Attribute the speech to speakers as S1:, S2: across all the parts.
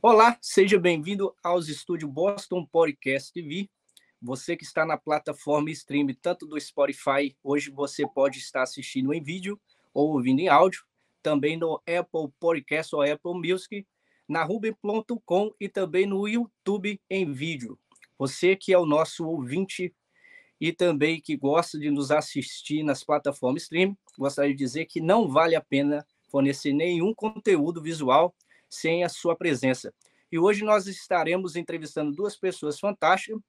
S1: Olá, seja bem-vindo aos estúdios Boston Podcast TV. Você que está na plataforma stream tanto do Spotify, hoje você pode estar assistindo em vídeo ou ouvindo em áudio, também no Apple Podcast ou Apple Music, na ruby.com e também no YouTube em vídeo. Você que é o nosso ouvinte e também que gosta de nos assistir nas plataformas stream, gostaria de dizer que não vale a pena fornecer nenhum conteúdo visual sem a sua presença. E hoje nós estaremos entrevistando duas pessoas fantásticas.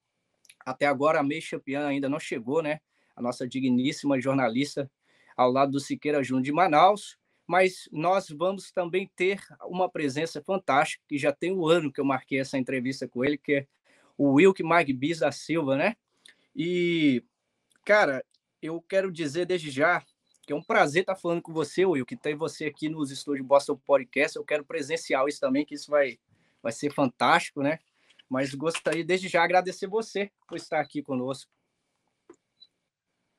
S1: Até agora a Mei Champion ainda não chegou, né? A nossa digníssima jornalista ao lado do Siqueira Júnior de Manaus. Mas nós vamos também ter uma presença fantástica, que já tem um ano que eu marquei essa entrevista com ele, que é o Wilk Magbis da Silva, né? E, cara, eu quero dizer desde já que é um prazer estar falando com você, Will, que tem você aqui nos estúdios Boston Podcast. Eu quero presencial isso também, que isso vai, vai ser fantástico, né? Mas gostaria desde já agradecer você por estar aqui conosco.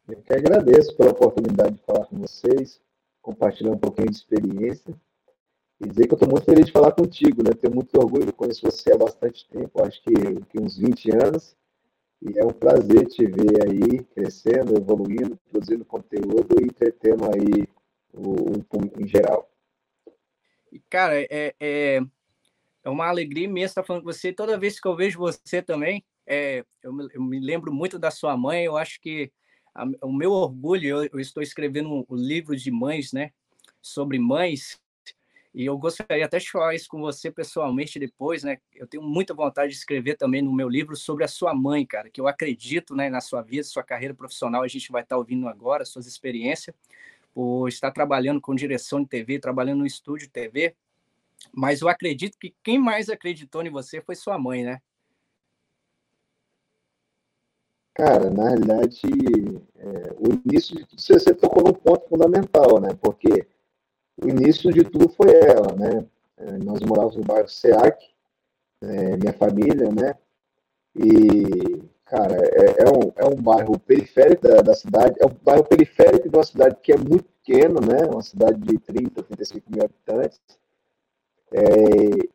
S2: Eu que agradeço pela oportunidade de falar com vocês, compartilhar um pouquinho de experiência e dizer que eu estou muito feliz de falar contigo, né? Tenho muito orgulho, conheço você há bastante tempo, acho que, que uns 20 anos, e é um prazer te ver aí crescendo, evoluindo, produzindo conteúdo e entretendo aí o, público em geral.
S1: Cara, é, é, é uma alegria imensa estar falando com você. Toda vez que eu vejo você também, é, eu, me, eu me lembro muito da sua mãe. Eu acho que a, o meu orgulho, eu, eu estou escrevendo um, um livro de mães, né? Sobre mães, e eu gostaria até de falar isso com você pessoalmente depois, né? Eu tenho muita vontade de escrever também no meu livro sobre a sua mãe, cara, que eu acredito, né, na sua vida, sua carreira profissional, a gente vai estar ouvindo agora, suas experiências, por estar trabalhando com direção de TV, trabalhando no estúdio TV. Mas eu acredito que quem mais acreditou em você foi sua mãe, né?
S2: Cara, na realidade, é, o início de tudo você tocou num ponto fundamental, né? Porque o início de tudo foi ela, né? É, nós morávamos no bairro SEAC, é, minha família, né? E, cara, é, é, um, é um bairro periférico da, da, cidade, é um bairro periférico de uma cidade que é muito pequeno, né? Uma cidade de 30, 35 mil habitantes. É,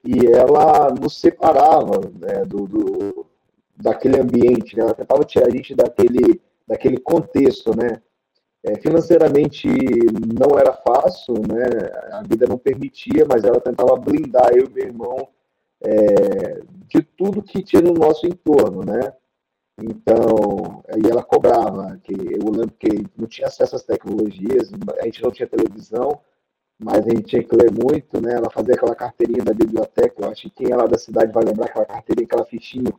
S2: e ela nos separava né, do, do, daquele ambiente, né? ela tentava tirar a gente daquele, daquele contexto, né? É, financeiramente não era fácil, né? A vida não permitia, mas ela tentava blindar eu e meu irmão é, de tudo que tinha no nosso entorno, né? Então, aí ela cobrava, que eu lembro que não tinha acesso às tecnologias, a gente não tinha televisão, mas a gente tinha que ler muito, né? Ela fazia aquela carteirinha da biblioteca, eu acho que quem é lá da cidade vai lembrar aquela carteirinha, aquela fichinha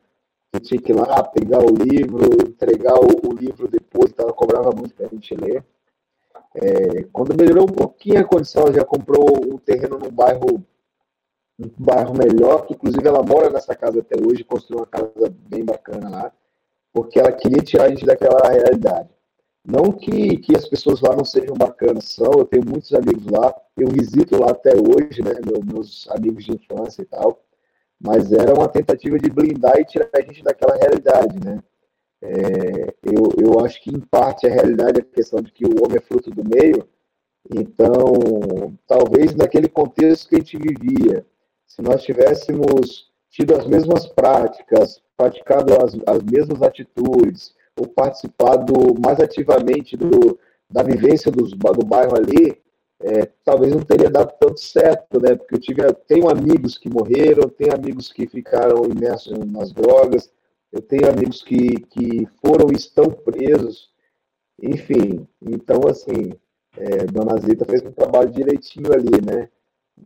S2: eu tinha que ir lá, pegar o livro, entregar o, o livro depois, então ela cobrava muito para a gente ler. É, quando melhorou um pouquinho a condição, ela já comprou um terreno num bairro, um bairro melhor, que inclusive ela mora nessa casa até hoje, construiu uma casa bem bacana lá, porque ela queria tirar a gente daquela realidade. Não que, que as pessoas lá não sejam bacanas, são, eu tenho muitos amigos lá, eu visito lá até hoje, né, meus amigos de infância e tal, mas era uma tentativa de blindar e tirar a gente daquela realidade, né? É, eu, eu acho que, em parte, a realidade é a questão de que o homem é fruto do meio, então, talvez naquele contexto que a gente vivia, se nós tivéssemos tido as mesmas práticas, praticado as, as mesmas atitudes, ou participado mais ativamente do, da vivência dos, do bairro ali, é, talvez não teria dado tanto certo, né? Porque eu tive, tenho amigos que morreram, tenho amigos que ficaram imersos nas drogas, eu tenho amigos que, que foram e estão presos, enfim. Então, assim, é, Dona Zita fez um trabalho direitinho ali, né?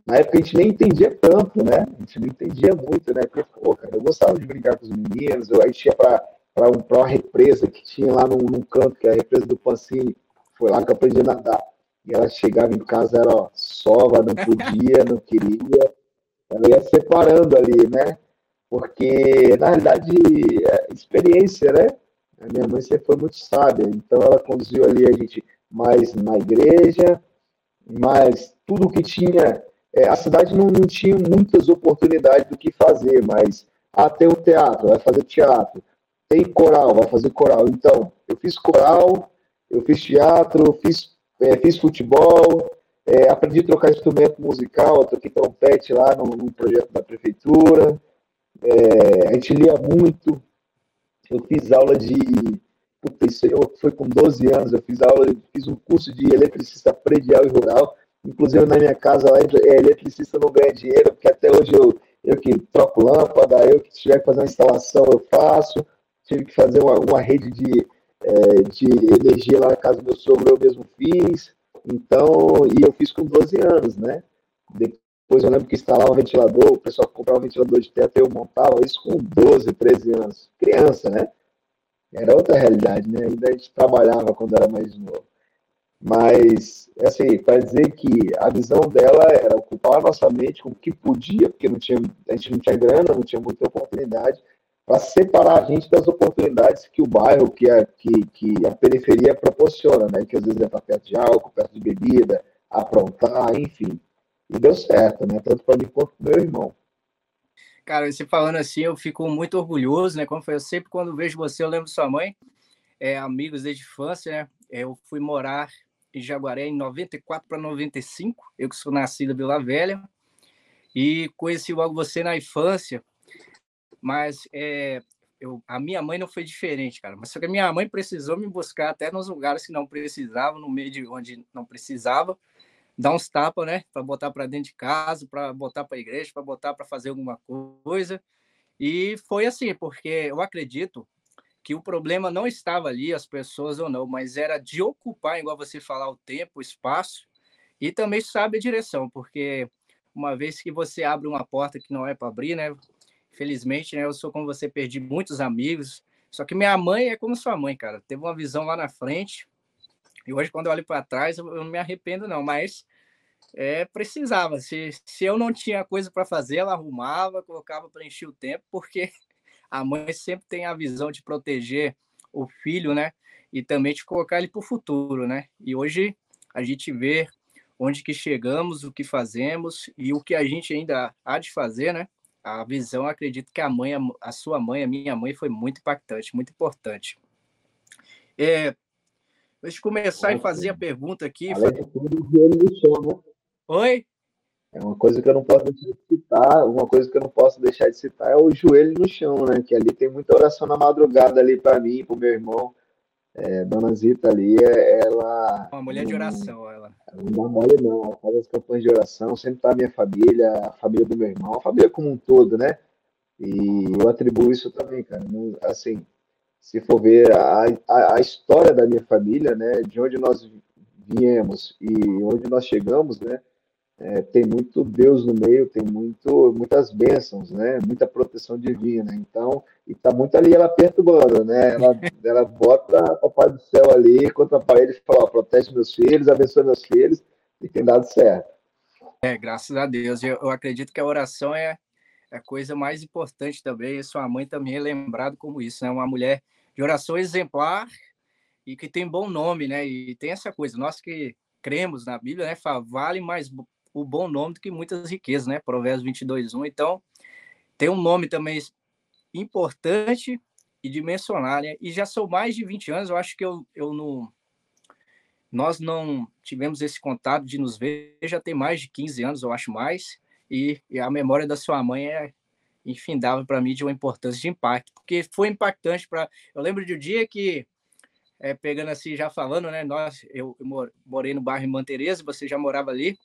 S2: Na época a gente nem entendia tanto, né? A gente não entendia muito, né? Porque, pô, cara, eu gostava de brincar com os meninos, eu, a gente ia para um, uma represa que tinha lá num, num canto, que é a represa do Pancini, foi lá que eu aprendi a nadar. E ela chegava em casa, era ó, sova, não podia, não queria. Ela ia separando ali, né? Porque, na realidade, é experiência, né? A minha mãe sempre foi muito sábia, então ela conduziu ali a gente mais na igreja, mas tudo que tinha. É, a cidade não, não tinha muitas oportunidades do que fazer, mas ah, tem o teatro, vai fazer teatro, tem coral, vai fazer coral. Então, eu fiz coral, eu fiz teatro, fiz é, fiz futebol, É, aprendi a trocar instrumento musical, toquei trompete lá no, no projeto da prefeitura. É, a gente lia muito. Eu fiz aula de. Puta, isso eu, foi com 12 anos, eu fiz aula, fiz um curso de eletricista predial e rural. Inclusive na minha casa lá, é, eletricista não ganha dinheiro, porque até hoje eu, eu que troco lâmpada, eu que tiver que fazer uma instalação, eu faço. Tive que fazer uma, uma rede de, é, de energia lá na casa do meu sogro, eu mesmo fiz. Então, e eu fiz com 12 anos, né? Depois eu lembro que instalava um ventilador, o pessoal comprava um ventilador de teto, eu montava isso com 12, 13 anos. Criança, né? Era outra realidade, né? Ainda a gente trabalhava quando era mais novo. Mas, assim, para dizer que a visão dela era ocupar a nossa mente com o que podia, porque não tinha, a gente não tinha grana, não tinha muita oportunidade, para separar a gente das oportunidades que o bairro, que a, que, que a periferia proporciona, né? Que às vezes é para perto de álcool, perto de bebida, aprontar, enfim. E deu certo, né? Tanto para mim quanto para meu irmão.
S1: Cara, você falando assim, eu fico muito orgulhoso, né? Como foi, eu sempre quando vejo você, eu lembro sua mãe, é, amigos desde infância, né? Eu fui morar em Jaguaré em 94 para 95, eu que sou nascido em Vila Velha, e conheci logo você na infância, mas é, eu, a minha mãe não foi diferente, cara. Mas só que a minha mãe precisou me buscar até nos lugares que não precisava, no meio de onde não precisava, dar uns tapas, né? Para botar para dentro de casa, para botar para a igreja, para botar para fazer alguma coisa. E foi assim, porque eu acredito que o problema não estava ali, as pessoas ou não, mas era de ocupar, igual você falar, o tempo, o espaço, e também sabe a direção, porque uma vez que você abre uma porta que não é para abrir, né? Felizmente, né? Eu sou como você, perdi muitos amigos. Só que minha mãe é como sua mãe, cara. Teve uma visão lá na frente. E hoje, quando eu olho para trás, eu não me arrependo, não. Mas é, precisava. Se, se eu não tinha coisa para fazer, ela arrumava, colocava para encher o tempo, porque a mãe sempre tem a visão de proteger o filho, né? E também de colocar ele para o futuro, né? E hoje a gente vê onde que chegamos, o que fazemos e o que a gente ainda há de fazer, né? a visão, acredito que a mãe, a sua mãe, a minha mãe, foi muito impactante, muito importante. É, deixa eu começar e fazer a pergunta aqui.
S2: Né?
S1: Oi?
S2: É uma coisa que eu não posso deixar de citar, uma coisa que eu não posso deixar de citar é o joelho no chão, né? Que ali tem muita oração na madrugada ali para mim, para o meu irmão. É, Dona Zita ali, é, ela.
S1: Uma mulher de oração, ela.
S2: Não dá mole, não. Ela faz as campanhas de oração, sempre tá a minha família, a família do meu irmão, a família como um todo, né? E eu atribuo isso também, cara. Assim, se for ver a, a, a história da minha família, né? De onde nós viemos e onde nós chegamos, né? é, tem muito Deus no meio, tem muito, muitas bênçãos, né? Muita proteção divina. Então, e tá muito ali ela perturbando, né? Ela, ela bota o Papai do Céu ali contra a parede e fala: ó, protege meus filhos, abençoe meus filhos, e tem dado certo.
S1: É, graças a Deus. Eu, eu acredito que a oração é, é a coisa mais importante também. E sua mãe também é lembrado como isso, né? Uma mulher de oração exemplar e que tem bom nome, né? E tem essa coisa, nós que cremos na Bíblia, né? Fala, vale mais o bom nome do que muitas riquezas, né? Provérbios 22, 1. Então, tem um nome também importante e de mencionar, né? E já são mais de 20 anos, eu acho que eu, eu não... Nós não tivemos esse contato de nos ver, já tem mais de 15 anos, eu acho mais, e, e a memória da sua mãe é infindável para mim de uma importância de impacto, porque foi impactante para... Eu lembro de um dia que é, pegando assim, já falando, né? Nós, eu, morei no bairro Mantereza, você já morava ali,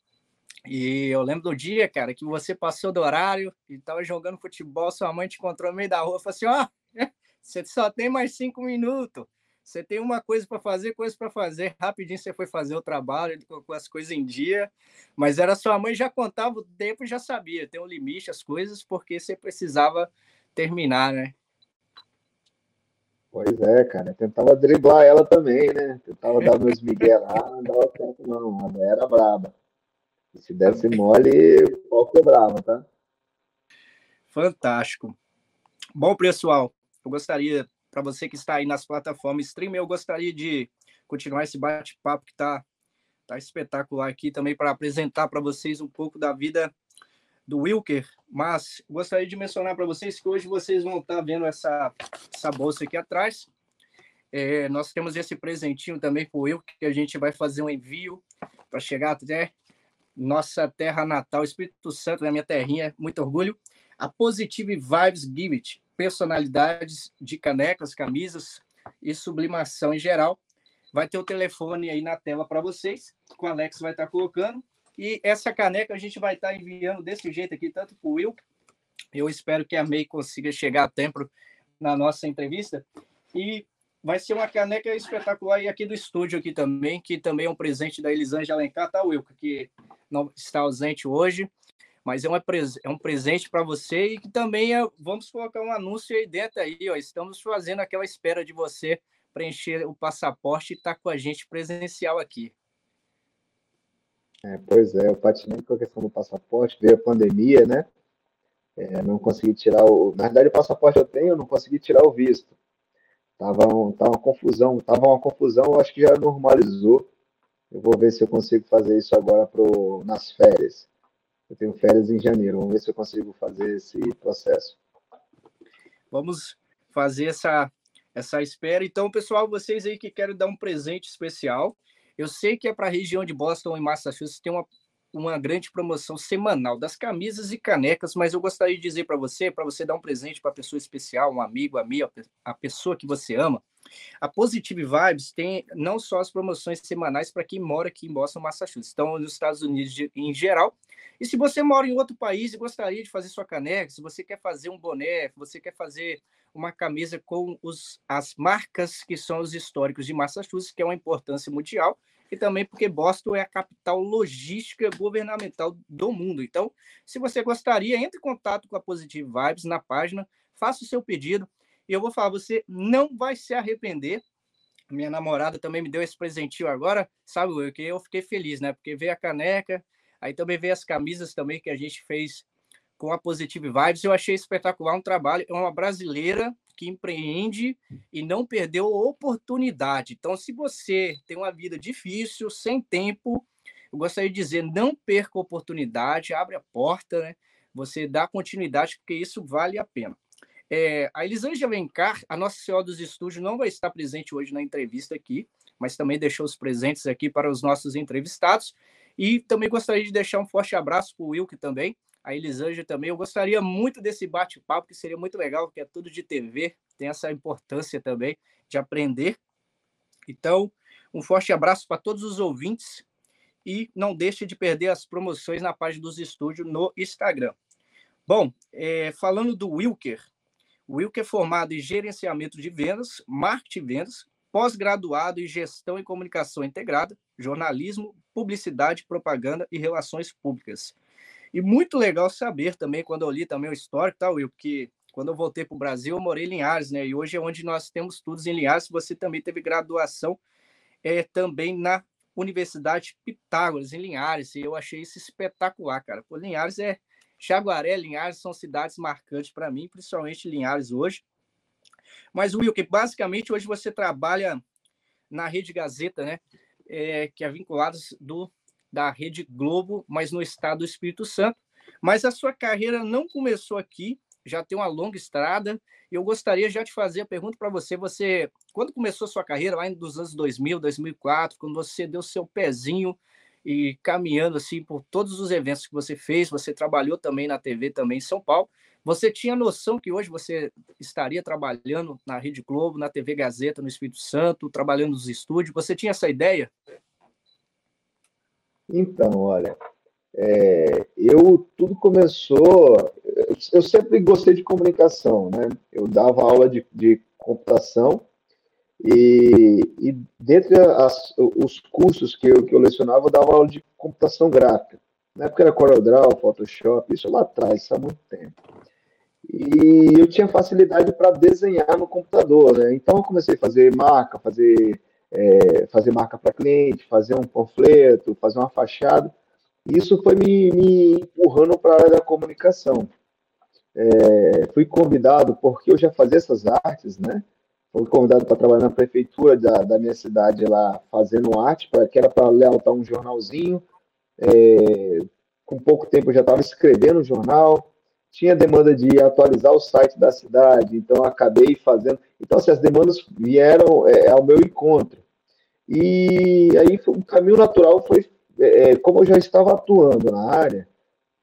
S1: e eu lembro do dia, cara, que você passou do horário e estava jogando futebol, sua mãe te encontrou no meio da rua, falou assim: ó, oh, você só tem mais cinco minutos. Você tem uma coisa para fazer, coisa para fazer. Rapidinho você foi fazer o trabalho, ele colocou as coisas em dia. Mas era sua mãe já contava o tempo e já sabia. Tem um limite, as coisas, porque você precisava terminar, né?
S2: Pois é, cara. tentava driblar ela também, né? Tentava dar meus miguel lá, não dava certo, não. Ela era braba. Se desse mole, o pau quebrava, tá?
S1: Fantástico. Bom, pessoal, eu gostaria, para você que está aí nas plataformas streaming, eu gostaria de continuar esse bate-papo que está tá espetacular aqui também para apresentar para vocês um pouco da vida do Wilker, mas gostaria de mencionar para vocês que hoje vocês vão estar tá vendo essa, essa bolsa aqui atrás. É, nós temos esse presentinho também para o Wilker, que a gente vai fazer um envio para chegar até nossa terra natal, Espírito Santo, na minha terrinha, muito orgulho. A Positive Vibes Give It, personalidades de canecas, camisas e sublimação em geral. Vai ter o telefone aí na tela para vocês, que o Alex vai estar tá colocando. E essa caneca a gente vai estar tá enviando desse jeito aqui, tanto para o Will. Eu espero que a May consiga chegar a tempo na nossa entrevista. E vai ser uma caneca espetacular e aqui do estúdio aqui também, que também é um presente da Elisângela Alencar, tá, Wilco, que não está ausente hoje, mas é, uma, é um presente para você e que também é, vamos colocar um anúncio aí dentro aí, ó, estamos fazendo aquela espera de você preencher o passaporte e estar tá com a gente presencial aqui.
S2: É, pois é, eu patinei com a questão do passaporte, veio a pandemia, né? É, não consegui tirar o. Na verdade, o passaporte eu tenho, eu não consegui tirar o visto. Tava, um, tava uma confusão, tava uma confusão, acho que já normalizou. Eu vou ver se eu consigo fazer isso agora pro, nas férias. Eu tenho férias em janeiro, vamos ver se eu consigo fazer esse processo.
S1: Vamos fazer essa, essa espera. Então, pessoal, vocês aí que querem dar um presente especial, eu sei que é para a região de Boston e Massachusetts, tem uma uma grande promoção semanal das camisas e canecas, mas eu gostaria de dizer para você, para você dar um presente para pessoa especial, um amigo, amiga, a pessoa que você ama. A Positive Vibes tem não só as promoções semanais para quem mora aqui em Boston, Massachusetts, estão nos Estados Unidos em geral. E se você mora em outro país e gostaria de fazer sua caneca, se você quer fazer um boné, você quer fazer uma camisa com os, as marcas que são os históricos de Massachusetts, que é uma importância mundial, e também porque Boston é a capital logística governamental do mundo. Então, se você gostaria, entre em contato com a Positive Vibes na página, faça o seu pedido e eu vou falar, você não vai se arrepender. Minha namorada também me deu esse presentinho agora, sabe, que eu fiquei feliz, né? Porque veio a caneca, aí também veio as camisas também que a gente fez com a Positive Vibes. Eu achei espetacular um trabalho, é uma brasileira que empreende e não perdeu oportunidade. Então, se você tem uma vida difícil, sem tempo, eu gostaria de dizer, não perca oportunidade, abre a porta, né? Você dá continuidade, porque isso vale a pena. É, a Elisângela Vencar, a nossa senhora dos estúdios, não vai estar presente hoje na entrevista aqui, mas também deixou os presentes aqui para os nossos entrevistados. E também gostaria de deixar um forte abraço para o Wilk também, a Elisângela também. Eu gostaria muito desse bate-papo, que seria muito legal, porque é tudo de TV, tem essa importância também de aprender. Então, um forte abraço para todos os ouvintes e não deixe de perder as promoções na página dos estúdios no Instagram. Bom, é, falando do Wilker, o Wilker é formado em gerenciamento de vendas, marketing e vendas, pós-graduado em gestão e comunicação integrada, jornalismo, publicidade, propaganda e relações públicas. E muito legal saber também, quando eu li também o histórico, tá, Will? Porque quando eu voltei para o Brasil, eu morei em Linhares, né? E hoje é onde nós temos estudos em Linhares. Você também teve graduação é, também na Universidade Pitágoras, em Linhares. E eu achei isso espetacular, cara. Pô, Linhares é. Jaguaré, Linhares são cidades marcantes para mim, principalmente Linhares hoje. Mas, que basicamente hoje você trabalha na Rede Gazeta, né? É, que é vinculada do da Rede Globo, mas no estado do Espírito Santo. Mas a sua carreira não começou aqui, já tem uma longa estrada. Eu gostaria já de fazer a pergunta para você. Você, quando começou a sua carreira, lá nos anos 2000, 2004, quando você deu seu pezinho e caminhando assim por todos os eventos que você fez, você trabalhou também na TV também em São Paulo. Você tinha noção que hoje você estaria trabalhando na Rede Globo, na TV Gazeta, no Espírito Santo, trabalhando nos estúdios? Você tinha essa ideia?
S2: Então, olha, é, eu tudo começou. Eu sempre gostei de comunicação, né? Eu dava aula de, de computação e, e dentre as, os cursos que eu, que eu lecionava, eu dava aula de computação gráfica. Na época era CorelDRAW, Photoshop, isso lá atrás, há muito tempo. E eu tinha facilidade para desenhar no computador, né? Então eu comecei a fazer marca, fazer é, fazer marca para cliente, fazer um panfleto, fazer uma fachada. Isso foi me, me empurrando para a área da comunicação. É, fui convidado, porque eu já fazia essas artes, né? Fui convidado para trabalhar na prefeitura da, da minha cidade lá, fazendo arte, pra, que era para levantar um jornalzinho. É, com pouco tempo eu já estava escrevendo o jornal, tinha demanda de atualizar o site da cidade, então acabei fazendo. Então, assim, as demandas vieram é, ao meu encontro. E aí o um caminho natural foi
S3: é, como eu já estava atuando na área,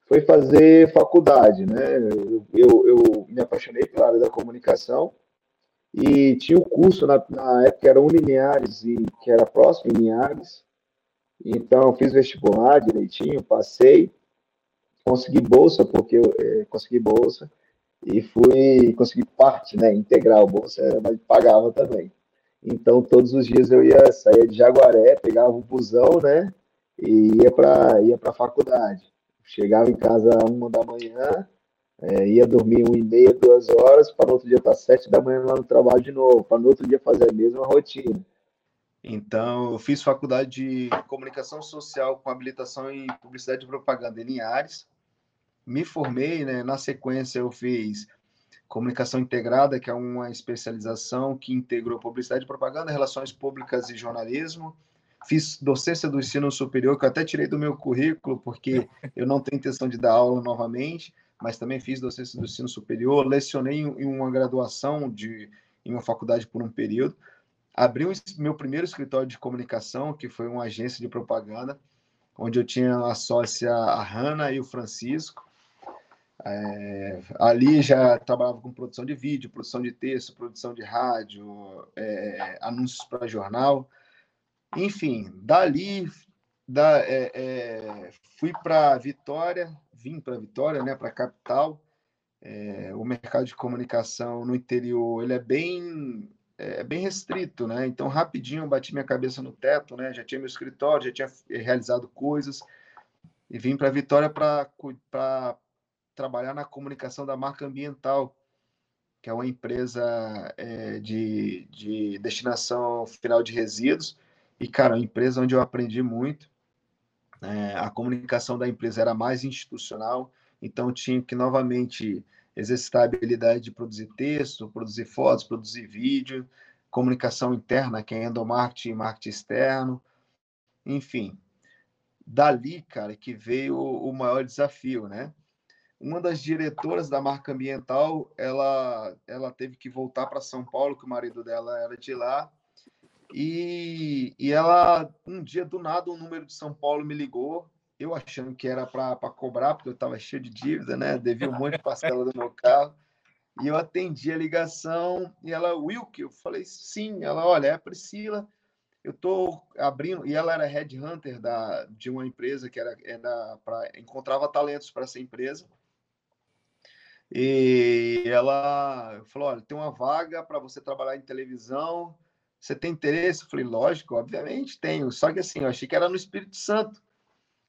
S3: foi fazer faculdade, né? Eu, eu me apaixonei pela área da comunicação e tinha o um curso na, na época era Unilineares e que era próximo em Linhares. Então fiz vestibular direitinho, passei, consegui bolsa porque eu é, consegui bolsa e fui consegui parte, né, integral bolsa, mas pagava também. Então todos os dias eu ia sair de Jaguaré, pegava o busão, né, e ia para ia para faculdade. Chegava em casa uma da manhã, é, ia dormir uma e meia, duas horas, para no outro dia estar sete da manhã lá no trabalho de novo, para no outro dia fazer a mesma rotina.
S2: Então, eu fiz faculdade de comunicação social com habilitação em publicidade e propaganda em Linhares. Me formei, né? Na sequência, eu fiz comunicação integrada, que é uma especialização que integrou publicidade e propaganda, relações públicas e jornalismo fiz docência do ensino superior, que eu até tirei do meu currículo, porque eu não tenho intenção de dar aula novamente, mas também fiz docência do ensino superior, lecionei em uma graduação de, em uma faculdade por um período, abri o meu primeiro escritório de comunicação, que foi uma agência de propaganda, onde eu tinha a sócia a Hanna e o Francisco. É, ali já trabalhava com produção de vídeo, produção de texto, produção de rádio, é, anúncios para jornal. Enfim, dali da, é, é, fui para Vitória, vim para Vitória, né, para a capital. É, o mercado de comunicação no interior ele é bem é bem restrito, né? Então rapidinho bati minha cabeça no teto, né? Já tinha meu escritório, já tinha realizado coisas e vim para Vitória para trabalhar na comunicação da marca ambiental, que é uma empresa é, de, de destinação final de resíduos e, cara, uma empresa onde eu aprendi muito. É, a comunicação da empresa era mais institucional, então tinha que novamente exercitar a habilidade de produzir texto, produzir fotos, produzir vídeo, comunicação interna, que é endomarketing e marketing externo, enfim. Dali, cara, que veio o maior desafio, né? Uma das diretoras da marca ambiental, ela, ela teve que voltar para São Paulo, que o marido dela era de lá, e, e ela, um dia, do nada, um número de São Paulo me ligou, eu achando que era para cobrar, porque eu estava cheio de dívida, né? Devia um monte de parcela do meu carro. E eu atendi a ligação e ela, Wilk, eu falei, sim. Ela, olha, é a Priscila, eu estou abrindo. E ela era headhunter da, de uma empresa que era, era pra, encontrava talentos para essa empresa. E ela falou: olha, tem uma vaga para você trabalhar em televisão você tem interesse? Eu falei, lógico, obviamente tenho. Só que assim, eu achei que era no Espírito Santo.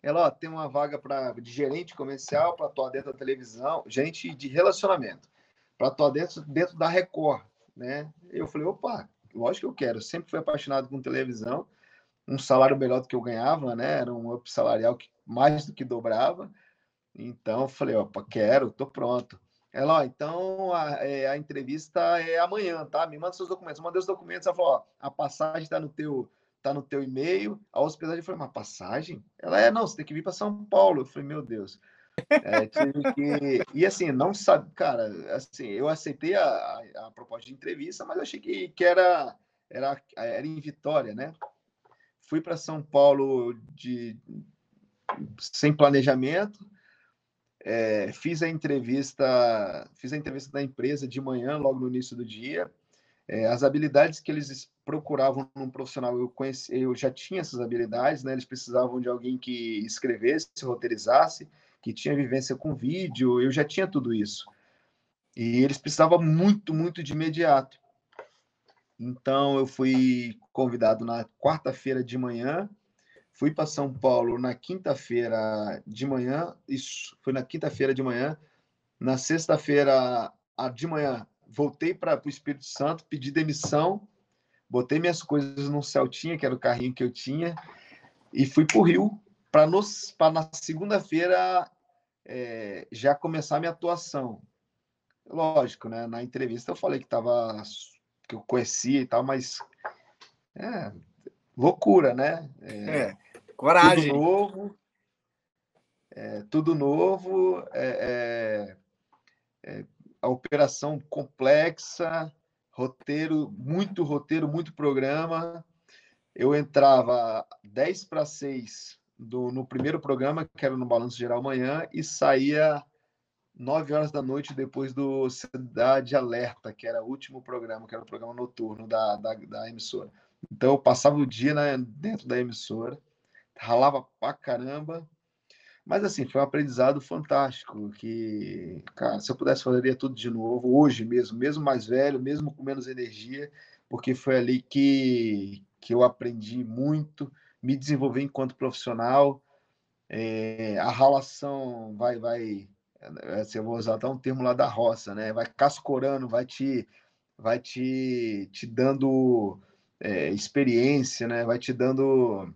S2: Ela, ó, tem uma vaga para de gerente comercial para atuar dentro da televisão, gerente de relacionamento, para atuar dentro, dentro da Record, né? Eu falei, opa, lógico que eu quero. Eu sempre fui apaixonado com televisão, um salário melhor do que eu ganhava, né? Era um up salarial que mais do que dobrava. Então, eu falei, opa, quero, tô pronto. Ela, ó, então a, é, a, entrevista é amanhã, tá? Me manda seus documentos. Mandei os documentos, ela falou, ó, a passagem está no teu tá no teu e-mail. A hospedagem foi uma passagem? Ela é, não, você tem que vir para São Paulo. Eu falei, meu Deus. É, que... E assim, não sabe, cara, assim, eu aceitei a, a, a, proposta de entrevista, mas achei que, que era, era, era em Vitória, né? Fui para São Paulo de sem planejamento, é, fiz a entrevista, fiz a entrevista da empresa de manhã, logo no início do dia. É, as habilidades que eles procuravam num profissional, eu, conheci, eu já tinha essas habilidades, né? Eles precisavam de alguém que escrevesse, roteirizasse, que tinha vivência com vídeo, eu já tinha tudo isso. E eles precisavam muito, muito de imediato. Então, eu fui convidado na quarta-feira de manhã Fui para São Paulo na quinta-feira de manhã, isso, foi na quinta-feira de manhã. Na sexta-feira de manhã, voltei para o Espírito Santo, pedi demissão, botei minhas coisas num Celtinha, que era o carrinho que eu tinha, e fui para o Rio para na segunda-feira é, já começar minha atuação. Lógico, né? Na entrevista eu falei que tava que eu conhecia e tal, mas é loucura, né?
S1: É, é. Coragem.
S2: Tudo novo. É, tudo novo. É, é, é, a operação complexa, roteiro, muito roteiro, muito programa. Eu entrava 10 para 6 do, no primeiro programa, que era no Balanço Geral Manhã, e saía 9 horas da noite depois do Cidade Alerta, que era o último programa, que era o programa noturno da, da, da emissora. Então eu passava o dia né, dentro da emissora, ralava pra caramba, mas assim, foi um aprendizado fantástico, que, cara, se eu pudesse fazer tudo de novo, hoje mesmo, mesmo mais velho, mesmo com menos energia, porque foi ali que, que eu aprendi muito, me desenvolvi enquanto profissional, é, a ralação vai, vai, assim, eu vou usar até um termo lá da roça, né? Vai cascorando, vai te, vai te, te dando é, experiência, né? Vai te dando,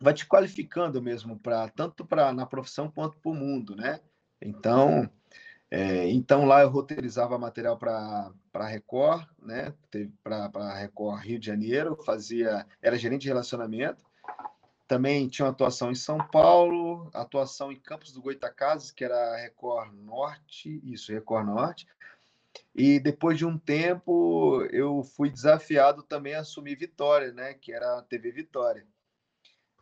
S2: vai te qualificando mesmo para tanto para na profissão quanto para o mundo, né? Então, é, então lá eu roteirizava material para para Record, né? Para Record Rio de Janeiro, fazia, era gerente de relacionamento. Também tinha uma atuação em São Paulo, atuação em Campos do Goitacazes, que era Record Norte, isso, Record Norte. E depois de um tempo, eu fui desafiado também a assumir Vitória, né? Que era a TV Vitória.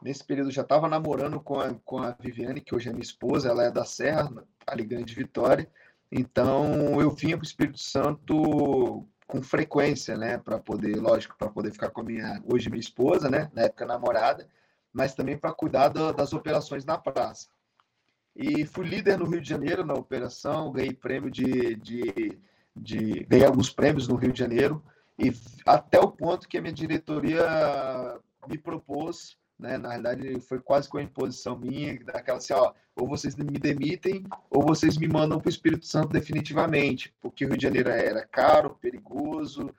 S2: Nesse período já estava namorando com a, com a Viviane, que hoje é minha esposa, ela é da Serra, ali Grande Vitória. Então eu vinha para o Espírito Santo com frequência, né, para poder, lógico, para poder ficar com a minha hoje minha esposa, né, na época namorada, mas também para cuidar do, das operações na praça. E fui líder no Rio de Janeiro na operação, ganhei prêmio de, de, de ganhei alguns prêmios no Rio de Janeiro e até o ponto que a minha diretoria me propôs né? Na realidade, foi quase com a imposição minha, daquela assim, ó, ou vocês me demitem, ou vocês me mandam para o Espírito Santo definitivamente, porque o Rio de Janeiro era caro, perigoso,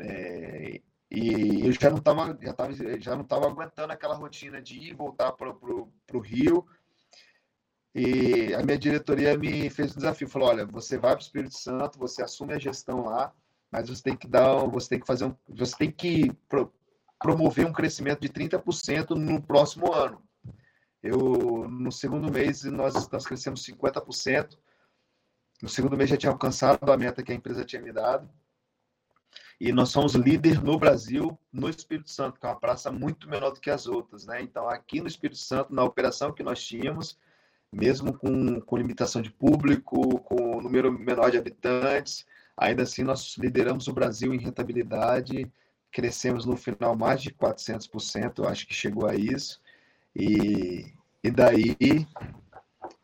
S2: é, e eu já não estava já tava, já não tava aguentando aquela rotina de ir e voltar para o Rio. E a minha diretoria me fez um desafio, falou: olha, você vai para o Espírito Santo, você assume a gestão lá, mas você tem que dar, você tem que fazer um, você tem que promover um crescimento de 30% no próximo ano. Eu, no segundo mês, nós, nós crescemos 50%. No segundo mês já tinha alcançado a meta que a empresa tinha me dado. E nós somos líder no Brasil, no Espírito Santo, que é uma praça muito menor do que as outras. Né? Então, aqui no Espírito Santo, na operação que nós tínhamos, mesmo com, com limitação de público, com número menor de habitantes, ainda assim nós lideramos o Brasil em rentabilidade crescemos no final mais de 400%, eu acho que chegou a isso. E, e daí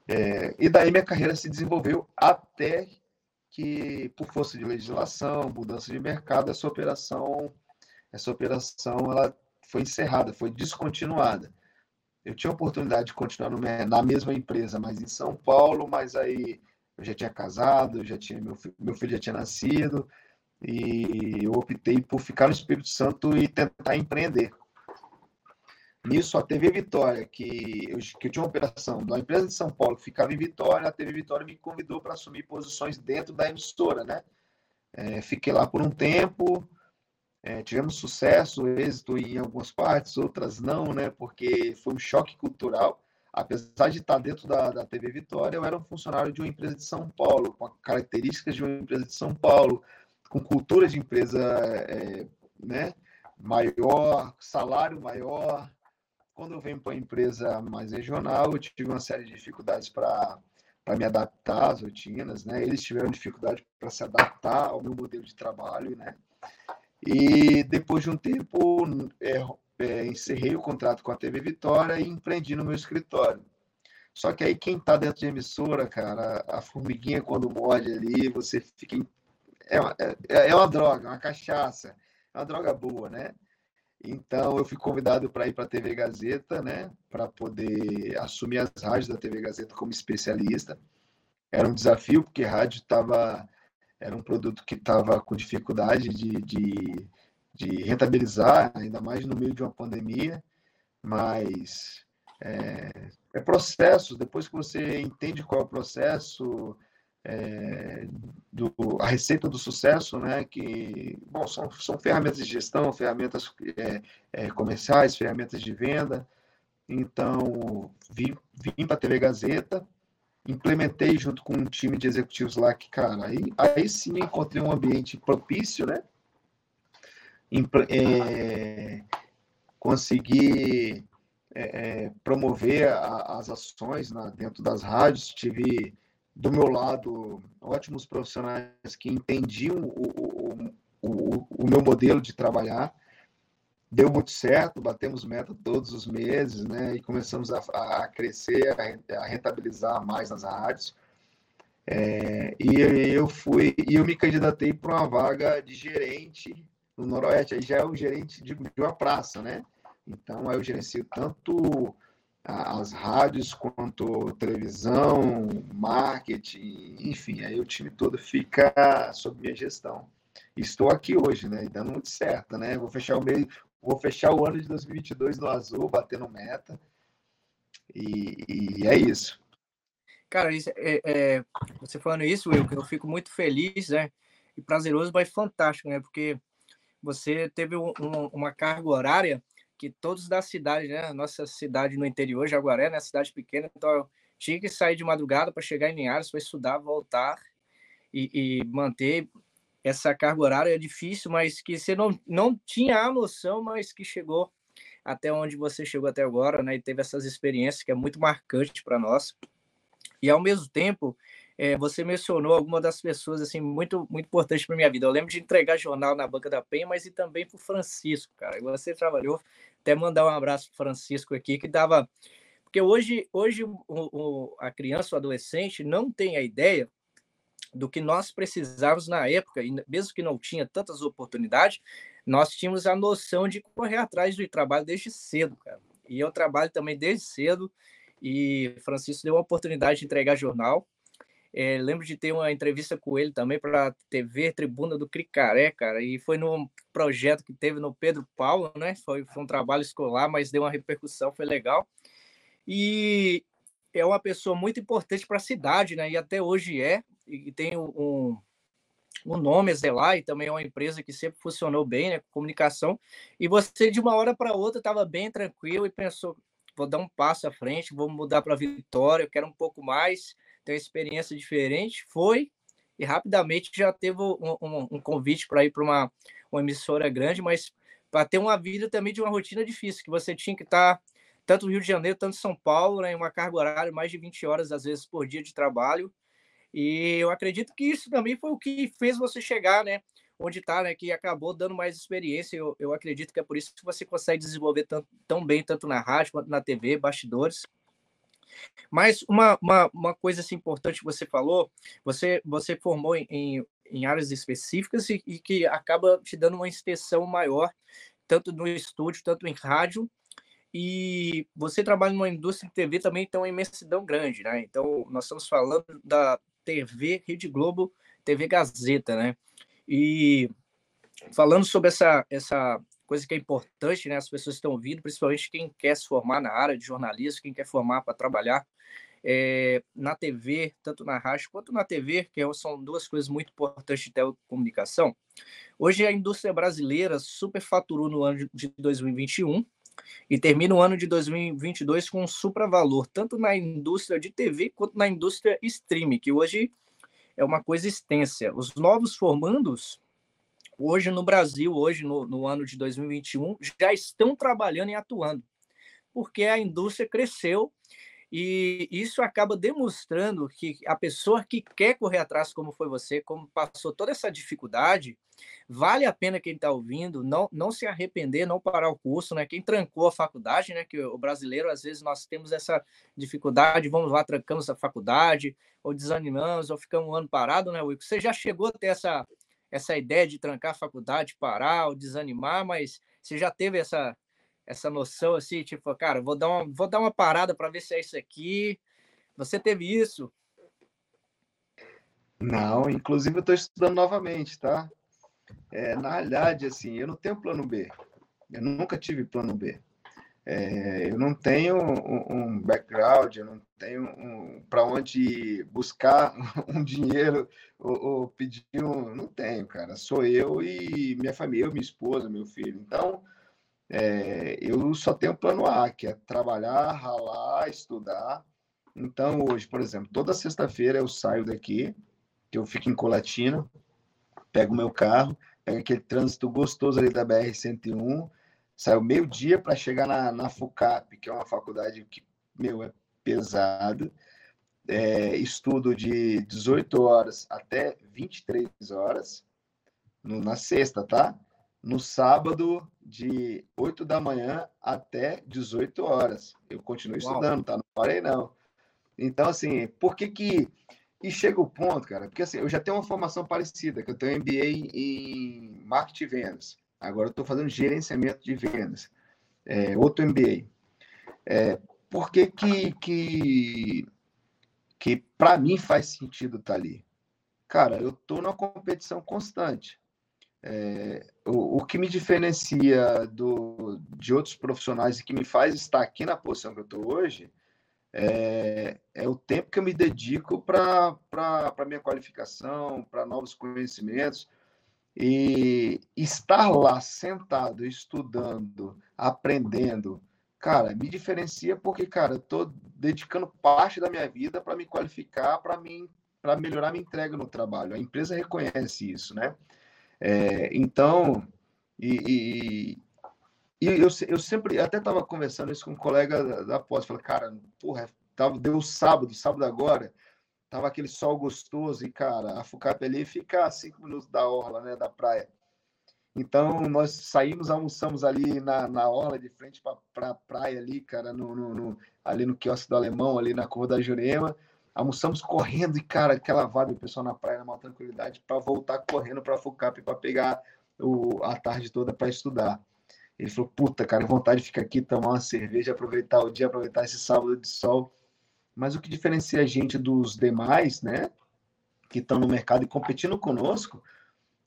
S2: é, e daí minha carreira se desenvolveu até que, por força de legislação, mudança de mercado, essa operação, essa operação ela foi encerrada, foi descontinuada. Eu tinha a oportunidade de continuar no, na mesma empresa, mas em São Paulo, mas aí eu já tinha casado, já tinha meu, meu filho já tinha nascido, e eu optei por ficar no Espírito Santo e tentar empreender. Nisso, a TV Vitória, que eu, que eu tinha uma operação da empresa de São Paulo, ficava em Vitória, a TV Vitória me convidou para assumir posições dentro da emissora, né? É, fiquei lá por um tempo, é, tivemos sucesso, êxito em algumas partes, outras não, né? Porque foi um choque cultural. Apesar de estar dentro da, da TV Vitória, eu era um funcionário de uma empresa de São Paulo, com características de uma empresa de São Paulo, com cultura de empresa é, né, maior, salário maior. Quando eu venho para uma empresa mais regional, eu tive uma série de dificuldades para me adaptar às rotinas, né? Eles tiveram dificuldade para se adaptar ao meu modelo de trabalho, né? E depois de um tempo, é, é, encerrei o contrato com a TV Vitória e empreendi no meu escritório. Só que aí quem está dentro de emissora, cara, a formiguinha quando morde ali, você fica é uma, é, é uma droga, uma cachaça, é uma droga boa, né? Então eu fui convidado para ir para a TV Gazeta, né, para poder assumir as rádios da TV Gazeta como especialista. Era um desafio porque rádio estava era um produto que estava com dificuldade de, de, de, rentabilizar, ainda mais no meio de uma pandemia, mas é, é processo. Depois que você entende qual é o processo, é, do, a receita do sucesso, né, que bom, são, são ferramentas de gestão, ferramentas é, é, comerciais, ferramentas de venda. Então, vim, vim para a TV Gazeta, implementei junto com um time de executivos lá que, cara, aí, aí sim encontrei um ambiente propício, né? É, consegui é, promover a, as ações né, dentro das rádios. Tive do meu lado ótimos profissionais que entendiam o, o, o, o meu modelo de trabalhar. Deu muito certo, batemos meta todos os meses, né? E começamos a, a crescer, a rentabilizar mais nas rádios. É, e eu fui e eu me candidatei para uma vaga de gerente no Noroeste. Aí já é o gerente de, de uma praça, né? Então aí eu gerencio tanto as rádios quanto televisão, marketing, enfim, aí o time todo fica sob minha gestão. Estou aqui hoje, né? E dando muito certo, né? Vou fechar o mês, vou fechar o ano de 2022 no azul, batendo meta. E, e é isso.
S1: Cara, isso, é, é, você falando isso, eu, eu fico muito feliz, né? E prazeroso, mas fantástico, né? Porque você teve um, uma carga horária que todos da cidade, né? Nossa cidade no interior, Jaguaré, né? Cidade pequena, então eu tinha que sair de madrugada para chegar em Linhares, para estudar, voltar e, e, manter essa carga horária é difícil, mas que você não, não tinha a noção, mas que chegou até onde você chegou até agora, né? E teve essas experiências que é muito marcante para nós. E ao mesmo tempo, é, você mencionou alguma das pessoas assim muito muito importantes para minha vida. Eu lembro de entregar jornal na banca da Penha, mas e também para o Francisco, cara. Você trabalhou, até mandar um abraço para Francisco aqui que dava, porque hoje hoje o, o, a criança, o adolescente não tem a ideia do que nós precisávamos na época, e mesmo que não tinha tantas oportunidades, nós tínhamos a noção de correr atrás do trabalho desde cedo, cara. E eu trabalho também desde cedo e Francisco deu a oportunidade de entregar jornal. É, lembro de ter uma entrevista com ele também para a TV Tribuna do Cricaré, cara, e foi num projeto que teve no Pedro Paulo, né? Foi, foi um trabalho escolar, mas deu uma repercussão, foi legal. E é uma pessoa muito importante para a cidade, né? E até hoje é, e tem um, um nome Zelar, e também é uma empresa que sempre funcionou bem, né? Comunicação. E você, de uma hora para outra, estava bem tranquilo e pensou: vou dar um passo à frente, vou mudar para Vitória, eu quero um pouco mais, ter uma experiência diferente. Foi e rapidamente já teve um, um, um convite para ir para uma, uma emissora grande, mas para ter uma vida também de uma rotina difícil, que você tinha que estar tá, tanto no Rio de Janeiro, tanto em São Paulo, né, uma carga horária mais de 20 horas, às vezes, por dia de trabalho. E eu acredito que isso também foi o que fez você chegar, né? onde está, né, que acabou dando mais experiência. Eu, eu acredito que é por isso que você consegue desenvolver tão, tão bem, tanto na rádio quanto na TV, bastidores. Mas uma, uma, uma coisa assim, importante que você falou, você, você formou em, em áreas específicas e, e, que acaba te dando uma extensão maior, tanto no estúdio, tanto em rádio, e você trabalha numa indústria de TV também, então é uma imensidão grande, né? Então, nós estamos falando da TV Rede Globo, TV Gazeta, né? E falando sobre essa, essa coisa que é importante, né? As pessoas estão ouvindo, principalmente quem quer se formar na área de jornalismo, quem quer formar para trabalhar é, na TV, tanto na rádio quanto na TV, que são duas coisas muito importantes de telecomunicação. Hoje a indústria brasileira superfaturou no ano de 2021 e termina o ano de 2022 com um supravalor, tanto na indústria de TV quanto na indústria streaming, que hoje é uma coisa extensa. Os novos formandos, hoje no Brasil, hoje no, no ano de 2021, já estão trabalhando e atuando, porque a indústria cresceu e isso acaba demonstrando que a pessoa que quer correr atrás, como foi você, como passou toda essa dificuldade, vale a pena quem está ouvindo não, não se arrepender, não parar o curso, né? Quem trancou a faculdade, né? Que o brasileiro, às vezes, nós temos essa dificuldade, vamos lá, trancamos a faculdade, ou desanimamos, ou ficamos um ano parado, né, Wico? Você já chegou a ter essa, essa ideia de trancar a faculdade, parar ou desanimar, mas você já teve essa, essa noção assim, tipo, cara, vou dar uma, vou dar uma parada para ver se é isso aqui. Você teve isso?
S2: Não, inclusive eu estou estudando novamente, tá? É, na realidade, assim, eu não tenho plano B. Eu nunca tive plano B. É, eu não tenho um, um, background, eu não tenho um, para onde buscar um dinheiro ou, ou, pedir um. Não tenho, cara. Sou eu e minha família, eu, minha esposa, meu filho. Então, é, eu só tenho plano A, que é trabalhar, ralar, estudar. Então, hoje, por exemplo, toda sexta-feira eu saio daqui, que eu fico em Colatina, pego meu carro, pego aquele trânsito gostoso ali da BR-101, Saio meio-dia para chegar na, na FUCAP, que é uma faculdade que, meu, é pesado. É, estudo de 18 horas até 23 horas no, na sexta, tá? No sábado, de 8 da manhã até 18 horas. Eu continuo Uau. estudando, tá? Não parei, não. Então, assim, por que que... E chega o ponto, cara, porque assim, eu já tenho uma formação parecida, que eu tenho MBA em marketing e vendas. Agora eu estou fazendo gerenciamento de vendas. É, outro MBA. É, por que que, que, que para mim faz sentido estar tá ali? Cara, eu estou numa competição constante. É, o, o, que me diferencia do, de outros profissionais e que me faz estar aqui na posição que eu estou hoje é, é, o tempo que eu me dedico para a minha qualificação, para novos conhecimentos. E estar lá sentado, estudando, aprendendo, cara, me diferencia porque, cara, eu estou dedicando parte da minha vida para me qualificar, para mim, para melhorar minha entrega no trabalho. A empresa reconhece isso, né? É, então, e, e, e, eu, eu sempre, até estava conversando isso com um colega da, da pós, falei, cara, porra, tava, deu sábado, sábado agora, tava aquele sol gostoso e, cara, a Fucap ali fica a cinco minutos da orla, né, da praia. Então, nós saímos, almoçamos ali na, na orla, de frente para pra praia ali, cara, no, no, no, ali no quiosque do Alemão, ali na Curva da Jurema, almoçamos correndo e, cara, aquela vibe, o pessoal na praia, na maior tranquilidade, para voltar correndo para a FUCAP para pegar o, a tarde toda para estudar. Ele falou, puta, cara, vontade de ficar aqui, tomar uma cerveja, aproveitar o dia, aproveitar esse sábado de sol. Mas o que diferencia a gente dos demais, né, que estão no mercado e competindo conosco,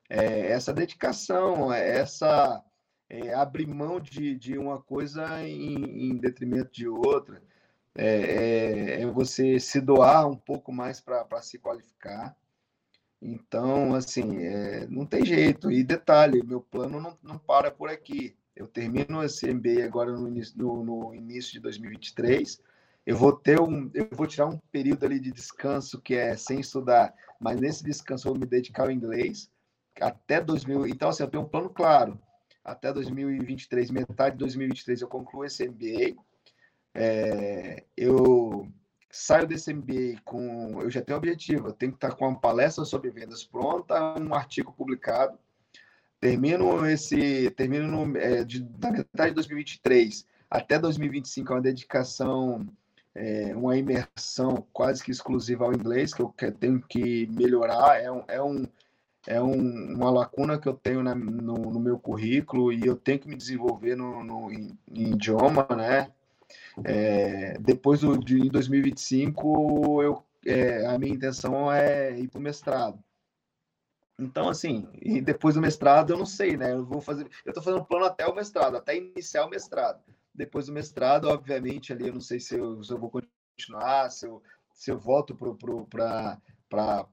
S2: é essa dedicação, é essa é, abrir mão de, de uma coisa em, em detrimento de outra é, é, é você se doar um pouco mais para se qualificar. Então, assim, é, não tem jeito. E detalhe, meu plano não, não para por aqui. Eu termino esse MBA agora no início, no, no início de 2023. Eu vou ter um, eu vou tirar um período ali de descanso que é sem estudar, mas nesse descanso eu vou me dedicar ao inglês até 2000. Então, assim, eu tenho um plano claro. Até 2023, metade de 2023 eu concluo esse MBA é, eu saio desse MBA com. Eu já tenho objetivo, eu tenho que estar com uma palestra sobre vendas pronta, um artigo publicado. Termino esse. Termino no, é, de, da metade de 2023 até 2025 é uma dedicação, é, uma imersão quase que exclusiva ao inglês, que eu tenho que melhorar. É um, é um, é um, uma lacuna que eu tenho na, no, no, meu currículo e eu tenho que me desenvolver no, no em, em idioma, né? É, depois do, de 2025, eu, é, a minha intenção é ir para o mestrado. Então, assim, e depois do mestrado, eu não sei, né? Eu vou fazer. Eu estou fazendo um plano até o mestrado, até iniciar o mestrado. Depois do mestrado, obviamente, ali eu não sei se eu, se eu vou continuar, se eu, se eu volto para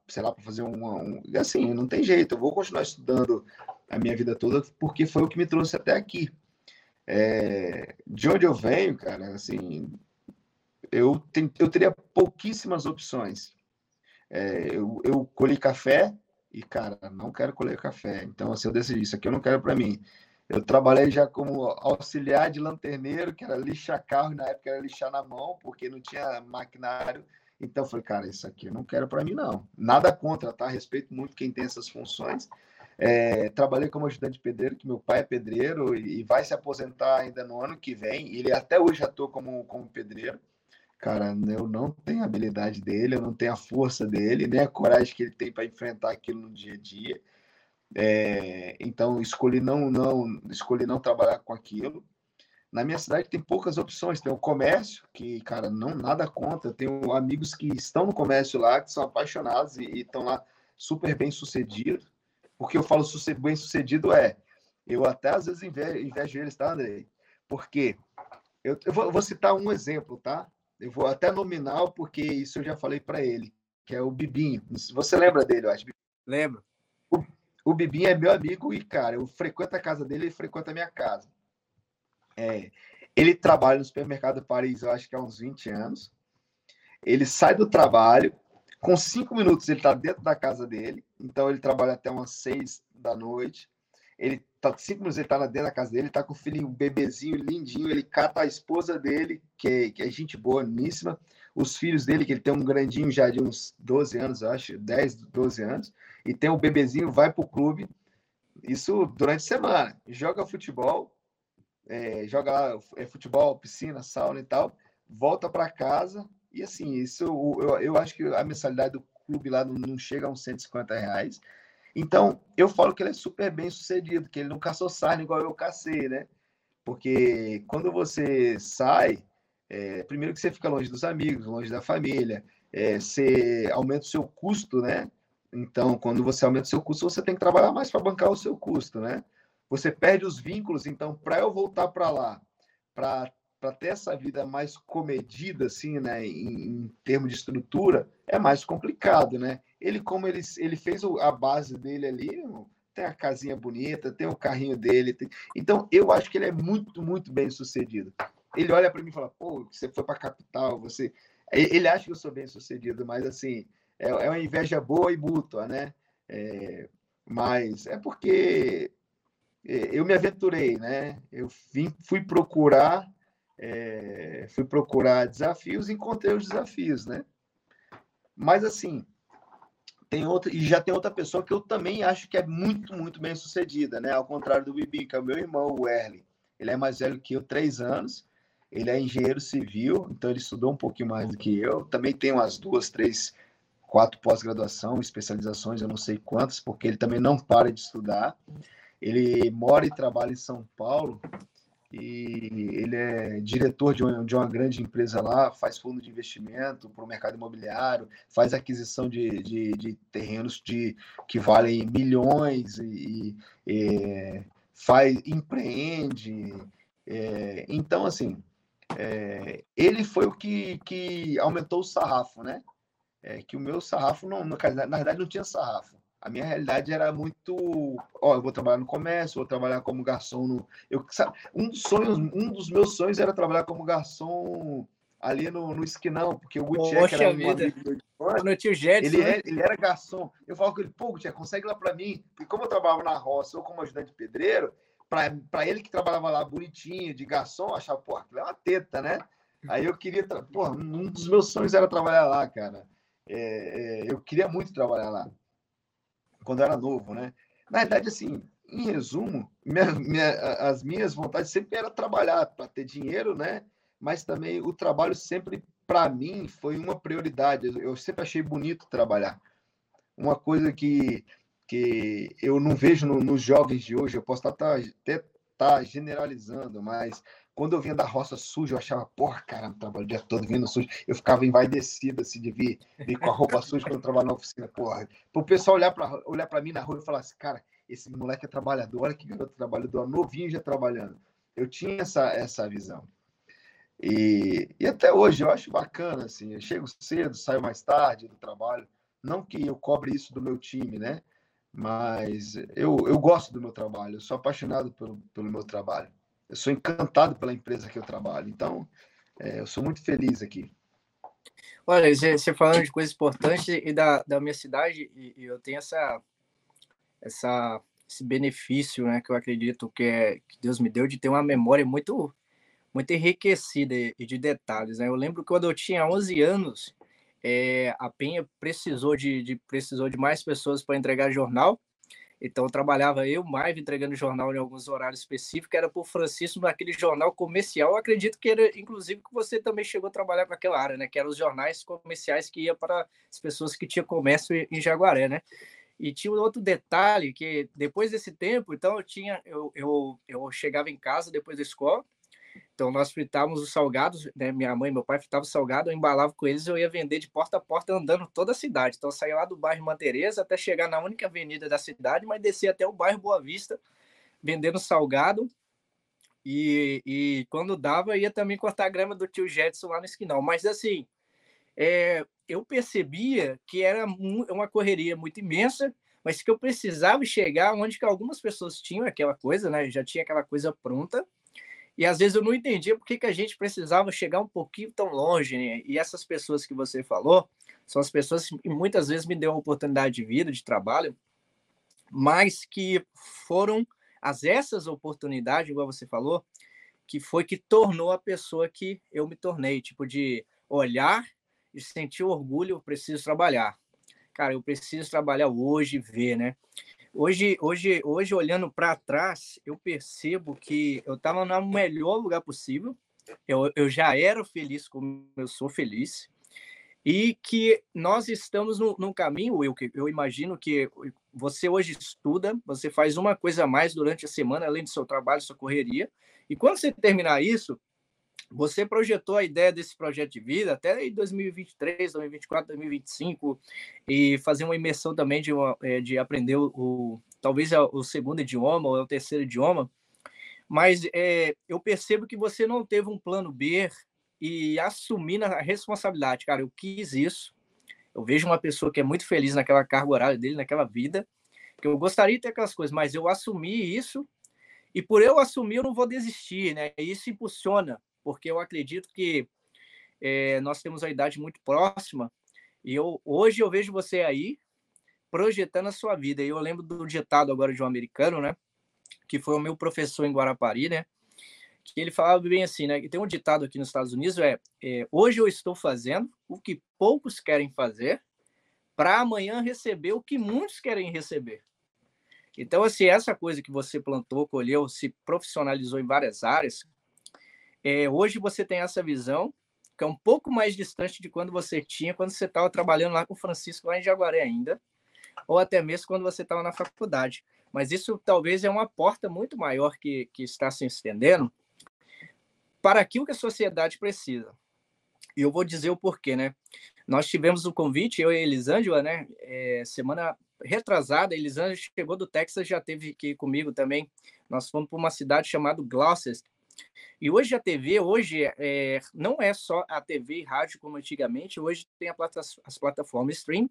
S2: sei lá, para fazer um, um. Assim, não tem jeito, eu vou continuar estudando a minha vida toda, porque foi o que me trouxe até aqui. É, de onde eu venho, cara, assim, eu, tenho, eu teria pouquíssimas opções. É, eu, eu colhi café e, cara, não quero colher café. Então, assim, eu decidi, isso aqui eu não quero para mim. Eu trabalhei já como auxiliar de lanterneiro, que era lixar carro, na época era lixar na mão, porque não tinha maquinário. Então, eu falei, cara, isso aqui eu não quero para mim, não. Nada contra, tá? Respeito muito quem tem essas funções, é, trabalhei como ajudante pedreiro, que meu pai é pedreiro e, e vai se aposentar ainda no ano que vem. Ele até hoje atua como, como pedreiro. Cara, eu não tenho a habilidade dele, eu não tenho a força dele, nem a coragem que ele tem para enfrentar aquilo no dia a dia. É, então escolhi não, não, escolhi não trabalhar com aquilo. Na minha cidade tem poucas opções. Tem o comércio, que, cara, não nada contra. Eu tenho amigos que estão no comércio lá, que são apaixonados e, estão lá super bem sucedidos. Porque eu falo bem sucedido é, eu até às vezes invejo, invejo eles, tá, Andrei? Porque eu, eu, vou, eu, vou, citar um exemplo, tá? Eu vou até nominal, porque isso eu já falei para ele, que é o Bibinho. Você lembra dele, eu acho?
S1: Lembro.
S2: O, o Bibinho é meu amigo e, cara, eu frequento a casa dele e frequento a minha casa. É, ele trabalha no supermercado Paris, eu acho que há uns 20 anos. Ele sai do trabalho, com cinco minutos ele está dentro da casa dele, então ele trabalha até umas seis da noite. Ele tá cinco minutos, ele tá dentro da casa dele, tá com o filhinho, um bebezinho lindinho, ele cata a esposa dele, que é, que é gente boníssima, os filhos dele, que ele tem um grandinho já de uns 12 anos, acho, 10, 12 anos, e tem o um bebezinho, vai pro clube, isso durante a semana, joga futebol, é, joga lá é, futebol, piscina, sauna e tal, volta para casa, e assim, isso eu, eu acho que a mensalidade do clube lá não, não chega a uns 150 reais, então, eu falo que ele é super bem sucedido, que ele não caçou sarna igual eu cacei, né? Porque quando você sai, é, primeiro que você fica longe dos amigos, longe da família, é, você aumenta o seu custo, né? Então, quando você aumenta o seu custo, você tem que trabalhar mais para bancar o seu custo, né? Você perde os vínculos, então, para eu voltar para lá, para para ter essa vida mais comedida, assim, né, em, em termos de estrutura, é mais complicado, né? Ele, como ele, ele fez a base dele ali, tem a casinha bonita, tem o carrinho dele. Tem... Então, eu acho que ele é muito, muito bem sucedido. Ele olha para mim e fala: pô, você foi para a capital, você. Ele acha que eu sou bem sucedido, mas assim, é, é uma inveja boa e mútua, né? É, mas é porque é, eu me aventurei, né? Eu vim, fui procurar é, fui procurar desafios e encontrei os desafios, né? Mas assim, tem outra, e já tem outra pessoa que eu também acho que é muito, muito bem sucedida, né? Ao contrário do Bibi, que é o meu irmão, o Erling. Ele é mais velho que eu, três anos. Ele é engenheiro civil, então ele estudou um pouquinho mais do que eu. Também tem umas duas, três, quatro pós-graduação, especializações, eu não sei quantas, porque ele também não para de estudar. Ele mora e trabalha em São Paulo e ele é diretor de uma, de uma grande empresa lá, faz fundo de investimento para o mercado imobiliário, faz aquisição de, de, de, terrenos de, que valem milhões e, e faz empreende. É, então, assim, é, ele foi o que, que aumentou o sarrafo, né? É, que o meu sarrafo, não, na verdade, não tinha sarrafo a minha realidade era muito, ó, eu vou trabalhar no comércio, vou trabalhar como garçom no, eu sabe, um dos sonhos, um dos meus sonhos era trabalhar como garçom ali no, no esquinão, porque o Gutierrez era um amigo
S1: no tio Jetson,
S2: ele, né? é, ele era garçom. Eu falo com ele, pô, Gutierrez, consegue lá para mim, porque como eu trabalhava na roça ou como ajudante de pedreiro, para ele que trabalhava lá bonitinho, de garçom, eu achava, pô, aquilo é uma teta, né? Aí eu queria, pô, um dos meus sonhos era trabalhar lá, cara. É, é, eu queria muito trabalhar lá quando era novo, né? Na verdade, assim, em resumo, minha, minha, as minhas vontades sempre era trabalhar para ter dinheiro, né? Mas também o trabalho sempre, para mim, foi uma prioridade. Eu sempre achei bonito trabalhar. Uma coisa que, que eu não vejo no, nos jovens de hoje, eu posso até estar tá generalizando, mas quando eu vinha da roça suja, eu achava, porra, cara, trabalho o dia todo vindo sujo. Eu ficava envaidecido, assim, de vir, vir com a roupa suja quando eu trabalhava na oficina, porra. Para o pessoal olhar para olhar mim na rua e falar assim, cara, esse moleque é trabalhador, olha que garoto trabalhador, novinho já trabalhando. Eu tinha essa, essa visão. E, e até hoje eu acho bacana, assim, eu chego cedo, saio mais tarde do trabalho. Não que eu cobre isso do meu time, né? Mas eu, eu gosto do meu trabalho, eu sou apaixonado pelo, pelo meu trabalho eu sou encantado pela empresa que eu trabalho. Então, é, eu sou muito feliz aqui.
S1: Olha, você falando de coisas importantes e da, da minha cidade, e, e eu tenho essa, essa, esse benefício, né, que eu acredito que, é, que Deus me deu de ter uma memória muito, muito enriquecida e, de detalhes. Né? Eu lembro que quando eu tinha 11 anos, é, a Penha precisou de, de, precisou de mais pessoas para entregar jornal, então trabalhava eu, Maive, entregando jornal em alguns horários específicos, era por Francisco naquele jornal comercial. Eu acredito que era, inclusive, que você também chegou a trabalhar com aquela área, né? Que eram os jornais comerciais que ia para as pessoas que tinham comércio em Jaguaré, né? E tinha um outro detalhe que depois desse tempo, então eu tinha, eu, eu, eu chegava em casa depois da escola, então, nós fritávamos os salgados, né? Minha mãe e meu pai fritavam salgado, eu embalava com eles, eu ia vender de porta a porta andando toda a cidade. Então, eu saía lá do bairro Mantereza até chegar na única avenida da cidade, mas descia até o bairro Boa Vista, vendendo salgado. E, e quando dava, ia também cortar a grama do tio Jetson lá no esquinal. Mas, assim, é, eu percebia que era uma correria muito imensa, mas que eu precisava chegar onde que algumas pessoas tinham aquela coisa, né? Já tinha aquela coisa pronta e às vezes eu não entendia por que, que a gente precisava chegar um pouquinho tão longe. Né? E essas pessoas que você falou são as pessoas que muitas vezes me deu oportunidade de vida, de trabalho, mas que foram as essas oportunidades, igual você falou, que foi que tornou a pessoa que eu me tornei, tipo de olhar e sentir orgulho, eu preciso trabalhar. Cara, eu preciso trabalhar hoje, ver, né? Hoje, hoje, hoje olhando para trás, eu percebo que eu estava no melhor lugar possível. Eu, eu já era feliz como eu sou feliz e que nós estamos no, num caminho, eu, eu imagino que você hoje estuda, você faz uma coisa a mais durante a semana, além do seu trabalho, sua correria, e quando você terminar isso, você projetou a ideia desse projeto de vida até em 2023, 2024, 2025 e fazer uma imersão também de, uma, é, de aprender o, talvez é o segundo idioma ou é o terceiro idioma, mas é, eu percebo que você não teve um plano B e assumir a responsabilidade. Cara, eu quis isso. Eu vejo uma pessoa que é muito feliz naquela carga horária dele, naquela vida, que eu gostaria de ter aquelas coisas, mas eu assumi isso e por eu assumir eu não vou desistir, né? Isso impulsiona, porque eu acredito que é, nós temos a idade muito próxima e eu hoje eu vejo você aí projetando a sua vida. E eu lembro do ditado agora de um americano, né? Que foi o meu professor em Guarapari, né? que ele falava bem assim, né? E tem um ditado aqui nos Estados Unidos é, é hoje eu estou fazendo o que poucos querem fazer para amanhã receber o que muitos querem receber. Então, assim, essa coisa que você plantou, colheu, se profissionalizou em várias áreas, é, hoje você tem essa visão que é um pouco mais distante de quando você tinha, quando você estava trabalhando lá com o Francisco, lá em Jaguaré ainda, ou até mesmo quando você estava na faculdade. Mas isso talvez é uma porta muito maior que, que está se estendendo, para aquilo que a sociedade precisa. E eu vou dizer o porquê, né? Nós tivemos um convite, eu e a Elisângela, né? É, semana retrasada, a Elisângela chegou do Texas, já teve aqui comigo também. Nós fomos para uma cidade chamada Gloucester. E hoje a TV, hoje é, não é só a TV e rádio como antigamente, hoje tem plata as plataformas stream.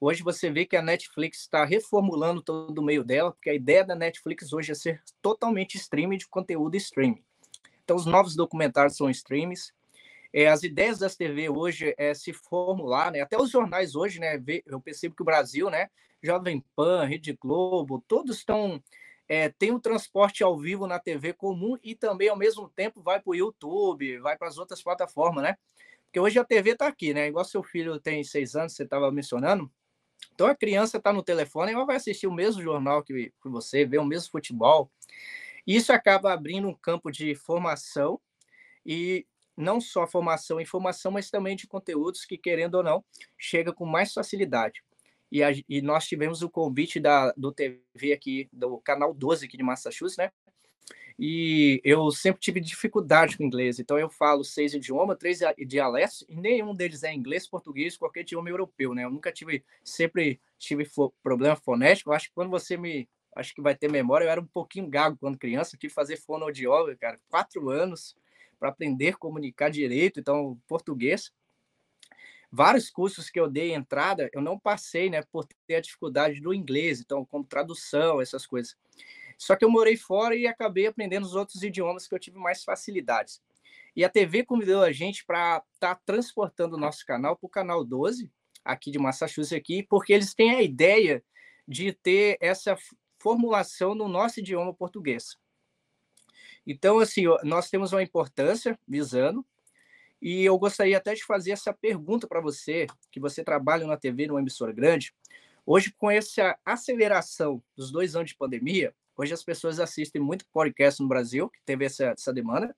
S1: Hoje você vê que a Netflix está reformulando todo o meio dela, porque a ideia da Netflix hoje é ser totalmente streaming de conteúdo streaming. Então, os novos documentários são streams. É, as ideias das TV hoje é se formular, né? Até os jornais hoje, né? Eu percebo que o Brasil, né? Jovem Pan, Rede Globo, todos estão é, tem o transporte ao vivo na TV comum e também ao mesmo tempo vai para o YouTube, vai para as outras plataformas, né? Porque hoje a TV está aqui, né? Igual seu filho tem seis anos, você estava mencionando. Então a criança está no telefone ela vai assistir o mesmo jornal que, que você, ver o mesmo futebol. Isso acaba abrindo um campo de formação e não só formação e informação, mas também de conteúdos que, querendo ou não, chega com mais facilidade. E, a, e nós tivemos o convite da, do TV aqui, do canal 12 aqui de Massachusetts, né? E eu sempre tive dificuldade com inglês, então eu falo seis idiomas, três dialetos, e nenhum deles é inglês, português, qualquer idioma europeu, né? Eu nunca tive, sempre tive problema fonético. Eu acho que quando você me acho que vai ter memória. Eu era um pouquinho gago quando criança, tive que fazer fonoaudióloga, cara, quatro anos para aprender a comunicar direito, então português. Vários cursos que eu dei entrada, eu não passei, né, por ter a dificuldade do inglês, então como tradução, essas coisas. Só que eu morei fora e acabei aprendendo os outros idiomas que eu tive mais facilidades. E a TV convidou a gente para estar tá transportando o nosso canal para o canal 12, aqui de Massachusetts, aqui, porque eles têm a ideia de ter essa formulação no nosso idioma português. Então, assim, nós temos uma importância visando, e eu gostaria até de fazer essa pergunta para você, que você trabalha na TV, numa emissora grande. Hoje, com essa aceleração dos dois anos de pandemia, hoje as pessoas assistem muito podcast no Brasil, que teve essa, essa demanda,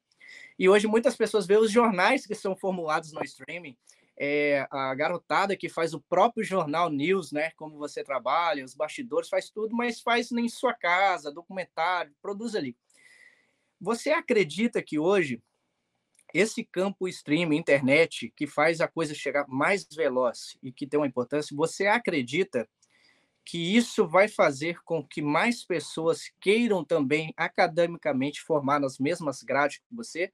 S1: e hoje muitas pessoas veem os jornais que são formulados no streaming, é, a garotada que faz o próprio jornal News, né? Como você trabalha, os bastidores, faz tudo, mas faz em sua casa, documentário, produz ali. Você acredita que hoje esse campo streaming, internet, que faz a coisa chegar mais veloz e que tem uma importância, você acredita que isso vai fazer com que mais pessoas queiram também academicamente formar nas mesmas grades que você?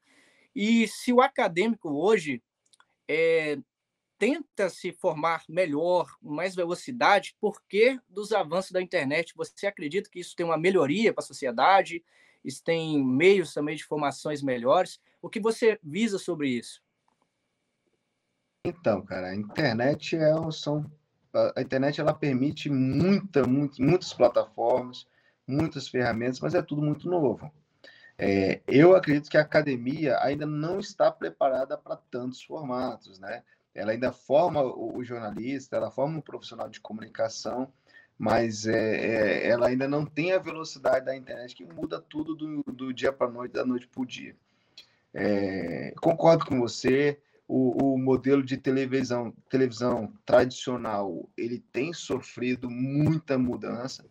S1: E se o acadêmico hoje é, tenta se formar melhor, com mais velocidade, porque dos avanços da internet. Você acredita que isso tem uma melhoria para a sociedade? Isso tem meios também de formações melhores? O que você visa sobre isso?
S2: Então, cara, a internet é são a internet ela permite muita, muito, muitas plataformas, muitas ferramentas, mas é tudo muito novo. É, eu acredito que a academia ainda não está preparada para tantos formatos, né? Ela ainda forma o, jornalista, ela forma um profissional de comunicação, mas é, é, ela ainda não tem a velocidade da internet que muda tudo do, do dia para noite, da noite para o dia. É, concordo com você. O, o, modelo de televisão, televisão tradicional ele tem sofrido muita mudança.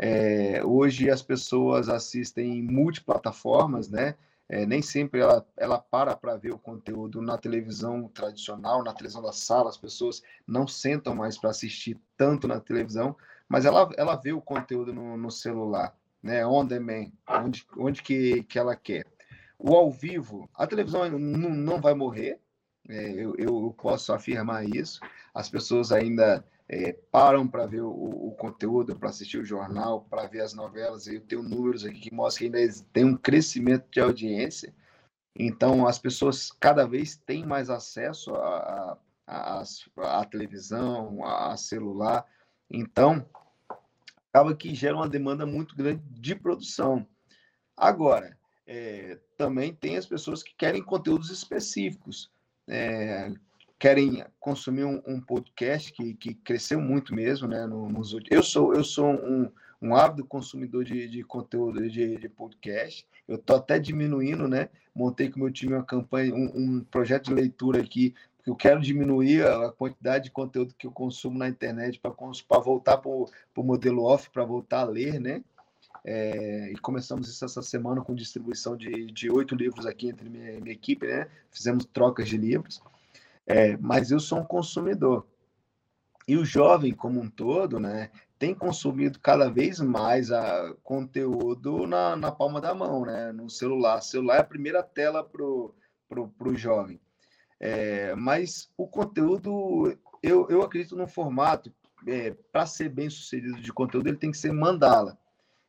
S2: É, hoje as pessoas assistem em multiplataformas, né? É, nem sempre ela, ela para para ver o conteúdo na televisão tradicional, na televisão da sala, as pessoas não sentam mais para assistir tanto na televisão, mas ela, ela vê o conteúdo no, no celular, né? On demand, onde, onde que, que ela quer. O ao vivo, a televisão não, não vai morrer, é, eu, eu posso afirmar isso. As pessoas ainda é, param para ver o, o conteúdo, para assistir o jornal, para ver as novelas. Eu tenho números aqui que mostram que ainda tem um crescimento de audiência. Então, as pessoas cada vez têm mais acesso à a, a, a, a, televisão, a, celular. Então, acaba que gera uma demanda muito grande de produção. Agora, é, também tem as pessoas que querem conteúdos específicos. É, querem consumir um, um, podcast que, que cresceu muito mesmo, né? Nos, eu sou eu sou um, um ávido consumidor de, de conteúdo de, de podcast. Eu estou até diminuindo, né? Montei com o meu time uma campanha, um, um projeto de leitura aqui, porque eu quero diminuir a quantidade de conteúdo que eu consumo na internet para voltar para o modelo off, para voltar a ler, né? É, e começamos isso essa semana com distribuição de oito livros aqui entre minha, minha equipe, né? Fizemos trocas de livros. É, mas eu sou um consumidor. E o jovem como um todo, né, tem consumido cada vez mais a conteúdo na, na palma da mão, né, no celular. O celular é a primeira tela para o pro, pro jovem. É, mas o conteúdo, eu, eu acredito no formato, é, para ser bem sucedido de conteúdo, ele tem que ser mandala.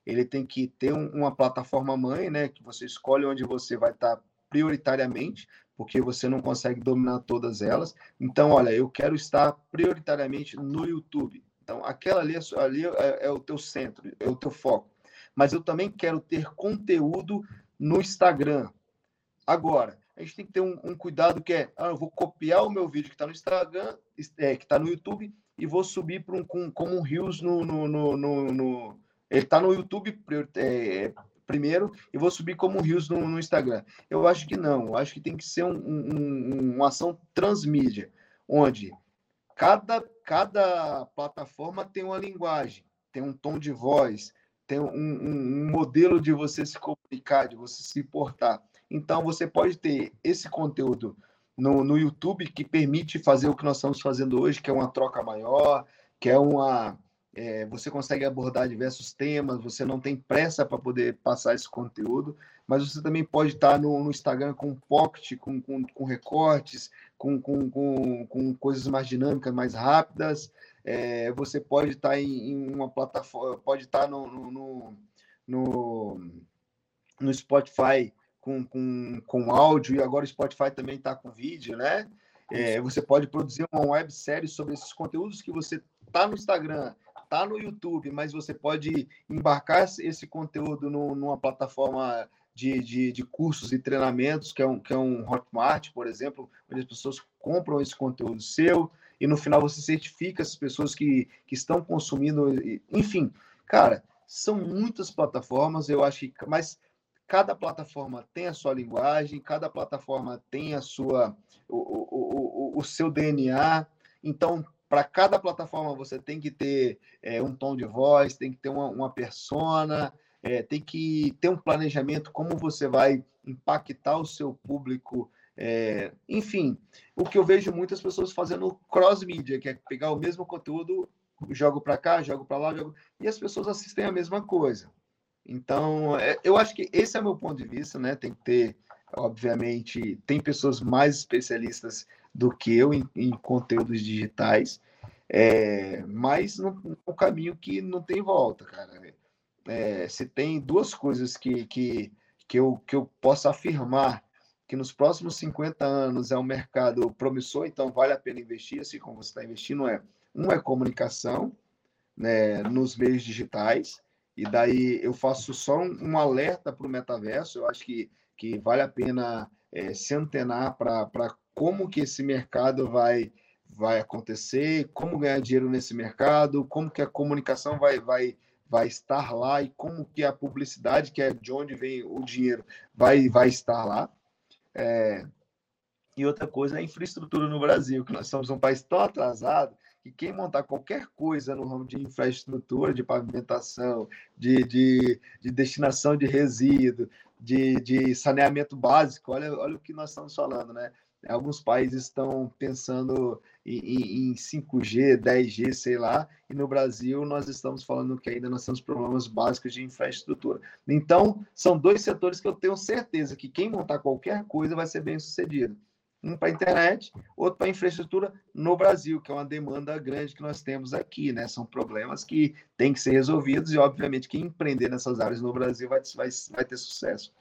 S2: Ele tem que ter um, uma plataforma mãe, né, que você escolhe onde você vai estar prioritariamente, porque você não consegue dominar todas elas. Então, olha, eu quero estar prioritariamente no YouTube. Então, aquela ali, é ali é, é o teu centro, é o teu foco. Mas eu também quero ter conteúdo no Instagram. Agora, a gente tem que ter um, um cuidado que é, ah, eu vou copiar o meu vídeo que está no Instagram, é, que está no YouTube, e vou subir para um, com, como um Reels no, no, no, no ele está no YouTube é, primeiro e vou subir como Rios no, no, Instagram. Eu acho que não. Eu acho que tem que ser um, um, uma ação transmídia, onde cada, cada plataforma tem uma linguagem, tem um tom de voz, tem um, um, modelo de você se comunicar, de você se portar. Então, você pode ter esse conteúdo no, no YouTube que permite fazer o que nós estamos fazendo hoje, que é uma troca maior, que é uma é, você consegue abordar diversos temas, você não tem pressa para poder passar esse conteúdo, mas você também pode estar no, no Instagram com pocket, com, com, com recortes, com, com, coisas mais dinâmicas, mais rápidas. É, você pode estar em, em, uma plataforma, pode estar no, no, no, no Spotify com, com, com áudio, e agora o Spotify também está com vídeo, né? É, você pode produzir uma websérie sobre esses conteúdos que você está no Instagram está no YouTube, mas você pode embarcar esse conteúdo no, numa plataforma de, de, de, cursos e treinamentos, que é, um, que é um Hotmart, por exemplo, onde as pessoas compram esse conteúdo seu e no final você certifica as pessoas que, que estão consumindo. Enfim, cara, são muitas plataformas, eu acho que. Mas cada plataforma tem a sua linguagem, cada plataforma tem a sua, o, o, o, o seu DNA. Então, para cada plataforma você tem que ter é, um tom de voz, tem que ter uma, uma persona, é, tem que ter um planejamento, como você vai impactar o seu público. É, enfim, o que eu vejo muitas pessoas fazendo cross-mídia, que é pegar o mesmo conteúdo, jogo para cá, jogo para lá, jogo... e as pessoas assistem a mesma coisa. Então, é, eu acho que esse é o meu ponto de vista, né? Tem que ter, obviamente, tem pessoas mais especialistas do que eu em, em conteúdos digitais, é, mas no, caminho que não tem volta, cara. É, se tem duas coisas que, que, que, eu, que eu posso afirmar que nos próximos 50 anos é um mercado promissor, então vale a pena investir, assim como você está investindo, é um é comunicação né, nos meios digitais, E daí eu faço só um, um alerta para o metaverso. Eu acho que, que vale a pena é, se antenar para como que esse mercado vai vai acontecer, como ganhar dinheiro nesse mercado, como que a comunicação vai, vai, vai estar lá e como que a publicidade, que é de onde vem o dinheiro, vai, vai estar lá. É... E outra coisa é a infraestrutura no Brasil, que nós somos um país tão atrasado que quem montar qualquer coisa no ramo de infraestrutura, de pavimentação, de, de, de destinação de resíduo, de, de saneamento básico, olha, olha o que nós estamos falando, né? Alguns países estão pensando em, em 5G, 10G, sei lá, e no Brasil nós estamos falando que ainda nós temos problemas básicos de infraestrutura. Então, são dois setores que eu tenho certeza que quem montar qualquer coisa vai ser bem sucedido. Um para a internet, outro para a infraestrutura no Brasil, que é uma demanda grande que nós temos aqui, né? São problemas que têm que ser resolvidos e, obviamente, quem empreender nessas áreas no Brasil vai, vai, vai ter sucesso.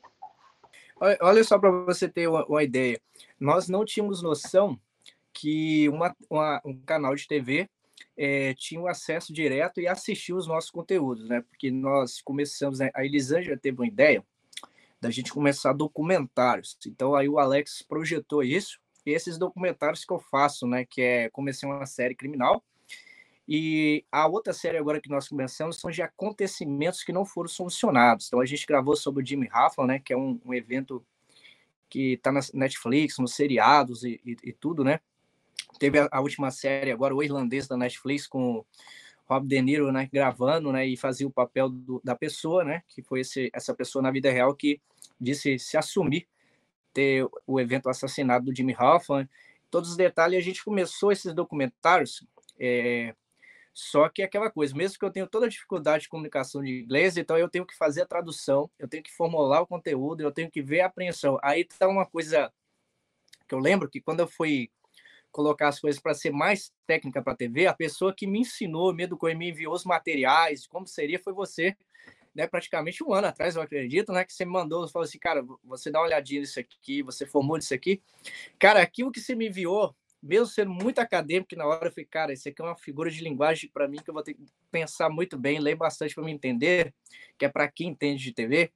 S1: Olha só para você ter uma, uma, ideia. Nós não tínhamos noção que uma, uma, um canal de TV é, tinha o acesso direto e assistia os nossos conteúdos, né? Porque nós começamos, né? a Elisângela teve uma ideia da gente começar documentários. Então aí o Alex projetou isso e esses documentários que eu faço, né? Que é comecei uma série criminal e a outra série agora que nós começamos são de acontecimentos que não foram solucionados. Então a gente gravou sobre o Jimmy Hoffa, né? Que é um, um evento que está na Netflix, nos seriados e, e, e tudo, né? Teve a, a, última série agora, o irlandês da Netflix, com Rob De Niro, né, gravando, né, e fazia o papel do, da pessoa, né, que foi esse, essa pessoa na vida real que disse se assumir ter o evento assassinado do Jimmy Hoffa, todos os detalhes. A gente começou esses documentários, é, só que é aquela coisa, mesmo que eu tenha toda a dificuldade de comunicação de inglês, então eu tenho que fazer a tradução, eu tenho que formular o conteúdo, eu tenho que ver a apreensão. Aí tá uma coisa que eu lembro que quando eu fui colocar as coisas para ser mais técnica para a TV, a pessoa que me ensinou, me educou e me enviou os materiais, como seria, foi você, né, praticamente um ano atrás, eu acredito, né, que você me mandou, falou assim, cara, você dá uma olhadinha nisso aqui, você formou isso aqui. Cara, aquilo que você me enviou, mesmo sendo muito acadêmico, na hora eu falei, cara, isso aqui é uma figura de linguagem para mim que eu vou ter que pensar muito bem, ler bastante para me entender, que é para quem entende de TV.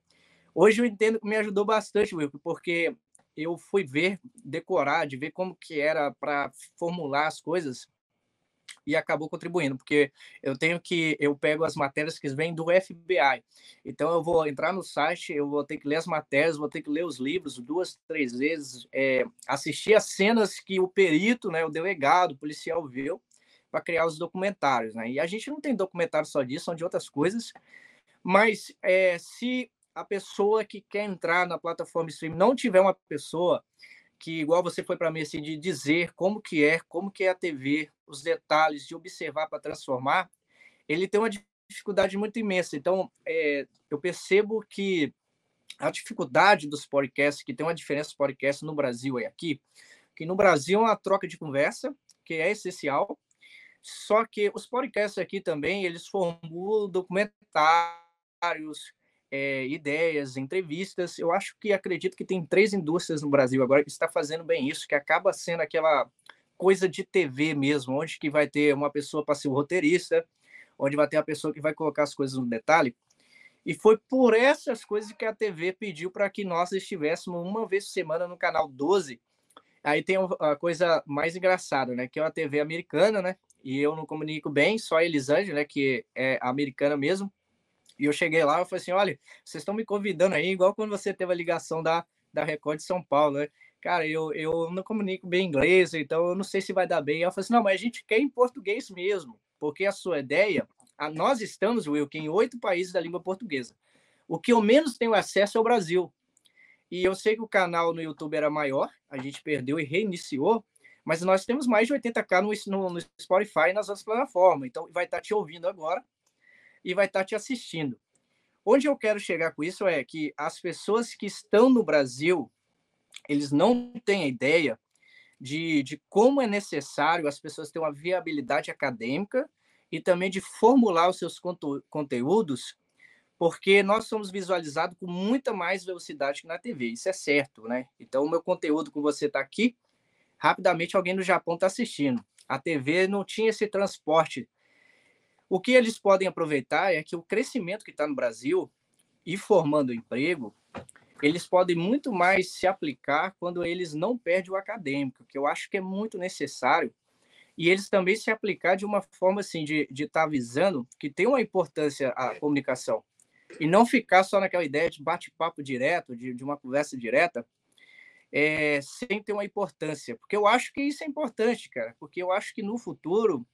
S1: Hoje eu entendo que me ajudou bastante, Wilco, porque eu fui ver, decorar, de ver como que era para formular as coisas e acabou contribuindo, porque eu tenho que eu pego as matérias que vêm do FBI. Então eu vou entrar no site, eu vou ter que ler as matérias, vou ter que ler os livros duas, três vezes, é, assistir as cenas que o perito, né, o delegado, o policial viu para criar os documentários, né? E a gente não tem documentário só disso, são de outras coisas. Mas é, se a pessoa que quer entrar na plataforma stream não tiver uma pessoa que, igual você foi para mim, assim, de dizer como que é, como que é a TV, os detalhes, de observar para transformar, ele tem uma dificuldade muito imensa. Então, é, eu percebo que a dificuldade dos podcasts, que tem uma diferença dos podcasts no Brasil e aqui, que no Brasil é uma troca de conversa, que é essencial, só que os podcasts aqui também, eles formulam documentários, é, ideias, entrevistas. Eu acho que acredito que tem três indústrias no Brasil agora que está fazendo bem isso, que acaba sendo aquela coisa de TV mesmo, onde que vai ter uma pessoa para ser o roteirista, onde vai ter a pessoa que vai colocar as coisas no detalhe. E foi por essas coisas que a TV pediu para que nós estivéssemos uma vez por semana no canal 12. Aí tem a coisa mais engraçada, né? Que é uma TV americana, né? E eu não comunico bem, só a Elisângela, né? Que é americana mesmo. E eu cheguei lá e falei assim: olha, vocês estão me convidando aí, igual quando você teve a ligação da, da Record de São Paulo, né? Cara, eu, eu não comunico bem inglês, então eu não sei se vai dar bem. Eu falei assim: não, mas a gente quer em português mesmo, porque a sua ideia, a, nós estamos, Wilkin, em oito países da língua portuguesa. O que eu menos tenho acesso é o Brasil. E eu sei que o canal no YouTube era maior, a gente perdeu e reiniciou, mas nós temos mais de 80k no, no, no Spotify e nas outras plataformas. Então, vai estar te ouvindo agora e vai estar te assistindo. Onde eu quero chegar com isso é que as pessoas que estão no Brasil, eles não têm a ideia de, de como é necessário as pessoas terem uma viabilidade acadêmica e também de formular os seus conto conteúdos, porque nós somos visualizados com muita mais velocidade que na TV, isso é certo, né? Então, o meu conteúdo com você está aqui, rapidamente alguém no Japão está assistindo. A TV não tinha esse transporte O que eles podem aproveitar é que o crescimento que está no Brasil e formando emprego, eles podem muito mais se aplicar quando eles não perdem o acadêmico, que eu acho que é muito necessário, e eles também se aplicar de uma forma assim, de estar tá avisando que tem uma importância a comunicação, e não ficar só naquela ideia de bate-papo direto, de, de uma conversa direta, é, sem ter uma importância, porque eu acho que isso é importante, cara, porque eu acho que no futuro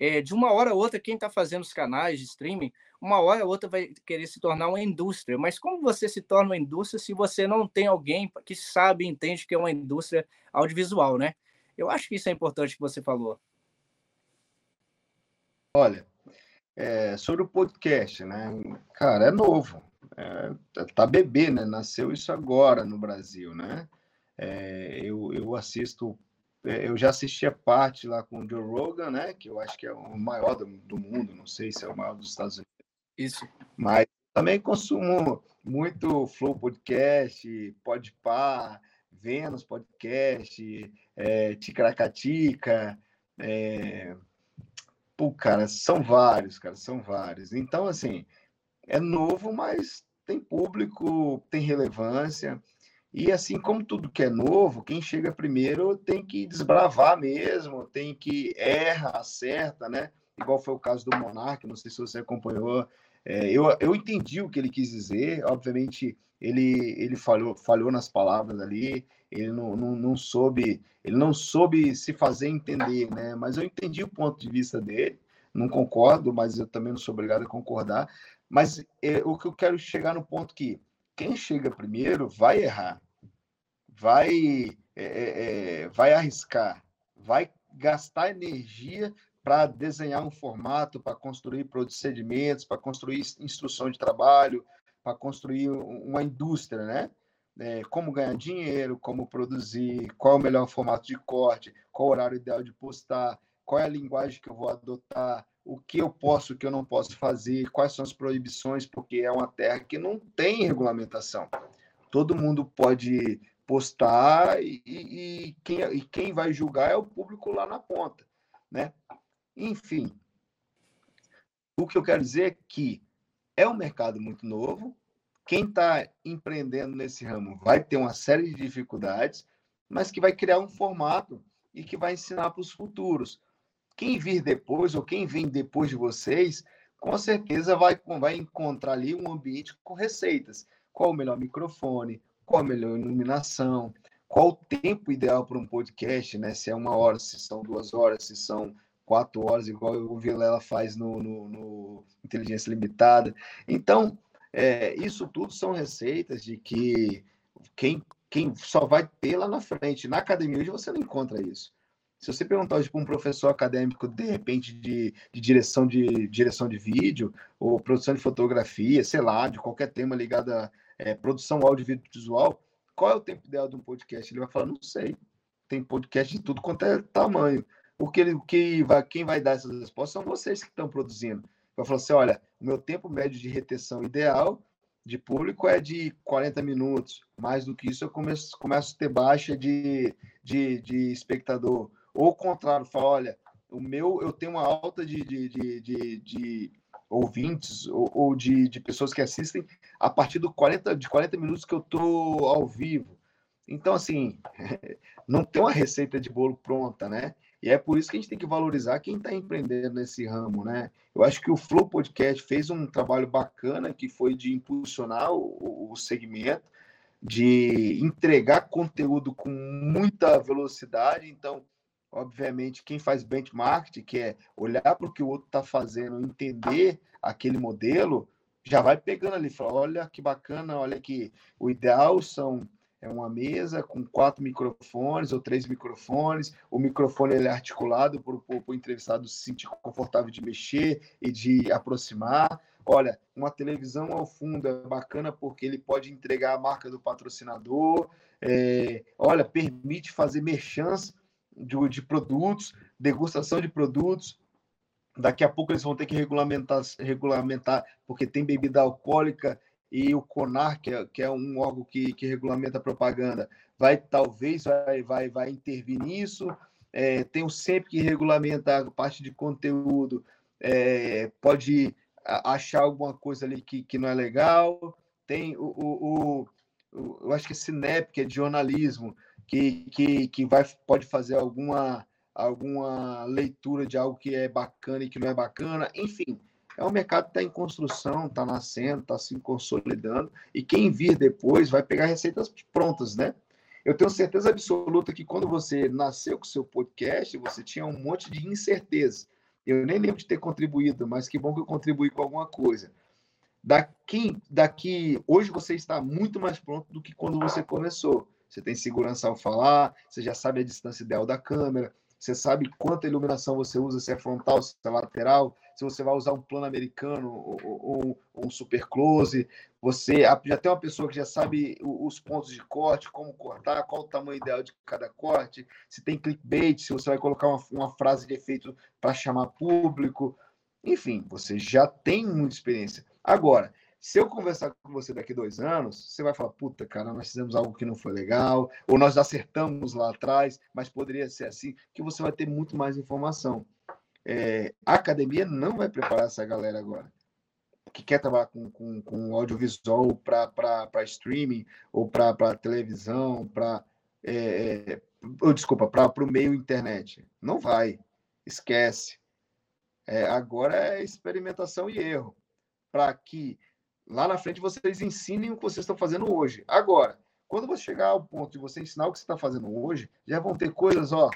S1: é, de uma hora a outra, quem está fazendo os canais de streaming, uma hora a outra vai querer se tornar uma indústria. Mas como você se torna uma indústria se você não tem alguém que sabe e entende que é uma indústria audiovisual, né? Eu acho que isso é importante que você falou.
S2: Olha, é, sobre o podcast, né? Cara, é novo. É, tá bebê, né? Nasceu isso agora no Brasil, né? É, eu, eu assisto eu já assisti a parte lá com o Joe Rogan, né? Que eu acho que é o maior do, do mundo, não sei se é o maior dos Estados Unidos.
S1: Isso.
S2: Mas também consumo muito Flow Podcast, Podpar, Vênus Podcast, é, Ticaracatica. É... Pô, cara, são vários, cara, são vários. Então, assim, é novo, mas tem público, tem relevância. E assim como tudo que é novo, quem chega primeiro tem que desbravar mesmo, tem que erra, acerta, né? Igual foi o caso do Monark, não sei se você acompanhou. É, eu, eu entendi o que ele quis dizer, obviamente ele, ele falhou, falhou nas palavras ali, ele não, não, não soube ele não soube se fazer entender, né? Mas eu entendi o ponto de vista dele, não concordo, mas eu também não sou obrigado a concordar. Mas é, o que eu quero chegar no ponto que quem chega primeiro vai errar, vai, é, é, é vai arriscar, vai gastar energia para desenhar um formato, para construir procedimentos, para construir instrução de trabalho, para construir uma indústria, né? É, como ganhar dinheiro, como produzir, qual é o melhor formato de corte, qual o horário ideal de postar, qual é a linguagem que eu vou adotar, o que eu posso, o que eu não posso fazer, quais são as proibições, porque é uma terra que não tem regulamentação. Todo mundo pode postar e, e, quem, e quem vai julgar é o público lá na ponta, né? Enfim, o que eu quero dizer é que é um mercado muito novo, quem está empreendendo nesse ramo vai ter uma série de dificuldades, mas que vai criar um formato e que vai ensinar para os futuros. Quem vir depois, ou quem vem depois de vocês, com certeza vai, vai encontrar ali um ambiente com receitas. Qual o melhor microfone, qual a melhor iluminação, qual o tempo ideal para um podcast, né? Se é uma hora, se são duas horas, se são quatro horas, igual o Vilela faz no, no, no Inteligência Limitada. Então, é, isso tudo são receitas de que quem, quem só vai ter lá na frente. Na academia hoje você não encontra isso. Se você perguntar hoje para um professor acadêmico, de repente, de, de, direção de direção de vídeo, ou produção de fotografia, sei lá, de qualquer tema ligado a é, produção audiovisual, qual é o tempo ideal de um podcast? Ele vai falar, não sei. Tem podcast de tudo quanto é tamanho. O que, ele, o que vai, quem vai dar essas respostas são vocês que estão produzindo. Vai falar assim: olha, o meu tempo médio de retenção ideal de público é de 40 minutos. Mais do que isso, eu começo, começo a ter baixa de, de, de espectador ou o contrário, fala, olha, o meu, eu tenho uma alta de, de, de, de, de ouvintes ou, ou, de, de pessoas que assistem a partir do 40, de 40 minutos que eu estou ao vivo. Então, assim, não tem uma receita de bolo pronta, né? E é por isso que a gente tem que valorizar quem está empreendendo nesse ramo, né? Eu acho que o Flow Podcast fez um trabalho bacana que foi de impulsionar o, o segmento, de entregar conteúdo com muita velocidade. Então, obviamente, quem faz benchmark, que é olhar para o que o outro está fazendo, entender aquele modelo, já vai pegando ali, fala, olha que bacana, olha que o ideal são é uma mesa com quatro microfones ou três microfones, o microfone ele é articulado para o entrevistado se sentir confortável de mexer e de aproximar. Olha, uma televisão ao fundo é bacana porque ele pode entregar a marca do patrocinador. É, olha, permite fazer merchans de, de produtos, degustação de produtos. Daqui a pouco eles vão ter que regulamentar, regulamentar porque tem bebida alcoólica e o CONAR, que é, que é um órgão que, que regulamenta a propaganda, vai talvez vai, vai, vai intervir nisso. É, tem o sempre que regulamenta a parte de conteúdo, é, pode achar alguma coisa ali que, que não é legal. Tem o, o, o, eu acho que é Cinep, que é de jornalismo, que, que, que vai, pode fazer alguma, alguma leitura de algo que é bacana e que não é bacana. Enfim, é um mercado que está em construção, está nascendo, está se consolidando, e quem vir depois vai pegar receitas prontas, né? Eu tenho certeza absoluta que quando você nasceu com o seu podcast, você tinha um monte de incerteza. Eu nem lembro de ter contribuído, mas que bom que eu contribuí com alguma coisa. Daqui, daqui, hoje você está muito mais pronto do que quando você começou. Você tem segurança ao falar, você já sabe a distância ideal da câmera, você sabe quanta iluminação você usa, se é frontal, se é lateral, se você vai usar um plano americano ou, ou um super close. Você já tem uma pessoa que já sabe os pontos de corte, como cortar, qual o tamanho ideal de cada corte, se tem clickbait, se você vai colocar uma, uma frase de efeito para chamar público. Enfim, você já tem muita experiência. Agora, se eu conversar com você daqui dois anos, você vai falar, puta, cara, nós fizemos algo que não foi legal, ou nós acertamos lá atrás, mas poderia ser assim, que você vai ter muito mais informação. É, a academia não vai preparar essa galera agora, que quer trabalhar com, com, com audiovisual para streaming, ou para televisão, para. É, é, desculpa, para o meio internet. Não vai. Esquece. É, agora é experimentação e erro. Para que lá na frente vocês ensinem o que vocês estão fazendo hoje. Agora, quando você chegar ao ponto de você ensinar o que você está fazendo hoje, já vão ter coisas, ó.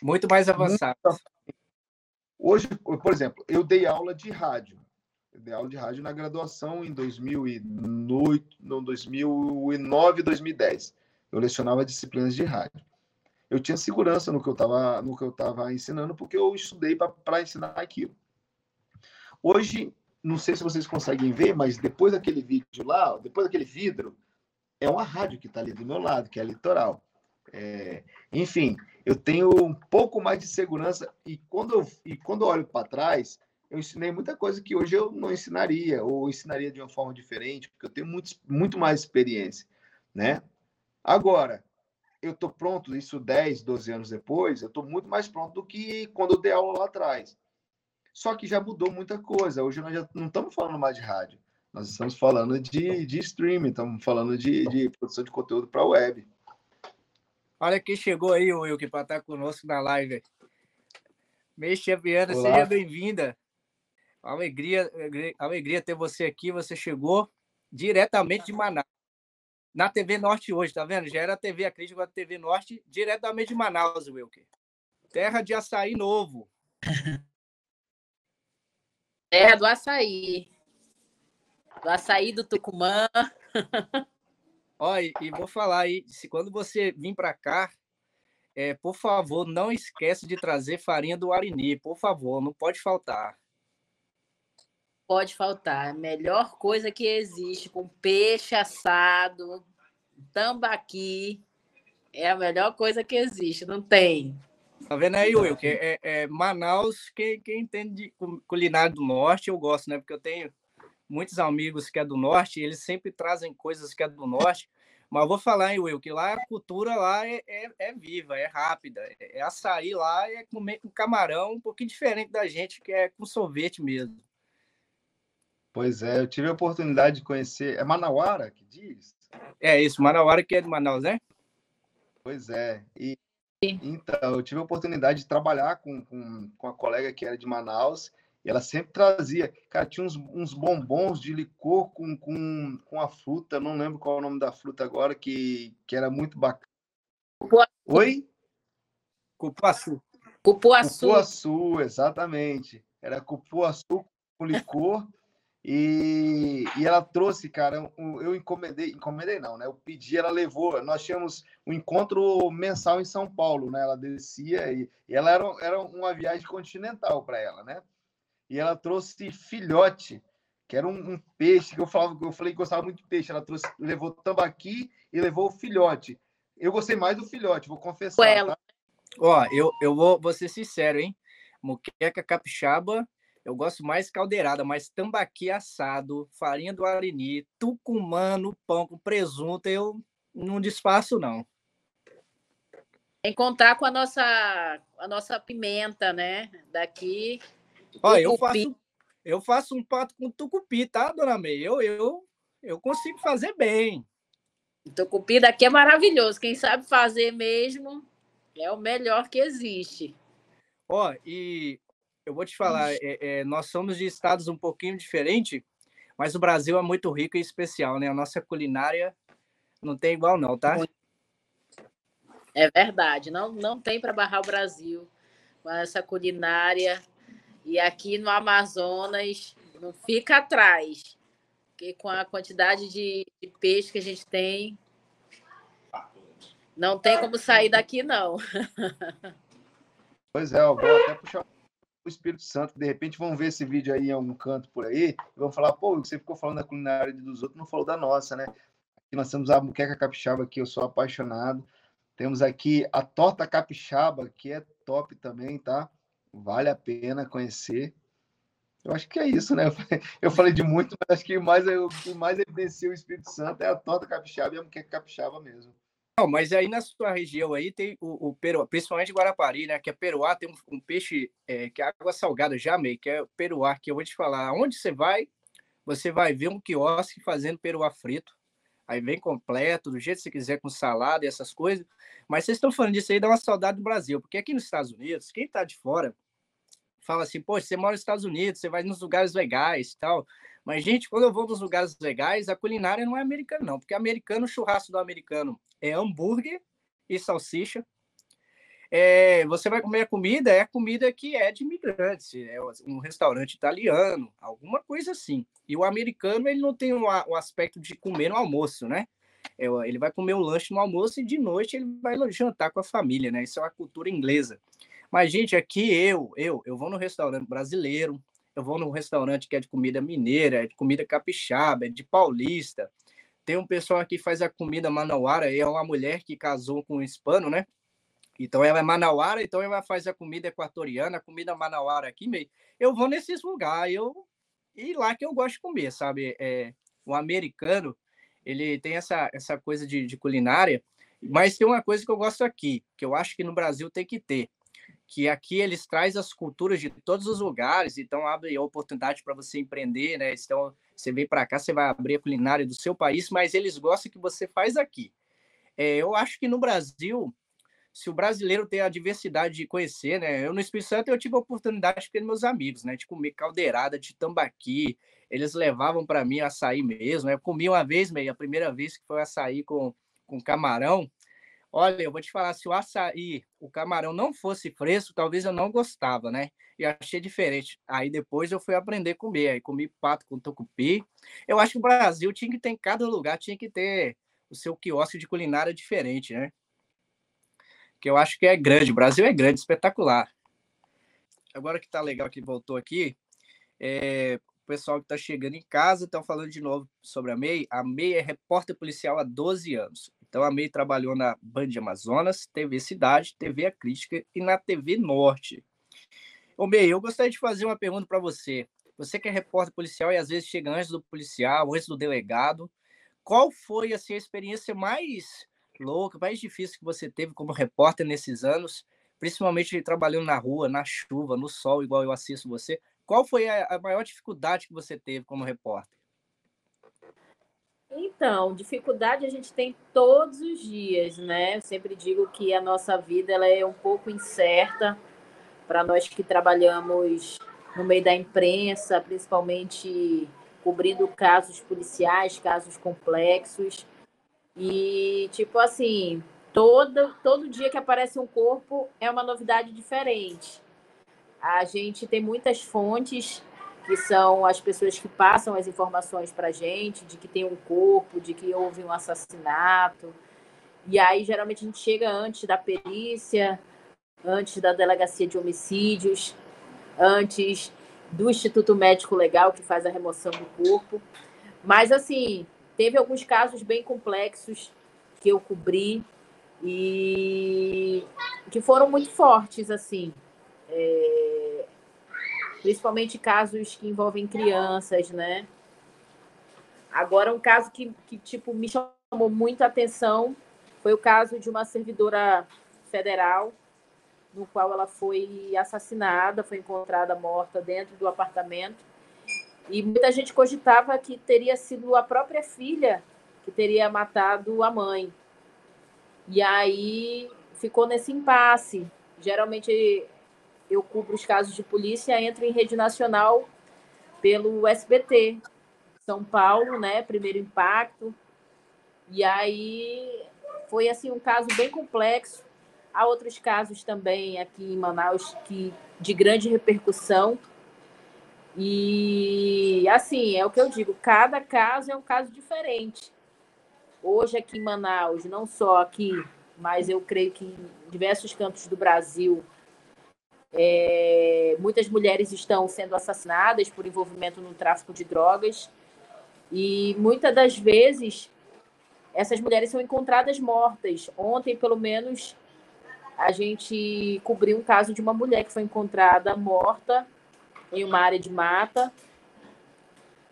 S1: Muito mais avançadas.
S2: Hoje, por exemplo, eu dei aula de rádio. Eu dei aula de rádio na graduação em 2008, não, 2009, 2010. Eu lecionava disciplinas de rádio. Eu tinha segurança no que eu estava no que eu estava ensinando porque eu estudei para ensinar aquilo. Hoje não sei se vocês conseguem ver, mas depois daquele vídeo lá, depois daquele vidro, é uma rádio que está ali do meu lado, que é a Litoral. É, enfim, eu tenho um pouco mais de segurança e quando eu, e quando eu olho para trás, eu ensinei muita coisa que hoje eu não ensinaria, ou ensinaria de uma forma diferente, porque eu tenho muito, muito mais experiência, né? Agora, eu estou pronto, isso 10, 12 anos depois, eu estou muito mais pronto do que quando eu dei aula lá atrás. Só que já mudou muita coisa. Hoje nós já não estamos falando mais de rádio. Nós estamos falando de, de streaming, estamos falando de, de produção de conteúdo para a web.
S1: Olha quem chegou aí, o Wilke, para estar conosco na live. Mexia Viana, Olá. seja bem-vinda. Alegria, alegria ter você aqui. Você chegou diretamente de Manaus. Na TV Norte hoje, tá vendo? Já era a TV a crítica da TV Norte, diretamente de Manaus, Wilke. Terra de açaí novo.
S4: Terra do açaí. Do açaí do Tucumã.
S1: Olha, e vou falar aí, se quando você vir para cá, é, por favor, não esquece de trazer farinha do Arini, por favor, não pode faltar.
S4: Pode faltar. Melhor coisa que existe com peixe assado, tambaqui, é a melhor coisa que existe, não tem.
S1: Tá vendo aí, Will? Que é, é Manaus, quem, quem entende de culinária do norte, eu gosto, né? Porque eu tenho muitos amigos que é do norte, e eles sempre trazem coisas que é do norte. Mas eu vou falar, hein, Will, que lá a cultura lá é, é, é viva, é rápida. É, é açaí lá, é comer com camarão, um pouquinho diferente da gente, que é com sorvete mesmo.
S2: Pois é, eu tive a oportunidade de conhecer. É Manauara que diz?
S1: É isso, Manauara que é de Manaus, né?
S2: Pois é. E então, eu tive a oportunidade de trabalhar com, com, com a colega que era de Manaus, e ela sempre trazia, cara, tinha uns, uns bombons de licor com, com, com a fruta, não lembro qual é o nome da fruta agora, que, que era muito bacana. Cupuaçu. Oi?
S1: Cupuaçu.
S4: Cupuaçu.
S2: Cupuaçu, exatamente. Era cupuaçu com licor e, e ela trouxe, cara, eu encomendei, encomendei não, né? Eu pedi, ela levou. Nós tínhamos um encontro mensal em São Paulo, né? Ela descia e, e ela era, era uma viagem continental para ela, né? E ela trouxe filhote, que era um, um, peixe que eu falava, eu falei que gostava muito de peixe. Ela trouxe, levou tambaqui e levou o filhote. Eu gostei mais do filhote, vou confessar. Tá?
S1: Ó, eu, eu vou, vou ser sincero, hein? Moqueca capixaba eu gosto mais caldeirada, mais tambaqui assado, farinha do arini, tucumano, pão com presunto, eu não desfaço, não.
S4: Encontrar com a nossa, a nossa pimenta, né? Daqui,
S1: Olha, eu faço, eu faço um pato com tucupi, tá, dona May? Eu, eu, eu consigo fazer bem.
S4: O tucupi daqui é maravilhoso. Quem sabe fazer mesmo é o melhor que existe.
S1: Ó, e eu vou te falar, é, é, nós somos de estados um pouquinho diferentes, mas o Brasil é muito rico e especial, né? A nossa culinária não tem igual, não, tá?
S4: É verdade, não, não tem para barrar o Brasil com essa culinária. E aqui no Amazonas não fica atrás, porque com a quantidade de, de peixe que a gente tem, não tem como sair daqui, não.
S2: Pois é, eu vou até puxar o Espírito Santo. De repente vão ver esse vídeo aí em algum canto por aí e vão falar, pô, você ficou falando da culinária dos outros, não falou da nossa, né? Aqui nós temos a muqueca capixaba, que eu sou apaixonado. Temos aqui a torta capixaba, que é top também, tá? Vale a pena conhecer. Eu acho que é isso, né? Eu falei de muito, mas acho que mais, o que mais evidencia o Espírito Santo é a torta capixaba e a muqueca capixaba mesmo.
S1: Não, mas aí na sua região aí tem o, o peruá, principalmente Guarapari, né? Que é peruá, tem um, um peixe é, que é água salgada, já meio, que é peruá, que eu vou te falar. Onde você vai, você vai ver um quiosque fazendo peruá frito. Aí vem completo, do jeito que você quiser, com salada e essas coisas. Mas vocês estão falando disso aí, dá uma saudade do Brasil. Porque aqui nos Estados Unidos, quem está de fora fala assim, pô, você mora nos Estados Unidos, você vai nos lugares legais e tal. Mas, gente, quando eu vou nos lugares legais, a culinária não é americana, não. Porque americano, o churrasco do americano é hambúrguer e salsicha. É, você vai comer a comida, é a comida que é de imigrantes, é um restaurante italiano, alguma coisa assim. E o americano, ele não tem o um, um aspecto de comer no almoço, né? É, ele vai comer o lanche no almoço e de noite ele vai jantar com a família, né? Isso é uma cultura inglesa. Mas, gente, aqui eu, eu, eu vou no restaurante brasileiro, eu vou num restaurante que é de comida mineira, é de comida capixaba, é de paulista, tem um pessoal que faz a comida manauara, é uma mulher que casou com um hispano, né? Então ela é manauara, então ela faz a comida equatoriana, a comida manauara aqui meio. Eu vou nesses lugares, eu e lá que eu gosto de comer, sabe? É, o americano, ele tem essa, essa coisa de, de culinária, mas tem uma coisa que eu gosto aqui, que eu acho que no Brasil tem que ter, que aqui eles trazem as culturas de todos os lugares, então abre a oportunidade para você empreender, né? Então, você vem para cá, você vai abrir a culinária do seu país, mas eles gostam que você faz aqui. É, eu acho que no Brasil, se o brasileiro tem a diversidade de conhecer, né? Eu no Espírito Santo eu tive a oportunidade de meus amigos, né? De comer caldeirada de tambaqui. Eles levavam para mim açaí mesmo. Né? Eu comi uma vez, meio, a primeira vez que foi açaí com, com camarão. Olha, eu vou te falar, se o açaí, o camarão não fosse fresco, talvez eu não gostava, né? E achei diferente. Aí depois eu fui aprender a comer, aí comi pato com tucupi. Eu acho que o Brasil tinha que ter, em cada lugar tinha que ter o seu quiosque de culinária diferente, né? Que eu acho que é grande, o Brasil é grande, espetacular. Agora que tá legal que voltou aqui, é, o pessoal que está chegando em casa estão falando de novo sobre a MEI. A MEI é repórter policial há 12 anos. Então, a MEI trabalhou na Band Amazonas, TV Cidade, TV A Crítica e na TV Norte. Ô, MEI, eu gostaria de fazer uma pergunta para você. Você que é repórter policial e às vezes chega antes do policial, antes do delegado. Qual foi assim, a experiência mais louca, mais difícil que você teve como repórter nesses anos, principalmente trabalhando na rua, na chuva, no sol, igual eu assisto você? Qual foi a maior dificuldade que você teve como repórter?
S4: Então, dificuldade a gente tem todos os dias, né? Eu sempre digo que a nossa vida ela é um pouco incerta para nós que trabalhamos no meio da imprensa, principalmente cobrindo casos policiais, casos complexos. E tipo assim, todo todo dia que aparece um corpo é uma novidade diferente. A gente tem muitas fontes que são as pessoas que passam as informações para a gente, de que tem um corpo, de que houve um assassinato. E aí, geralmente, a gente chega antes da perícia, antes da delegacia de homicídios, antes do Instituto Médico Legal, que faz a remoção do corpo. Mas, assim, teve alguns casos bem complexos que eu cobri e que foram muito fortes, assim. É principalmente casos que envolvem crianças, né? Agora, um caso que, que tipo, me chamou muita atenção foi o caso de uma servidora federal no qual ela foi assassinada, foi encontrada morta dentro do apartamento. E muita gente cogitava que teria sido a própria filha que teria matado a mãe. E aí ficou nesse impasse. Geralmente eu cubro os casos de polícia, entro em rede nacional pelo SBT. São Paulo, né? Primeiro impacto. E aí foi assim um caso bem complexo. Há outros casos também aqui em Manaus que de grande repercussão. E assim, é o que eu digo, cada caso é um caso diferente. Hoje aqui em Manaus, não só aqui, mas eu creio que em diversos cantos do Brasil, é, muitas mulheres estão sendo assassinadas por envolvimento no tráfico de drogas. E muitas das vezes essas mulheres são encontradas mortas. Ontem, pelo menos, a gente cobriu um caso de uma mulher que foi encontrada morta em uma área de mata.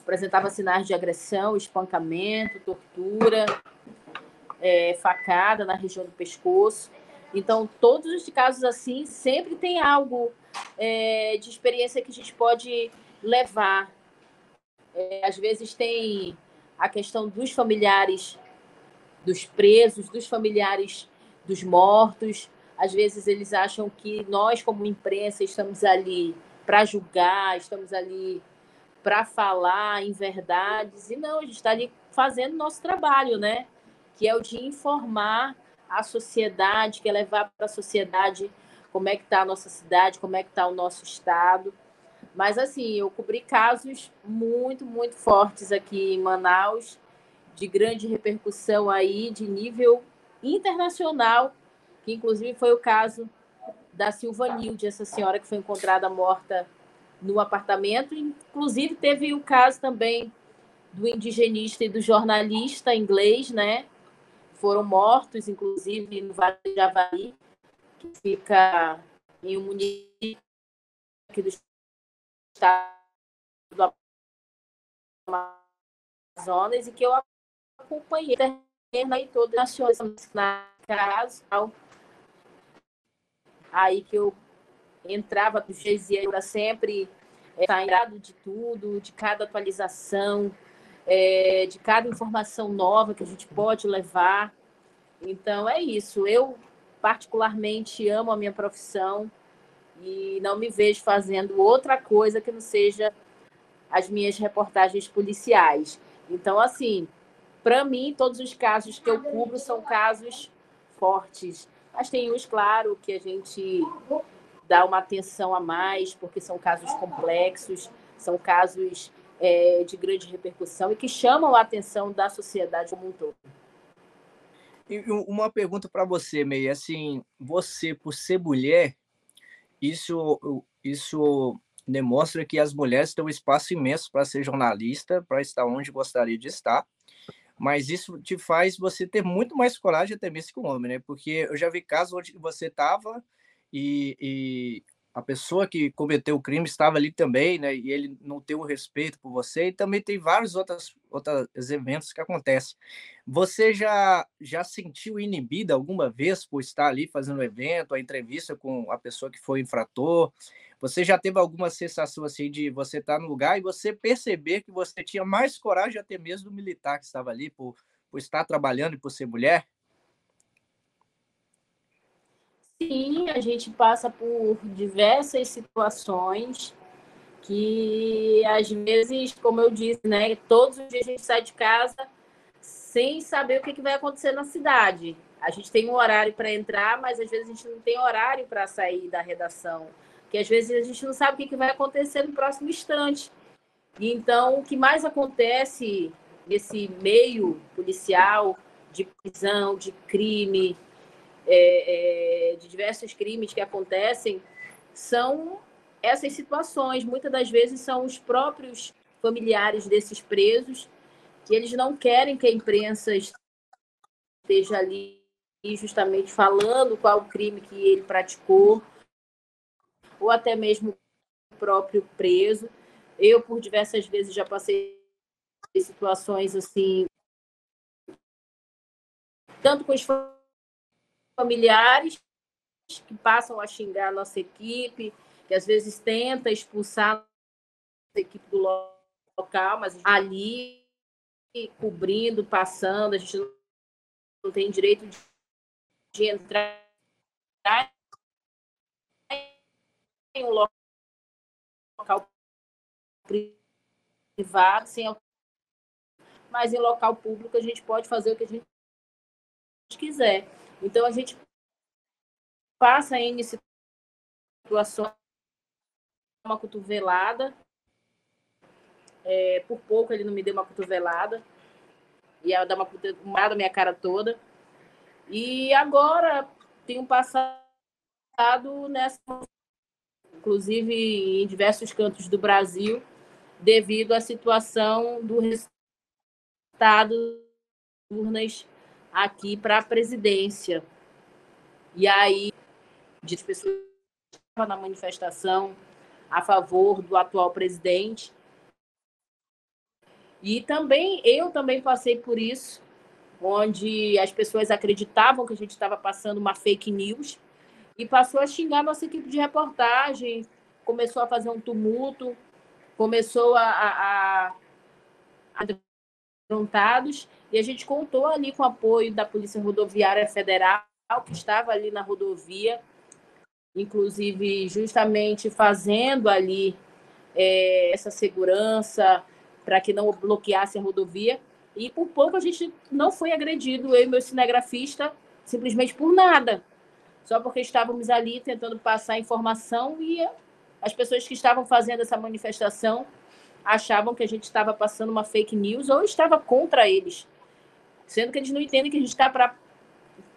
S4: Apresentava sinais de agressão, espancamento, tortura, é, facada na região do pescoço. Então, todos os casos assim, sempre tem algo é, de experiência que a gente pode levar. É, às vezes tem a questão dos familiares dos presos, dos familiares dos mortos. Às vezes eles acham que nós, como imprensa, estamos ali para julgar, estamos ali para falar em verdades. E não, a gente está ali fazendo nosso trabalho, né? Que é o de informar a sociedade, que é levar para a sociedade como é que está a nossa cidade, como é que está o nosso estado. Mas assim, eu cobri casos muito, muito fortes aqui em Manaus de grande repercussão aí, de nível internacional, que inclusive foi o caso da Silvanilde, essa senhora que foi encontrada morta no apartamento. Inclusive, teve o caso também do indigenista e do jornalista inglês, né? Foram mortos, inclusive, no Vale de Javari, que fica em um município aqui do estado do Amazonas, e que eu acompanhei aí todo nacional na casa, aí que eu entrava do GZI para sempre é, de tudo, de cada atualização, é, de cada informação nova que a gente pode levar. Então é isso. Eu particularmente amo a minha profissão e não me vejo fazendo outra coisa que não seja as minhas reportagens policiais. Então, assim, para mim, todos os casos que eu cubro são casos fortes. Mas tem uns, claro, que a gente dá uma atenção a mais, porque são casos complexos, são casos é, de grande repercussão e que chamam a atenção da sociedade como um todo.
S1: E uma pergunta para você, Meia, assim, você, por ser mulher, isso, isso demonstra que as mulheres têm um espaço imenso para ser jornalista, para estar onde gostaria de estar, mas isso te faz você ter muito mais coragem até mesmo que o homem, né? Porque eu já vi casos onde você estava e, e, a pessoa que cometeu o crime estava ali também, né? E ele não tem o respeito por você. E também tem vários outros, outros eventos que acontecem. Você já, já sentiu inibida alguma vez por estar ali fazendo o evento, a entrevista com a pessoa que foi infrator? Você já teve alguma sensação assim de você estar no lugar e você perceber que você tinha mais coragem até mesmo do militar que estava ali por, por estar trabalhando e por ser mulher?
S4: Sim, a gente passa por diversas situações que às vezes, como eu disse, né, todos os dias a gente sai de casa sem saber o que, vai acontecer na cidade. A gente tem um horário para entrar, mas às vezes a gente não tem horário para sair da redação que às vezes a gente não sabe o que vai acontecer no próximo instante. Então, o que mais acontece nesse meio policial de prisão, de crime, é, é, de diversos crimes que acontecem, são essas situações. Muitas das vezes são os próprios familiares desses presos que eles não querem que a imprensa esteja ali justamente falando qual o crime que ele praticou ou até mesmo o próprio preso. Eu, por diversas vezes, já passei situações assim, tanto com os familiares, que passam a xingar a nossa equipe, que às vezes tenta expulsar a equipe do local, mas ali cobrindo, passando, a gente não tem direito de, de entrar em um local privado, sem mas em local público a gente pode fazer o que a gente quiser. Então a gente passa em situações uma cotovelada. É, por pouco ele não me deu uma cotovelada. E ela dá uma cotovelada na minha cara toda. E agora tenho passado nessa inclusive em diversos cantos do Brasil, devido à situação do resultado urnas aqui para a presidência. E aí, de pessoas na manifestação a favor do atual presidente. E também eu também passei por isso, onde as pessoas acreditavam que a gente estava passando uma fake news e passou a xingar nossa equipe de reportagem, começou a fazer um tumulto, começou a, a, a e a gente contou ali com o apoio da Polícia Rodoviária Federal, que estava ali na rodovia, inclusive justamente fazendo ali é, essa segurança para que não bloqueasse a rodovia. E por pouco a gente não foi agredido, eu e meu cinegrafista, simplesmente por nada só porque estávamos ali tentando passar informação e as pessoas que estavam fazendo essa manifestação achavam que a gente estava passando uma fake news ou estava contra eles, sendo que eles não entendem que a gente está para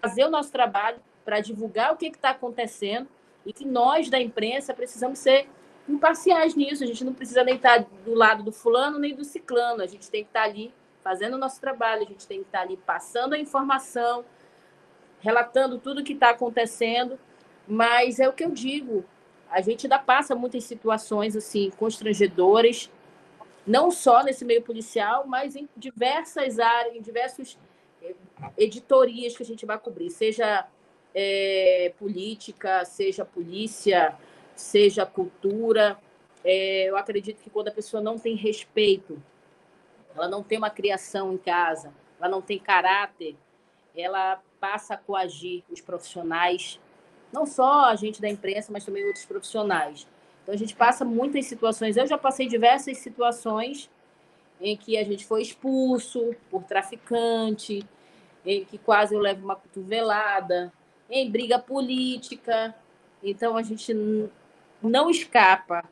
S4: fazer o nosso trabalho, para divulgar o que está acontecendo e que nós da imprensa precisamos ser imparciais nisso. A gente não precisa nem estar tá do lado do fulano nem do ciclano. A gente tem que estar tá ali fazendo o nosso trabalho, a gente tem que estar tá ali passando a informação, relatando tudo o que está acontecendo, mas é o que eu digo, a gente ainda passa muitas situações assim constrangedoras, não só nesse meio policial, mas em diversas áreas, em diversas eh, editorias que a gente vai cobrir, seja é, política, seja polícia, seja cultura. É, eu acredito que quando a pessoa não tem respeito, ela não tem uma criação em casa, ela não tem caráter, ela passa a coagir os profissionais, não só a gente da imprensa, mas também outros profissionais. Então a gente passa muitas situações. Eu já passei diversas situações em que a gente foi expulso por traficante, em que quase eu levo uma cotovelada, em briga política. Então a gente não escapa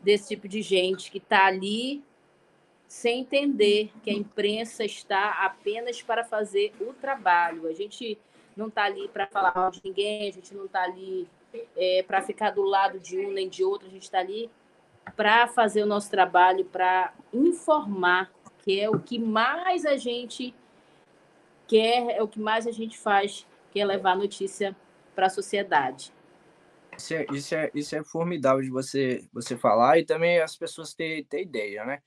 S4: desse tipo de gente que está ali sem entender que a imprensa está apenas para fazer o trabalho. A gente não está ali para falar mal de ninguém, a gente não está ali é, para ficar do lado de um nem de outro, a gente está ali para fazer o nosso trabalho, para informar, que é o que mais a gente quer, é o que mais a gente faz, que é levar notícia para a sociedade.
S1: Isso é, isso, é, isso é formidável de você, você falar e também as pessoas terem ter ideia, né?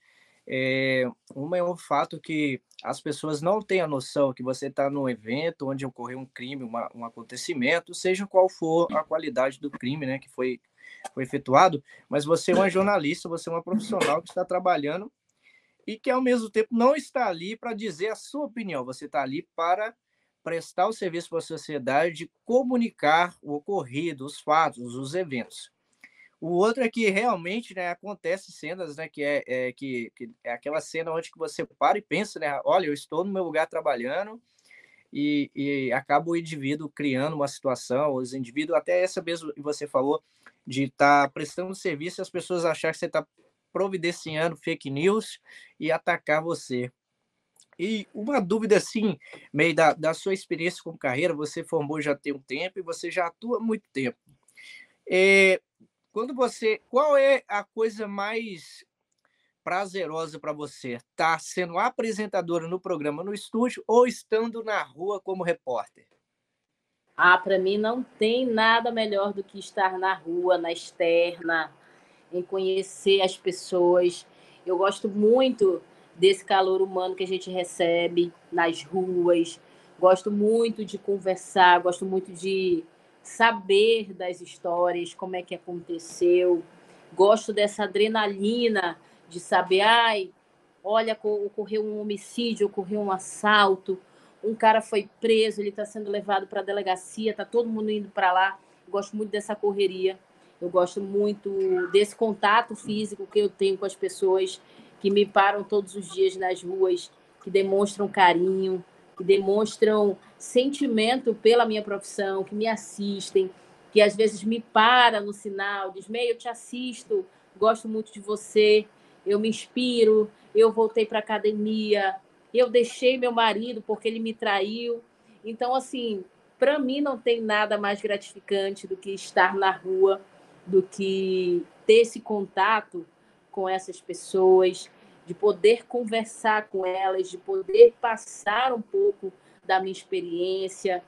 S1: É, uma é o fato que as pessoas não têm a noção que você está num evento onde ocorreu um crime, uma, um acontecimento, seja qual for a qualidade do crime né, que foi, foi efetuado, mas você é uma jornalista, você é uma profissional que está trabalhando e que, ao mesmo tempo, não está ali para dizer a sua opinião, você está ali para prestar o serviço para a sociedade de comunicar o ocorrido, os fatos, os eventos. O outro é que realmente né, acontece cenas, né, que é, é que, que, é aquela cena onde que você para e pensa, né, olha, eu estou no meu lugar trabalhando e, e acaba o indivíduo criando uma situação, os indivíduos, até essa mesmo que você falou, de estar tá prestando serviço e as pessoas acharem que você está providenciando fake news e atacar você. E uma dúvida assim, meio da, da sua experiência com carreira, você formou já tem um tempo e você já atua há muito tempo. É, quando você, qual é a coisa mais prazerosa para você? Estar tá sendo apresentadora no programa no estúdio ou estando na rua como repórter?
S4: Ah, para mim não tem nada melhor do que estar na rua, na externa, em conhecer as pessoas. Eu gosto muito desse calor humano que a gente recebe nas ruas. Gosto muito de conversar, gosto muito de saber das histórias, como é que aconteceu. Gosto dessa adrenalina de saber, ai, olha, ocorreu um homicídio, ocorreu um assalto, um cara foi preso, ele está sendo levado para a delegacia, está todo mundo indo para lá. Gosto muito dessa correria. Eu gosto muito desse contato físico que eu tenho com as pessoas que me param todos os dias nas ruas, que demonstram carinho, que demonstram sentimento pela minha profissão, que me assistem, que às vezes me para no sinal, diz: Meio, eu te assisto, gosto muito de você, eu me inspiro, eu voltei para academia, eu deixei meu marido porque ele me traiu. Então, assim, para mim não tem nada mais gratificante do que estar na rua, do que ter esse contato com essas pessoas, de poder conversar com elas, de poder passar um pouco da minha experiência,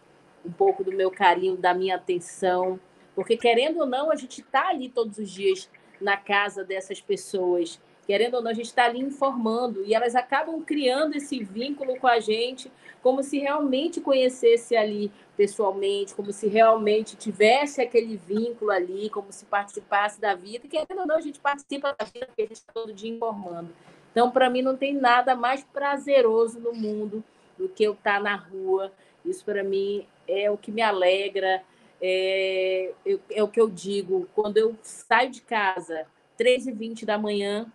S4: um pouco do meu carinho, da minha atenção, porque querendo ou não, a gente está ali todos os dias na casa dessas pessoas querendo ou não, a gente está ali informando e elas acabam criando esse vínculo com a gente, como se realmente conhecesse ali pessoalmente, como se realmente tivesse aquele vínculo ali, como se participasse da vida. E querendo ou não, a gente participa da vida porque a gente está todo dia informando. Então, para mim, não tem nada mais prazeroso no mundo do que eu estar tá na rua. Isso, para mim, é o que me alegra. É, é, o que eu digo. Quando eu saio de casa, 3h20 da manhã,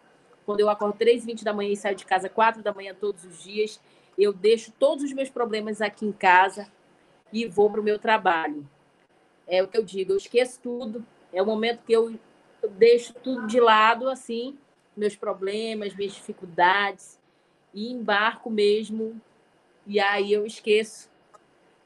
S4: quando eu acordo 3 20 da manhã e saio de casa 4 da manhã todos os dias, eu deixo todos os meus problemas aqui em casa e vou para o meu trabalho. É o que eu digo, eu esqueço tudo. É o momento que eu deixo tudo de lado, assim, meus problemas, minhas dificuldades, e embarco mesmo. E aí eu esqueço,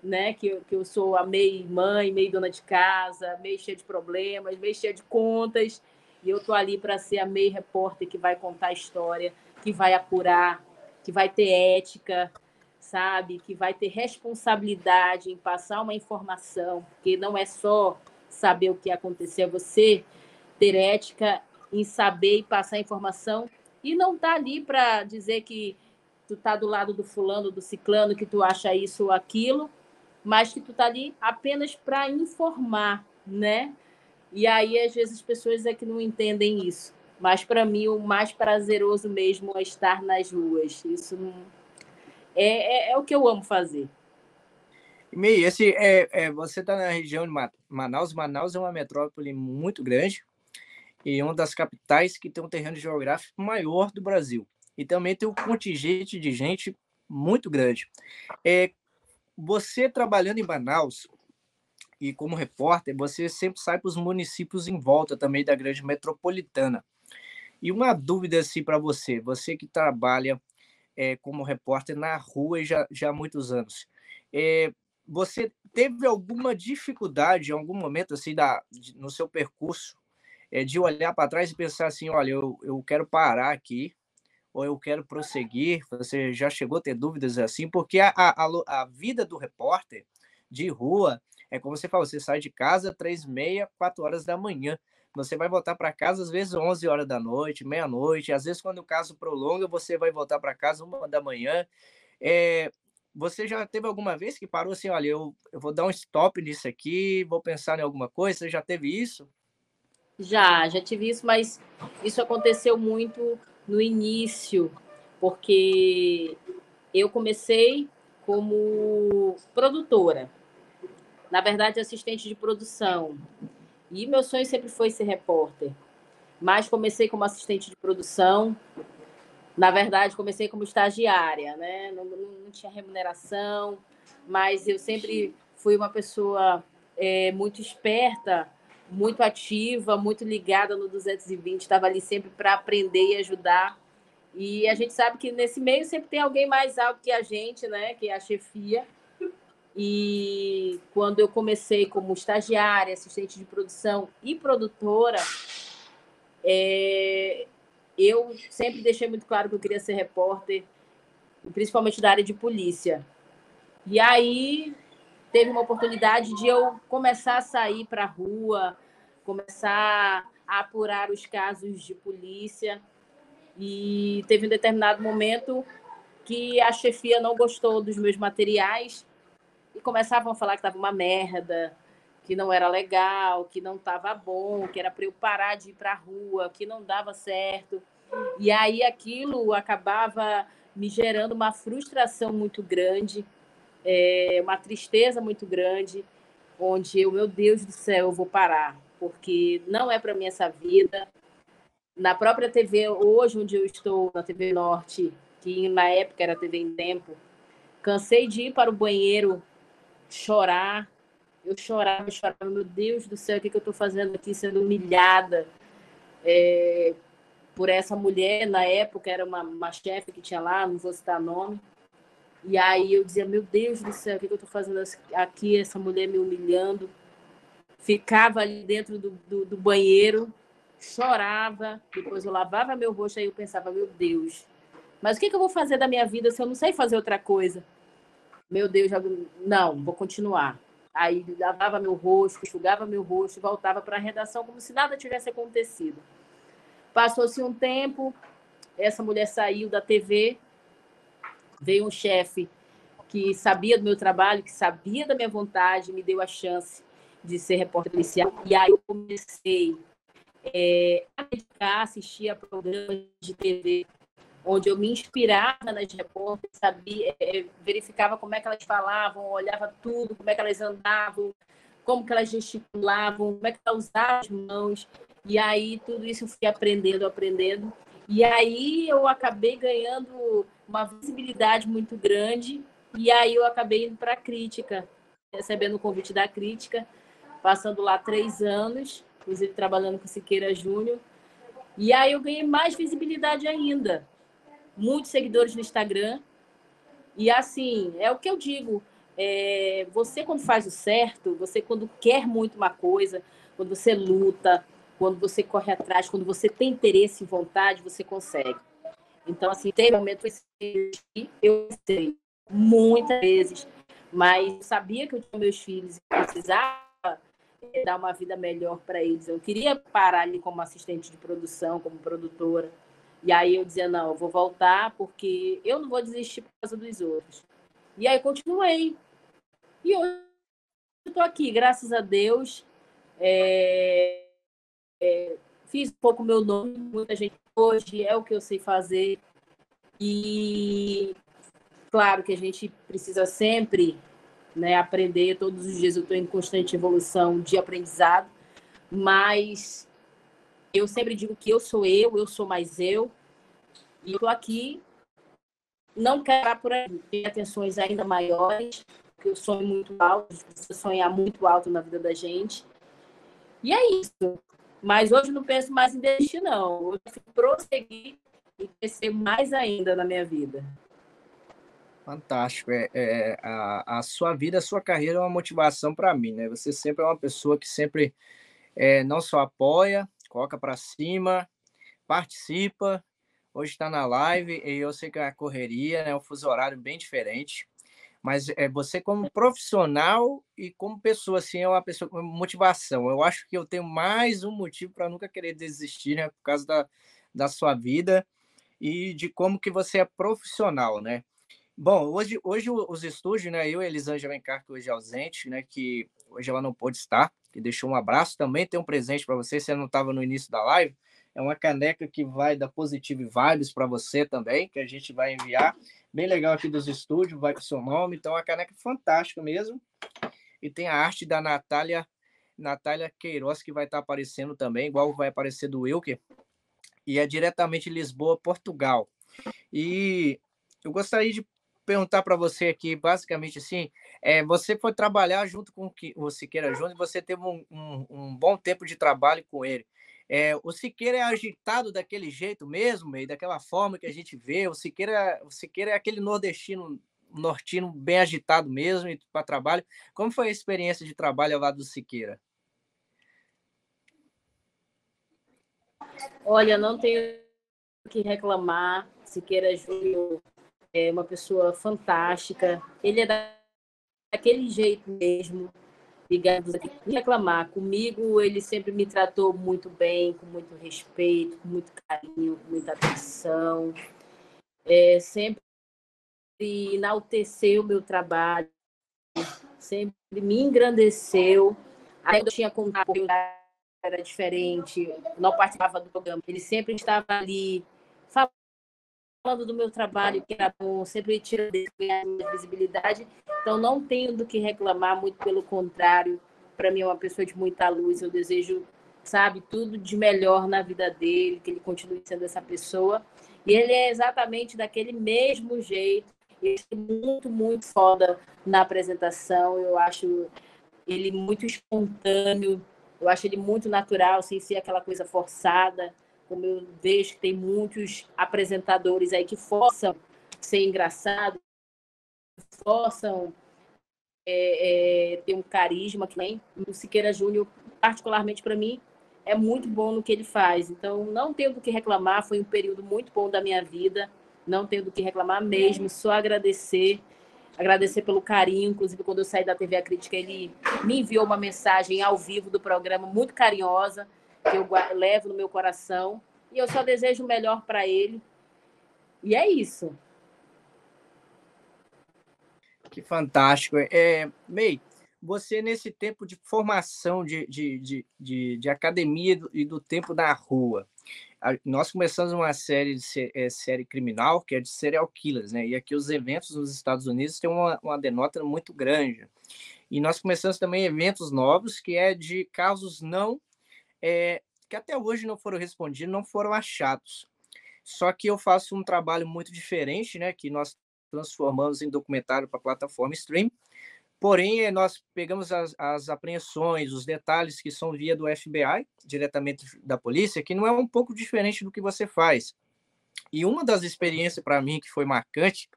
S4: né, que eu, que eu sou a meio mãe, meio dona de casa, meio cheia de problemas, meio cheia de contas e eu tô ali para ser a meio repórter que vai contar a história, que vai apurar, que vai ter ética, sabe? Que vai ter responsabilidade em passar uma informação, porque não é só saber o que aconteceu, é você ter ética em saber e passar informação e não tá ali para dizer que tu tá do lado do fulano, do ciclano, que tu acha isso ou aquilo, mas que tu tá ali apenas para informar, né? E aí, às vezes, as pessoas é que não entendem isso. Mas, para mim, o mais prazeroso mesmo é estar nas ruas. Isso não... é, é, é o que eu amo fazer.
S1: Mei, esse é, é você está na região de Manaus. Manaus é uma metrópole muito grande e uma das capitais que tem um terreno geográfico maior do Brasil. E também tem um contingente de gente muito grande. É, você trabalhando em Manaus, e como repórter, você sempre sai para os municípios em volta também da grande metropolitana. E uma dúvida assim para você, você que trabalha é, como repórter na rua já, já há muitos anos, é, você teve alguma dificuldade em algum momento assim da, no seu percurso é, de olhar para trás e pensar assim, olha, eu, eu quero parar aqui ou eu quero prosseguir? Você já chegou a ter dúvidas assim? Porque a, a, a vida do repórter de rua é como você falou, você sai de casa três, meia, quatro horas da manhã. Você vai voltar para casa às vezes 11 horas da noite, meia-noite. Às vezes, quando o caso prolonga, você vai voltar para casa uma da manhã. É, você já teve alguma vez que parou assim, olha, eu, eu vou dar um stop nisso aqui, vou pensar em alguma coisa? Você já teve isso?
S4: Já, já tive isso, mas isso aconteceu muito no início, porque eu comecei como produtora na verdade, assistente de produção. E meu sonho sempre foi ser repórter. Mas comecei como assistente de produção. Na verdade, comecei como estagiária, né? Não, não, tinha remuneração, mas eu sempre fui uma pessoa é, muito esperta, muito ativa, muito ligada no 220. Estava ali sempre para aprender e ajudar. E a gente sabe que nesse meio sempre tem alguém mais alto que a gente, né? Que é a chefia. E quando eu comecei como estagiária, assistente de produção e produtora, é, eu sempre deixei muito claro que eu queria ser repórter, principalmente da área de polícia. E aí teve uma oportunidade de eu começar a sair para a rua, começar a apurar os casos de polícia. E teve um determinado momento que a chefia não gostou dos meus materiais e começavam a falar que estava uma merda, que não era legal, que não estava bom, que era para eu parar de ir para a rua, que não dava certo. E aí aquilo acabava me gerando uma frustração muito grande, é, uma tristeza muito grande, onde eu, meu Deus do céu, eu vou parar, porque não é para mim essa vida. Na própria TV, hoje, onde eu estou, na TV Norte, que na época era TV em Tempo, cansei de ir para o banheiro chorar, eu chorava, chorava, meu Deus do céu, o que, que eu estou fazendo aqui, sendo humilhada? É, por essa mulher, na época era uma, uma chefe que tinha lá, não vou citar nome, e aí eu dizia, meu Deus do céu, o que, eu estou fazendo aqui, essa mulher me humilhando, ficava ali dentro do, do, do banheiro, chorava, depois eu lavava meu rosto, aí eu pensava, meu Deus, mas o que, que eu vou fazer da minha vida se eu não sei fazer outra coisa? Meu Deus, não, vou continuar. Aí lavava meu rosto, enxugava meu rosto, voltava para a redação como se nada tivesse acontecido. Passou-se um tempo, essa mulher saiu da TV, veio um chefe que sabia do meu trabalho, que sabia da minha vontade, me deu a chance de ser repórter policial. E aí eu comecei é, a dedicar, assistir a programas de TV onde eu me inspirava nas repórteres, sabia, é, verificava como é que elas falavam, olhava tudo, como é que elas andavam, como que elas gesticulavam, como é que elas usavam as mãos. E aí tudo isso eu fui aprendendo, aprendendo. E aí eu acabei ganhando uma visibilidade muito grande. E aí eu acabei indo para a crítica, recebendo o convite da crítica, passando lá três anos, inclusive trabalhando com Siqueira Júnior. E aí eu ganhei mais visibilidade ainda muitos seguidores no Instagram. E assim, é o que eu digo. É, você, quando faz o certo, você, quando quer muito uma coisa, quando você luta, quando você corre atrás, quando você tem interesse e vontade, você consegue. Então, assim, tem momentos que eu sei muitas vezes, mas sabia que eu tinha meus filhos e precisava dar uma vida melhor para eles. Eu queria parar ali como assistente de produção, como produtora. E aí eu dizia, não, eu vou voltar porque eu não vou desistir por causa dos outros. E aí continuei. E hoje eu estou aqui, graças a Deus. É, é, fiz um pouco meu nome, muita gente hoje é o que eu sei fazer. E claro que a gente precisa sempre né, aprender, todos os dias eu estou em constante evolução de aprendizado, mas eu sempre digo que eu sou eu, eu sou mais eu. E eu tô aqui, não quero por aí, ter atenções ainda maiores, porque eu sonho muito alto, precisa sonhar muito alto na vida da gente. E é isso. Mas hoje não penso mais em desistir, não. Hoje prosseguir e crescer mais ainda na minha vida.
S1: Fantástico. É, é, a, a sua vida, a sua carreira é uma motivação para mim, né? Você sempre é uma pessoa que sempre é, não só apoia, coloca para cima, participa. Hoje está na live e eu sei que é a correria, é né, um fuso horário bem diferente. Mas é você como profissional e como pessoa, assim, é uma pessoa com motivação. Eu acho que eu tenho mais um motivo para nunca querer desistir, né? Por causa da, da sua vida e de como que você é profissional, né? Bom, hoje, hoje os estúdios, né? Eu e Elisângela Encarco hoje ausente, né? Que hoje ela não pôde estar, que deixou um abraço. Também tem um presente para você, se não estava no início da live. É uma caneca que vai dar Positive Vibes para você também, que a gente vai enviar. Bem legal aqui dos estúdios, vai com seu nome. Então, é uma caneca fantástica mesmo. E tem a arte da Natália, Natália Queiroz, que vai estar tá aparecendo também, igual vai aparecer do Wilker. E é diretamente Lisboa, Portugal. E eu gostaria de perguntar para você aqui, basicamente assim, é, você foi trabalhar junto com o Siqueira Júnior e você teve um, um, um, bom tempo de trabalho com ele. É, o Siqueira é agitado daquele jeito mesmo, e daquela forma que a gente vê. O Siqueira, o Siqueira é aquele nordestino, nortino bem agitado mesmo para trabalho. Como foi a experiência de trabalho ao lado do Siqueira?
S4: Olha, não tenho que reclamar. Siqueira Júnior é uma pessoa fantástica. Ele é daquele jeito mesmo, ligados aqui, reclamar. Comigo, ele sempre me tratou muito bem, com muito respeito, com muito carinho, com muita atenção. É, sempre enalteceu o meu trabalho, sempre me engrandeceu. Aí eu tinha contato, era diferente, não participava do programa. Ele sempre estava ali falando do meu trabalho, que era bom, sempre tirando visibilidade. Então, não tenho do que reclamar, muito pelo contrário. Para mim, é uma pessoa de muita luz. Eu desejo, sabe, tudo de melhor na vida dele, que ele continue sendo essa pessoa. E ele é exatamente daquele mesmo jeito. Ele é muito, muito foda na apresentação. Eu acho ele muito espontâneo. Eu acho ele muito natural, sem ser aquela coisa forçada como eu vejo que tem muitos apresentadores aí que forçam ser engraçado, forçam é, é, ter um carisma que nem o Siqueira Júnior, particularmente para mim, é muito bom no que ele faz. Então, não tenho do que reclamar, foi um período muito bom da minha vida, não tenho do que reclamar mesmo, só agradecer, agradecer pelo carinho, inclusive quando eu saí da TV A Crítica, ele me enviou uma mensagem ao vivo do programa, muito carinhosa, que eu levo no meu coração. E eu só desejo o melhor para ele. E é isso.
S1: Que fantástico. É, May, você nesse tempo de formação de, de, de, de, de academia e do tempo na rua, nós começamos uma série de é, série criminal que é de serial killers, né? E aqui os eventos nos Estados Unidos têm uma, uma denota muito grande. E nós começamos também eventos novos que é de casos não é, que até hoje não foram respondidos, não foram achados. Só que eu faço um trabalho muito diferente, né, que nós transformamos em documentário para a plataforma Stream. Porém, eh, nós pegamos as, as, apreensões, os detalhes que são via do FBI, diretamente da polícia, que não é um pouco diferente do que você faz. E uma das experiências para mim que foi marcante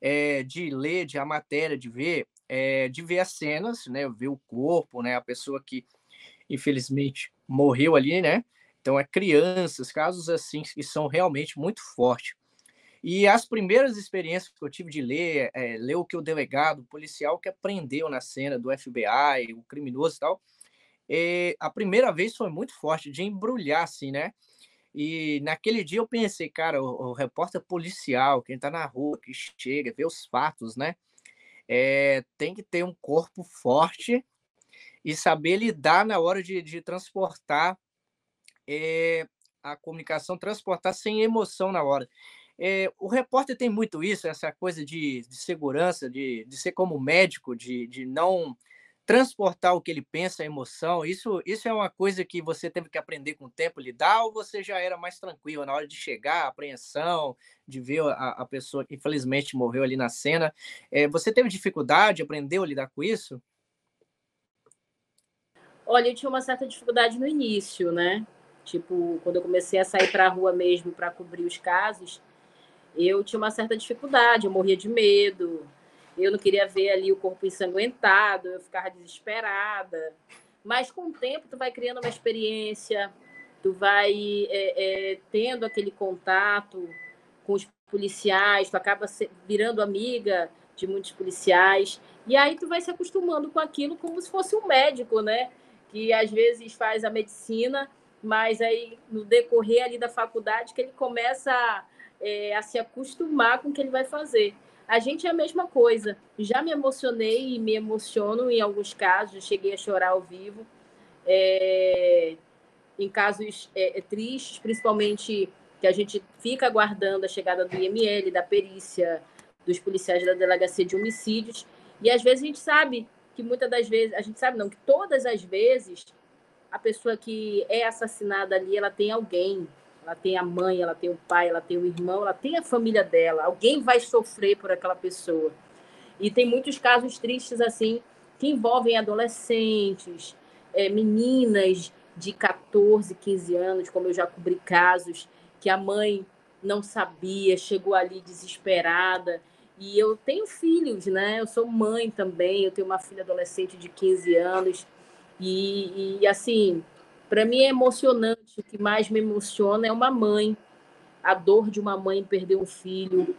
S1: é de ler, de a matéria, de ver, é, de ver as cenas, né, ver o corpo, né, a pessoa que infelizmente morreu ali, né? Então é crianças, casos assim que são realmente muito fortes. E as primeiras experiências que eu tive de ler, é, ler o que o delegado, policial que aprendeu na cena do FBI, o criminoso e tal, é, a primeira vez foi muito forte, de embrulhar, assim, né? E naquele dia eu pensei, cara, o, o repórter policial, quem tá na rua, que chega, vê os fatos, né? É, tem que ter um corpo forte e saber lidar na hora de, de transportar é, a comunicação, transportar sem emoção na hora. É, o repórter tem muito isso, essa coisa de, de segurança, de, de ser como médico, de, de não transportar o que ele pensa, a emoção. Isso, isso é uma coisa que você teve que aprender com o tempo, lidar, ou você já era mais tranquilo na hora de chegar, a apreensão, de ver a, a pessoa que infelizmente morreu ali na cena. É, você teve dificuldade, aprendeu a lidar com isso?
S4: Olha, eu tinha uma certa dificuldade no início, né? Tipo, quando eu comecei a sair para a rua mesmo para cobrir os casos, eu tinha uma certa dificuldade, eu morria de medo, eu não queria ver ali o corpo ensanguentado, eu ficava desesperada. Mas com o tempo, tu vai criando uma experiência, tu vai é, é, tendo aquele contato com os policiais, tu acaba virando amiga de muitos policiais, e aí tu vai se acostumando com aquilo como se fosse um médico, né? Que às vezes faz a medicina, mas aí no decorrer ali da faculdade que ele começa é, a se acostumar com o que ele vai fazer. A gente é a mesma coisa. Já me emocionei e me emociono em alguns casos, cheguei a chorar ao vivo. É, em casos é, é, tristes, principalmente que a gente fica aguardando a chegada do IML, da perícia, dos policiais da delegacia de homicídios, e às vezes a gente sabe que muitas das vezes, a gente sabe não, que todas as vezes a pessoa que é assassinada ali, ela tem alguém, ela tem a mãe, ela tem o pai, ela tem o irmão, ela tem a família dela, alguém vai sofrer por aquela pessoa. E tem muitos casos tristes assim, que envolvem adolescentes, é, meninas de 14, 15 anos, como eu já cobri casos, que a mãe não sabia, chegou ali desesperada e eu tenho filhos, né? Eu sou mãe também, eu tenho uma filha adolescente de 15 anos. E, e assim, para mim é emocionante. O que mais me emociona é uma mãe. A dor de uma mãe perder um filho.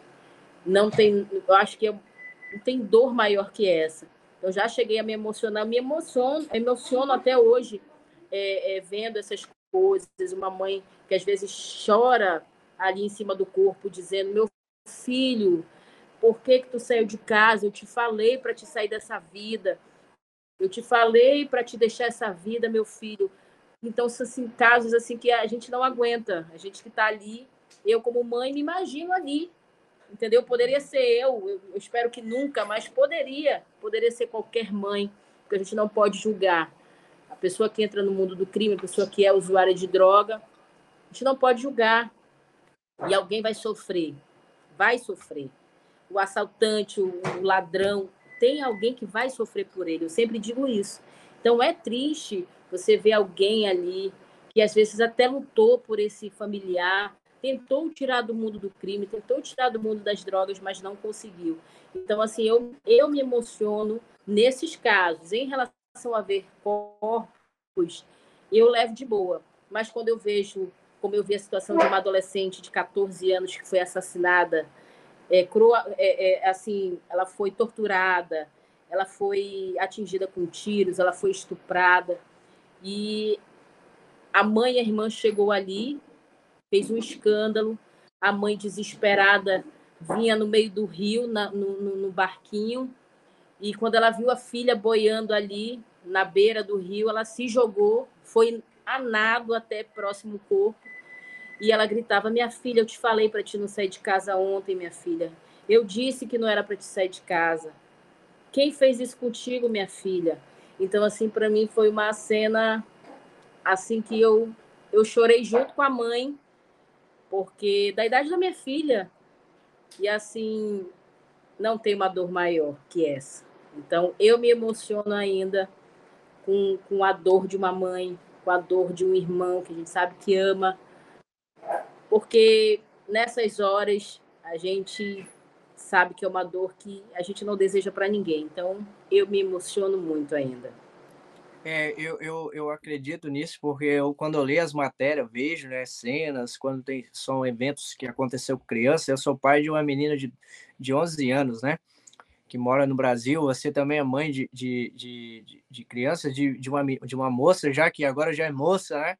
S4: Não tem, eu acho que é, não tem dor maior que essa. Eu já cheguei a me emocionar, me emociono, emociono até hoje é, é, vendo essas coisas. Uma mãe que às vezes chora ali em cima do corpo, dizendo: Meu filho, por que, que tu saiu de casa? Eu te falei para te sair dessa vida. Eu te falei para te deixar essa vida, meu filho. Então, assim, casos assim que a gente não aguenta. A gente que está ali, eu como mãe me imagino ali, entendeu? Poderia ser eu, eu, eu espero que nunca, mas poderia, poderia ser qualquer mãe, porque a gente não pode julgar. A pessoa que entra no mundo do crime, a pessoa que é usuária de droga, a gente não pode julgar. E alguém vai sofrer, vai sofrer. O assaltante, o ladrão, tem alguém que vai sofrer por ele. Eu sempre digo isso. Então é triste você ver alguém ali que às vezes até lutou por esse familiar, tentou tirar do mundo do crime, tentou tirar do mundo das drogas, mas não conseguiu. Então, assim, eu, eu me emociono nesses casos. Em relação a ver corpos, eu levo de boa. Mas quando eu vejo, como eu vi a situação de uma adolescente de 14 anos que foi assassinada, é, crua, é, é, assim, ela foi torturada, ela foi atingida com tiros, ela foi estuprada. E a mãe e a irmã chegou ali, fez um escândalo. A mãe desesperada vinha no meio do rio, na, no, no, no barquinho, e quando ela viu a filha boiando ali na beira do rio, ela se jogou, foi a nado até próximo corpo, e ela gritava: Minha filha, eu te falei para te não sair de casa ontem, minha filha. Eu disse que não era para te sair de casa. Quem fez isso contigo, minha filha? Então, assim, para mim foi uma cena assim que eu, eu chorei junto com a mãe, porque da idade da minha filha, e assim, não tem uma dor maior que essa. Então, eu me emociono ainda com, com a dor de uma mãe, com a dor de um irmão que a gente sabe que ama, porque nessas horas a gente sabe que é uma dor que a gente não deseja para ninguém. Então, eu me emociono muito ainda.
S1: É, eu, eu, eu acredito nisso, porque eu, quando eu leio as matérias, vejo né, cenas, quando tem, são eventos que aconteceu com criança. Eu sou pai de uma menina de, de 11 anos, né? Que mora no Brasil. Você também é mãe de, de, de, de crianças, de, de, uma, de uma moça, já que agora já é moça, né?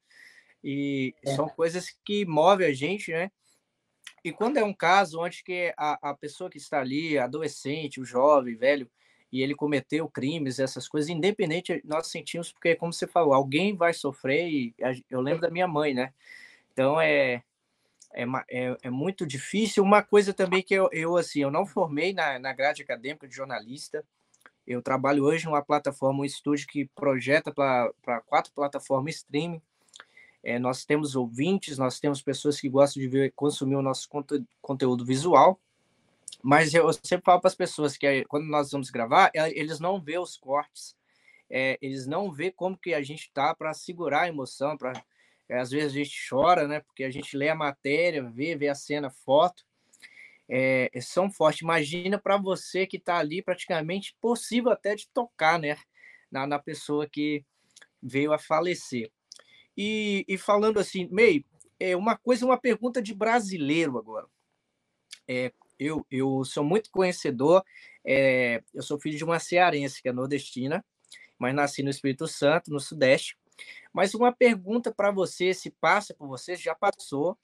S1: E é. são coisas que movem a gente, né? E quando é um caso onde que a, a pessoa que está ali, adolescente, o jovem, velho, e ele cometeu crimes, essas coisas, independente, nós sentimos, porque, como você falou, alguém vai sofrer, e eu lembro da minha mãe, né? Então, é, é, é, é muito difícil. Uma coisa também que eu, eu assim, eu não formei na, na grade acadêmica de jornalista, eu trabalho hoje numa plataforma, um estúdio que projeta para quatro plataformas streaming, é, nós temos ouvintes, nós temos pessoas que gostam de ver, consumir o nosso conte conteúdo visual, mas eu sempre falo para as pessoas que quando nós vamos gravar, é, eles não vê os cortes, é, eles não vê como que a gente tá para segurar a emoção, para é, às vezes a gente chora, né? Porque a gente lê a matéria, vê, vê a cena, foto, é, são fortes. Imagina para você que está ali praticamente possível até de tocar, né? Na, na pessoa que veio a falecer. E, e falando assim, meio, é uma coisa, uma pergunta de brasileiro agora. É, eu, eu sou muito conhecedor, é, eu sou filho de uma cearense, que é nordestina, mas nasci no Espírito Santo, no Sudeste. Mas uma pergunta para você, se passa por você, já passou,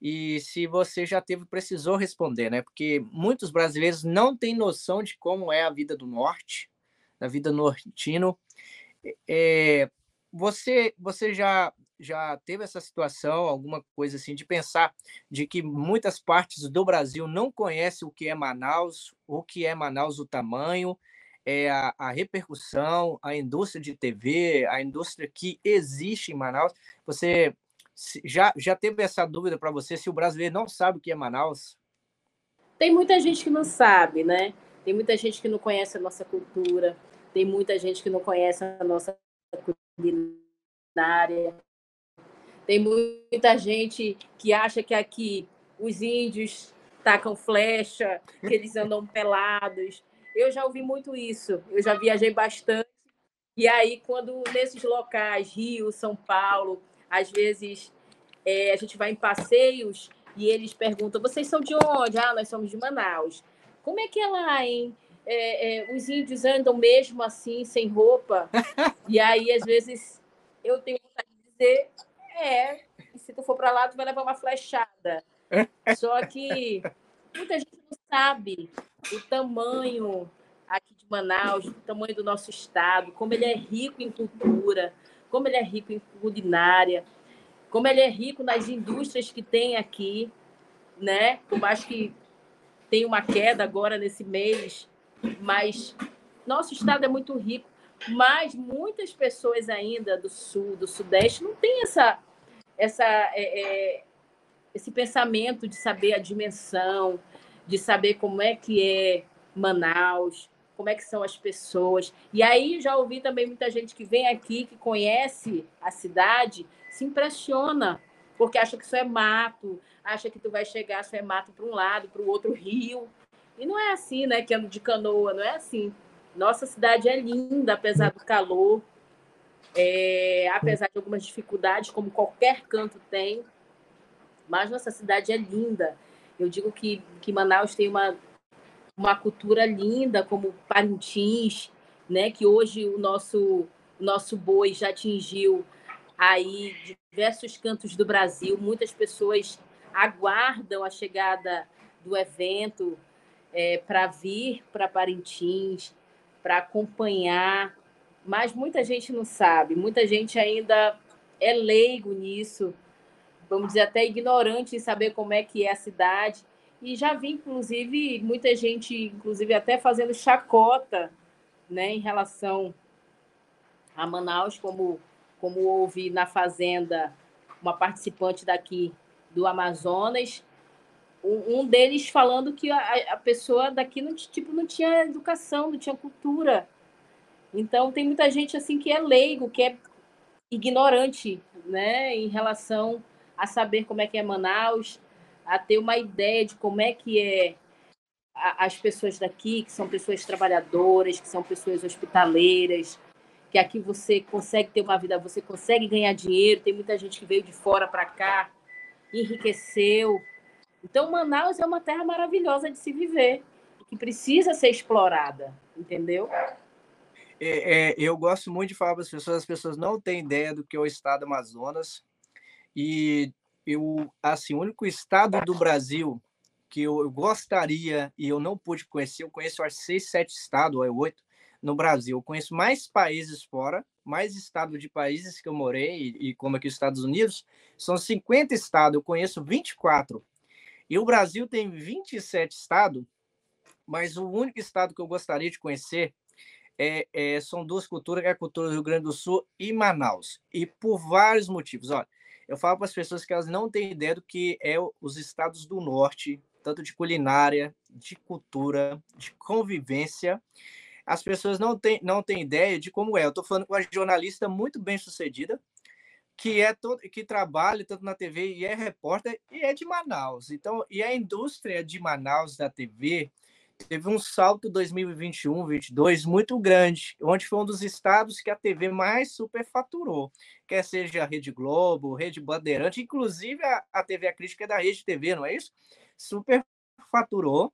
S1: e se você já teve, precisou responder, né? Porque muitos brasileiros não têm noção de como é a vida do Norte, da vida nordestino. É, você, você já já teve essa situação, alguma coisa assim, de pensar de que muitas partes do Brasil não conhecem o que é Manaus, o que é Manaus, o tamanho, é a, a repercussão, a indústria de TV, a indústria que existe em Manaus. Você já, já teve essa dúvida para você se o brasileiro não sabe o que é Manaus?
S4: Tem muita gente que não sabe, né? Tem muita gente que não conhece a nossa cultura, tem muita gente que não conhece a nossa culinária. Tem muita gente que acha que aqui os índios tacam flecha, que eles andam pelados. Eu já ouvi muito isso. Eu já viajei bastante. E aí, quando nesses locais, Rio, São Paulo, às vezes é, a gente vai em passeios e eles perguntam: vocês são de onde? Ah, nós somos de Manaus. Como é que é lá, hein? É, é, os índios andam mesmo assim, sem roupa. e aí, às vezes, eu tenho vontade de dizer, é, se tu for para lá, tu vai levar uma flechada. Só que muita gente não sabe o tamanho aqui de Manaus, do tamanho do nosso estado, como ele é rico em cultura, como ele é rico em culinária, como ele é rico nas indústrias que tem aqui, né? Por mais que tenha uma queda agora nesse mês, mas nosso estado é muito rico, mas muitas pessoas ainda do sul, do sudeste, não têm essa, essa, é, é, esse pensamento de saber a dimensão, de saber como é que é Manaus, como é que são as pessoas. E aí já ouvi também muita gente que vem aqui, que conhece a cidade, se impressiona, porque acha que isso é mato, acha que tu vai chegar, isso é mato para um lado, para o outro rio. E não é assim, né? Que ando de canoa, não é assim. Nossa cidade é linda, apesar do calor, é, apesar de algumas dificuldades, como qualquer canto tem, mas nossa cidade é linda. Eu digo que, que Manaus tem uma, uma cultura linda, como Parintins, né? que hoje o nosso, nosso boi já atingiu aí diversos cantos do Brasil. Muitas pessoas aguardam a chegada do evento é, para vir para Parintins, para acompanhar, mas muita gente não sabe, muita gente ainda é leigo nisso, vamos dizer até ignorante em saber como é que é a cidade. E já vi, inclusive, muita gente, inclusive até fazendo chacota, né, em relação a Manaus, como como houve na fazenda uma participante daqui do Amazonas, um, deles falando que a, a, pessoa daqui não, tipo, não tinha educação, não tinha cultura. Então tem muita gente assim que é leigo, que é ignorante, né, em relação a saber como é que é Manaus, a ter uma ideia de como é que é as pessoas daqui, que são pessoas trabalhadoras, que são pessoas hospitaleiras, que aqui você consegue ter uma vida, você consegue ganhar dinheiro, tem muita gente que veio de fora para cá, enriqueceu, então, Manaus é uma terra maravilhosa de se viver, que precisa ser explorada, entendeu?
S1: É, é, eu gosto muito de falar para as pessoas, as pessoas não têm ideia do que é o estado do Amazonas. E eu, assim, o único estado do Brasil que eu gostaria e eu não pude conhecer, eu conheço acho seis, sete estados, ou oito, no Brasil. Eu conheço mais países fora, mais estados de países que eu morei, e, e como aqui os Estados Unidos, são 50 estados, eu conheço 24. E o Brasil tem 27 estados, mas o único estado que eu gostaria de conhecer é, é, são duas culturas, que é a cultura do Rio Grande do Sul e Manaus. E por vários motivos. Olha, eu falo para as pessoas que elas não têm ideia do que é os estados do norte, tanto de culinária, de cultura, de convivência. As pessoas não têm, não têm ideia de como é. Eu estou falando com uma jornalista muito bem sucedida, que é todo que trabalha tanto na TV e é repórter e é de Manaus. Então, e a indústria de Manaus da TV teve um salto 2021-22 muito grande, onde foi um dos estados que a TV mais superfaturou, quer seja a Rede Globo, Rede Bandeirante, inclusive a, a TV a crítica é da Rede TV, não é isso? Superfaturou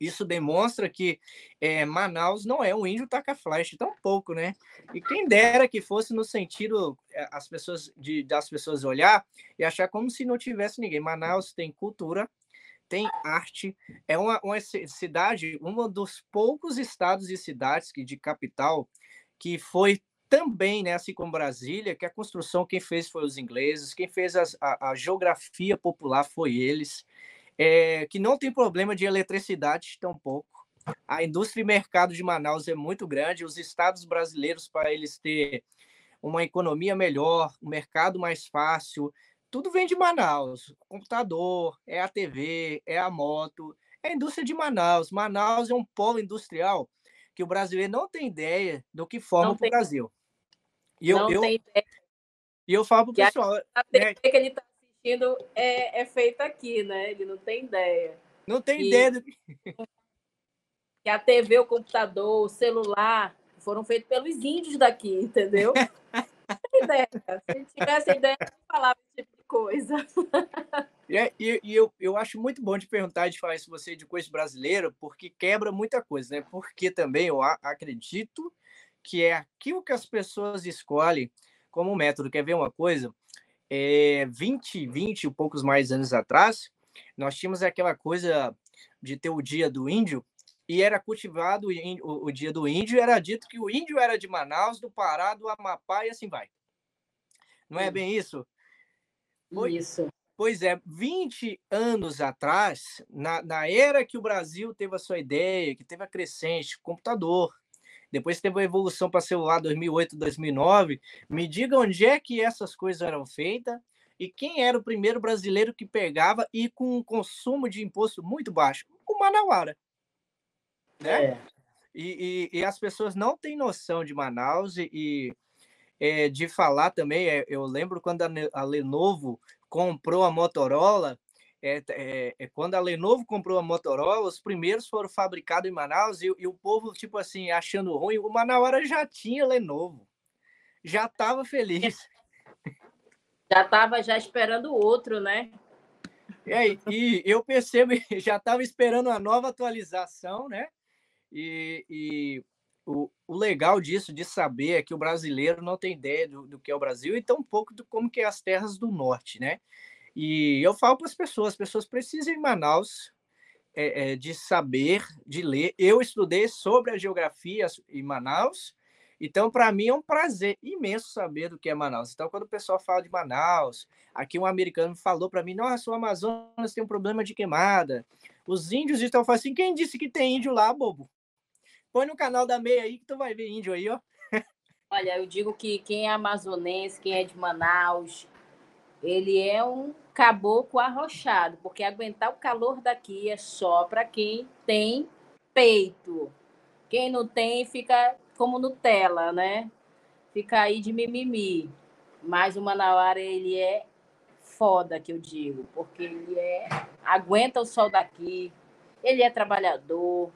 S1: isso demonstra que é, Manaus não é um índio taca-flash, tão pouco, né? E quem dera que fosse no sentido eh, as pessoas de das pessoas olhar e achar como se não tivesse ninguém. Manaus tem cultura, tem arte, é uma, uma cidade, um dos poucos estados e cidades que de capital que foi também, né, assim como Brasília, que a construção quem fez foi os ingleses, quem fez as, a, a geografia popular foi eles é, que não tem problema de eletricidade tampouco. A indústria e mercado de Manaus é muito grande, os estados brasileiros, para eles ter uma economia melhor, um mercado mais fácil, tudo vem de Manaus. O computador, é a TV, é a moto, é a indústria de Manaus. Manaus é um polo industrial que o brasileiro não tem ideia do que forma o Brasil.
S4: E eu, não eu, tem ideia.
S1: E eu falo para o pessoal.
S4: A, a né, que ele está assistindo é, é feito aqui, né? Ele não tem ideia.
S1: Não tem que.
S4: Que a TV, o computador, o celular foram feitos pelos índios daqui, entendeu? ideia. Se tivesse ideia, eu falava esse tipo de coisa.
S1: E, é, e, e, eu, eu acho muito bom de perguntar, de falar isso você de coisa brasileira, porque quebra muita coisa, né? Porque também eu acredito que é aquilo que as pessoas escolhem como método. Quer ver uma coisa? É, 20, 20 e poucos mais anos atrás, nós tínhamos aquela coisa de ter o dia do índio, e era cultivado o, o, dia do índio, era dito que o índio era de Manaus, do Pará, do Amapá e assim vai. Não é bem isso?
S4: Pois, isso.
S1: Pois é, 20 anos atrás, na, na era que o Brasil teve a sua ideia, que teve a crescente, computador, depois teve a evolução para celular 2008, 2009, me diga onde é que essas coisas eram feitas e quem era o primeiro brasileiro que pegava e com um consumo de imposto muito baixo? O Manauara né? É. E, e, e, as pessoas não têm noção de Manaus e, e é, de falar também. É, eu lembro quando a, a, Lenovo comprou a Motorola. É, é, é, quando a Lenovo comprou a Motorola, os primeiros foram fabricados em Manaus e, e o povo, tipo assim, achando ruim. O Manauara já tinha Lenovo, já estava feliz.
S4: Já estava já esperando o outro, né?
S1: É, e eu percebo, já estava esperando uma nova atualização, né? E, e o, o, legal disso, de saber, é que o brasileiro não tem ideia do, do que é o Brasil e tão pouco do como que é as terras do norte, né? E eu falo para as pessoas, as pessoas precisam em Manaus é, é, de saber, de ler. Eu estudei sobre a geografia em Manaus, então para mim é um prazer imenso saber do que é Manaus. Então quando o pessoal fala de Manaus, aqui um americano falou para mim, nossa, o Amazonas tem um problema de queimada. Os índios estão falando assim, quem disse que tem índio lá, bobo? Põe no canal da Meia aí que tu vai ver índio aí, ó.
S4: Olha, eu digo que quem é amazonense, quem é de Manaus, ele é um caboclo arrochado, porque aguentar o calor daqui é só para quem tem peito. Quem não tem fica como Nutella, né? Fica aí de mimimi. Mas o Manauara, ele é foda, que eu digo, porque ele é aguenta o sol daqui, ele é trabalhador,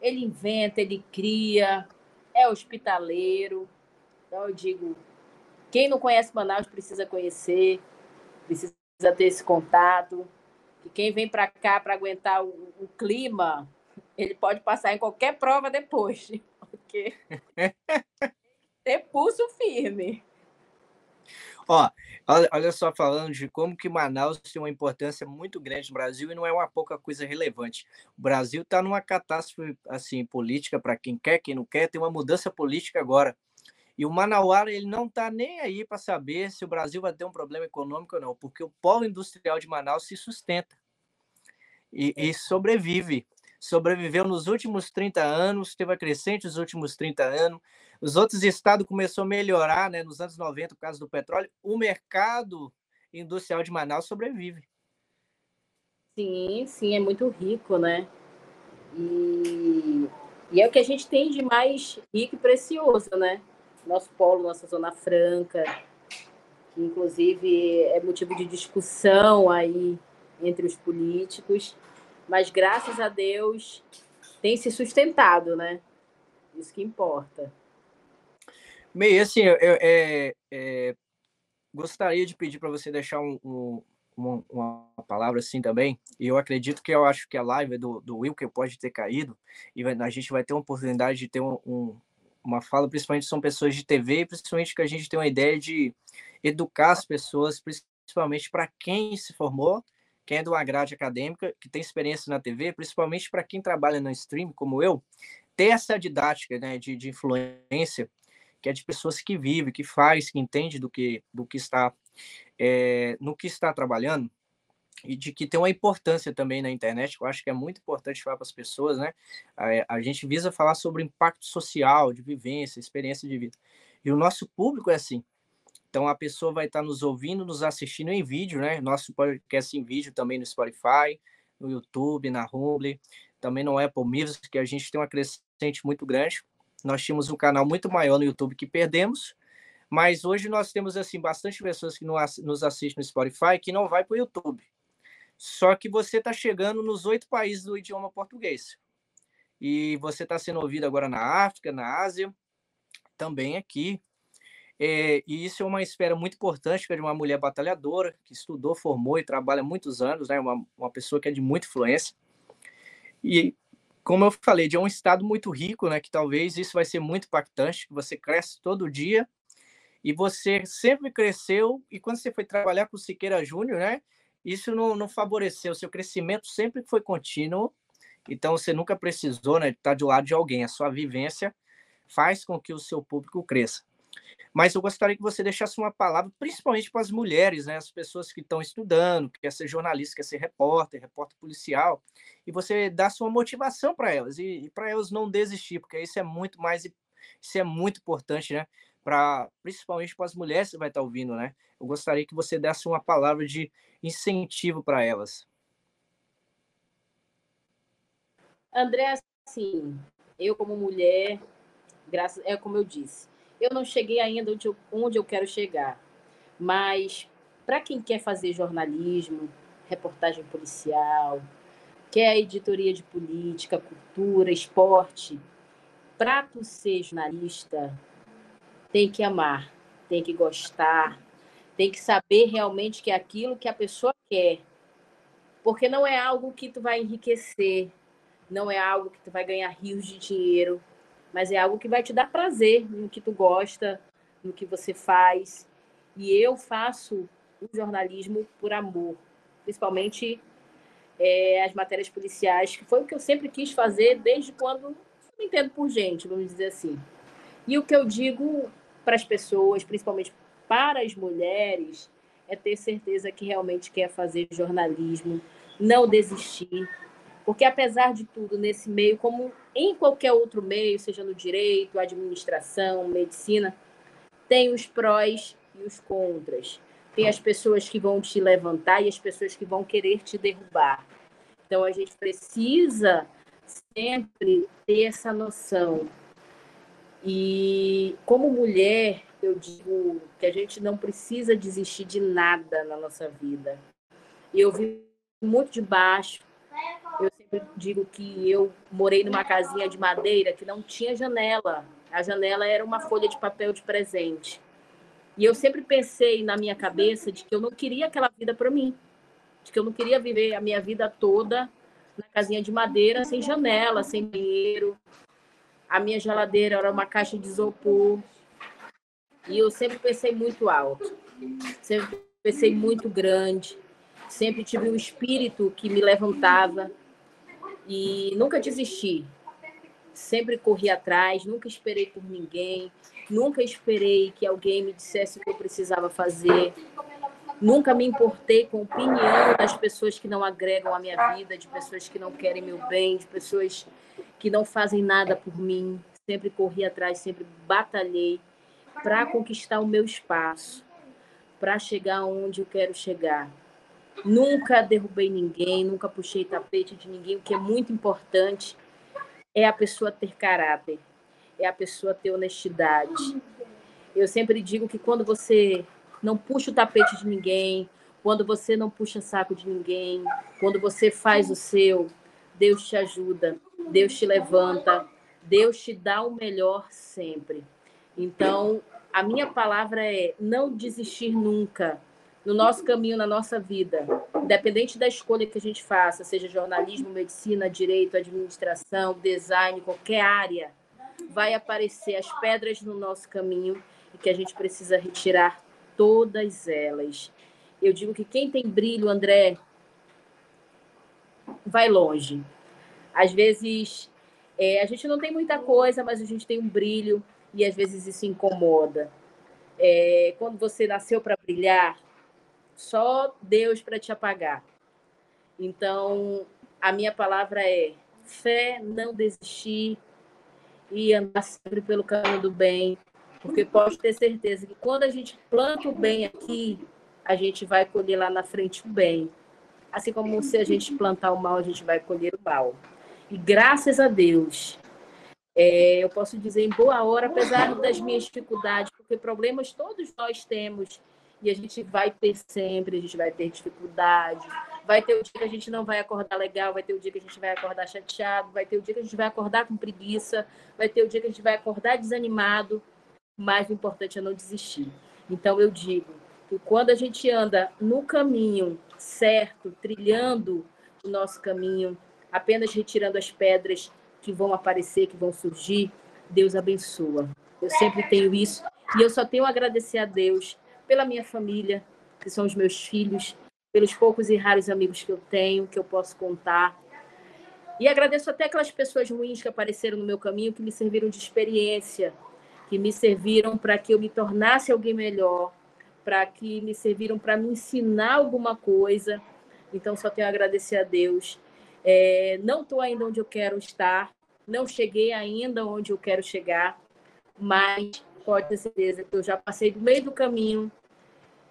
S4: ele inventa, ele cria, é hospitaleiro. Então eu digo, quem não conhece Manaus precisa conhecer, precisa ter esse contato. E quem vem para cá para aguentar o, o, clima, ele pode passar em qualquer prova depois, porque ter pulso firme.
S1: Ó, olha só, falando de como que Manaus tem uma importância muito grande no Brasil e não é uma pouca coisa relevante. O Brasil está numa catástrofe assim política para quem quer, quem não quer, tem uma mudança política agora. E o Manauara ele não está nem aí para saber se o Brasil vai ter um problema econômico ou não, porque o polo industrial de Manaus se sustenta e, e sobrevive sobreviveu nos últimos 30 anos, teve a crescente nos últimos 30 anos. Os outros estados começou a melhorar, né, nos anos 90 por causa do petróleo. O mercado industrial de Manaus sobrevive.
S4: Sim, sim, é muito rico, né? E, e é o que a gente tem de mais rico e precioso, né? Nosso polo, nossa Zona Franca, que inclusive é motivo de discussão aí entre os políticos mas graças a Deus tem se sustentado, né? Isso que importa.
S1: Meio assim, eu, eu é, é, gostaria de pedir para você deixar um, um, uma, uma, palavra assim também. E eu acredito que eu acho que a live do, do Wilker pode ter caído e a gente vai ter uma oportunidade de ter um, um, uma fala, principalmente são pessoas de TV, principalmente que a gente tem uma ideia de educar as pessoas, principalmente para quem se formou quem é de uma grade acadêmica, que tem experiência na TV, principalmente para quem trabalha no stream, como eu, ter essa didática né, de, de influência, que é de pessoas que vivem, que faz, que entende do que, do que está é, no que está trabalhando e de que tem uma importância também na internet, eu acho que é muito importante falar para as pessoas, né? A, a, gente visa falar sobre impacto social, de vivência, experiência de vida. E o nosso público é assim. Então a pessoa vai estar nos ouvindo, nos assistindo em vídeo, né? Nosso podcast em vídeo também no Spotify, no YouTube, na Rumble, também no Apple Music, que a gente tem uma crescente muito grande. Nós tínhamos um canal muito maior no YouTube que perdemos, mas hoje nós temos assim bastante pessoas que nos assistem no Spotify que não vai para o YouTube. Só que você está chegando nos oito países do idioma português. E você está sendo ouvido agora na África, na Ásia, também aqui, é, e isso é uma esfera muito importante, que é de uma mulher batalhadora, que estudou, formou e trabalha muitos anos, né? uma, uma pessoa que é de muita influência. E, como eu falei, de um estado muito rico, né? que talvez isso vai ser muito impactante, que você cresce todo dia, e você sempre cresceu, e quando você foi trabalhar com o Siqueira Júnior, né? Isso não, não favoreceu, seu crescimento sempre foi contínuo, Então você nunca precisou, né, estar do lado de alguém. A sua vivência faz com que o seu público cresça. Mas eu gostaria que você deixasse uma palavra, principalmente para as mulheres, né, as pessoas que estão estudando, que quer ser jornalista, quer ser repórter, repórter policial, e você dá sua motivação para elas e, e para elas não desistir, porque isso é muito mais isso é muito importante, né? Para principalmente para as mulheres que vai estar ouvindo, né? Eu gostaria que você desse uma palavra de incentivo para elas.
S4: André, assim, eu como mulher, graças é como eu disse, eu não cheguei ainda onde eu, onde eu quero chegar. Mas para quem quer fazer jornalismo, reportagem policial, quer editoria de política, cultura, esporte, para tu ser jornalista, tem que amar, tem que gostar, tem que saber realmente que é aquilo que a pessoa quer. Porque não é algo que tu vai enriquecer, não é algo que tu vai ganhar rios de dinheiro, mas é algo que vai te dar prazer no que tu gosta, no que você faz. E eu faço o jornalismo por amor, principalmente é, as matérias policiais, que foi o que eu sempre quis fazer desde quando me entendo por gente, vamos dizer assim. E o que eu digo para as pessoas, principalmente para as mulheres, é ter certeza que realmente quer fazer jornalismo, não desistir, porque, apesar de tudo, nesse meio, como em qualquer outro meio, seja no direito, administração, medicina, tem os prós e os contras. Tem as pessoas que vão te levantar e as pessoas que vão querer te derrubar. Então, a gente precisa sempre ter essa noção. E, como mulher, eu digo que a gente não precisa desistir de nada na nossa vida. Eu vi muito de baixo, eu sempre digo que eu morei numa casinha de madeira que não tinha janela. A janela era uma folha de papel de presente. E eu sempre pensei na minha cabeça de que eu não queria aquela vida para mim, de que eu não queria viver a minha vida toda na casinha de madeira, sem janela, sem banheiro. A minha geladeira era uma caixa de isopor. E eu sempre pensei muito alto, sempre pensei muito grande sempre tive um espírito que me levantava e nunca desisti. Sempre corri atrás, nunca esperei por ninguém, nunca esperei que alguém me dissesse o que eu precisava fazer. Nunca me importei com a opinião das pessoas que não agregam a minha vida, de pessoas que não querem meu bem, de pessoas que não fazem nada por mim. Sempre corri atrás, sempre batalhei para conquistar o meu espaço, para chegar onde eu quero chegar. Nunca derrubei ninguém, nunca puxei tapete de ninguém. O que é muito importante é a pessoa ter caráter, é a pessoa ter honestidade. Eu sempre digo que quando você não puxa o tapete de ninguém, quando você não puxa saco de ninguém, quando você faz o seu, Deus te ajuda, Deus te levanta, Deus te dá o melhor sempre. Então, a minha palavra é não desistir nunca no nosso caminho, na nossa vida, independente da escolha que a gente faça, seja jornalismo, medicina, direito, administração, design, qualquer área, vai aparecer as pedras no nosso caminho e que a gente precisa retirar todas elas. Eu digo que quem tem brilho, André, vai longe. Às vezes é, a gente não tem muita coisa, mas a gente tem um brilho e às vezes isso incomoda. É, quando você nasceu para brilhar, só Deus para te apagar. Então, a minha palavra é fé, não desistir e andar sempre pelo caminho do bem, porque pode ter certeza que quando a gente planta o bem aqui, a gente vai colher lá na frente o bem. Assim como se a gente plantar o mal, a gente vai colher o mal. E graças a Deus, é, eu posso dizer em boa hora, apesar das minhas dificuldades, porque problemas todos nós temos e a gente vai ter sempre, a gente vai ter dificuldade. Vai ter o dia que a gente não vai acordar legal, vai ter o dia que a gente vai acordar chateado, vai ter o dia que a gente vai acordar com preguiça, vai ter o dia que a gente vai acordar desanimado, mas o importante é não desistir. Então eu digo que quando a gente anda no caminho certo, trilhando o nosso caminho, apenas retirando as pedras que vão aparecer, que vão surgir, Deus abençoa. Eu sempre tenho isso e eu só tenho a agradecer a Deus pela minha família, que são os meus filhos, pelos poucos e raros amigos que eu tenho, que eu posso contar. E agradeço até aquelas pessoas ruins que apareceram no meu caminho, que me serviram de experiência, que me serviram para que eu me tornasse alguém melhor, para que me serviram para me ensinar alguma coisa. Então, só tenho a agradecer a Deus. É, não estou ainda onde eu quero estar, não cheguei ainda onde eu quero chegar, mas pode ter certeza que eu já passei do meio do caminho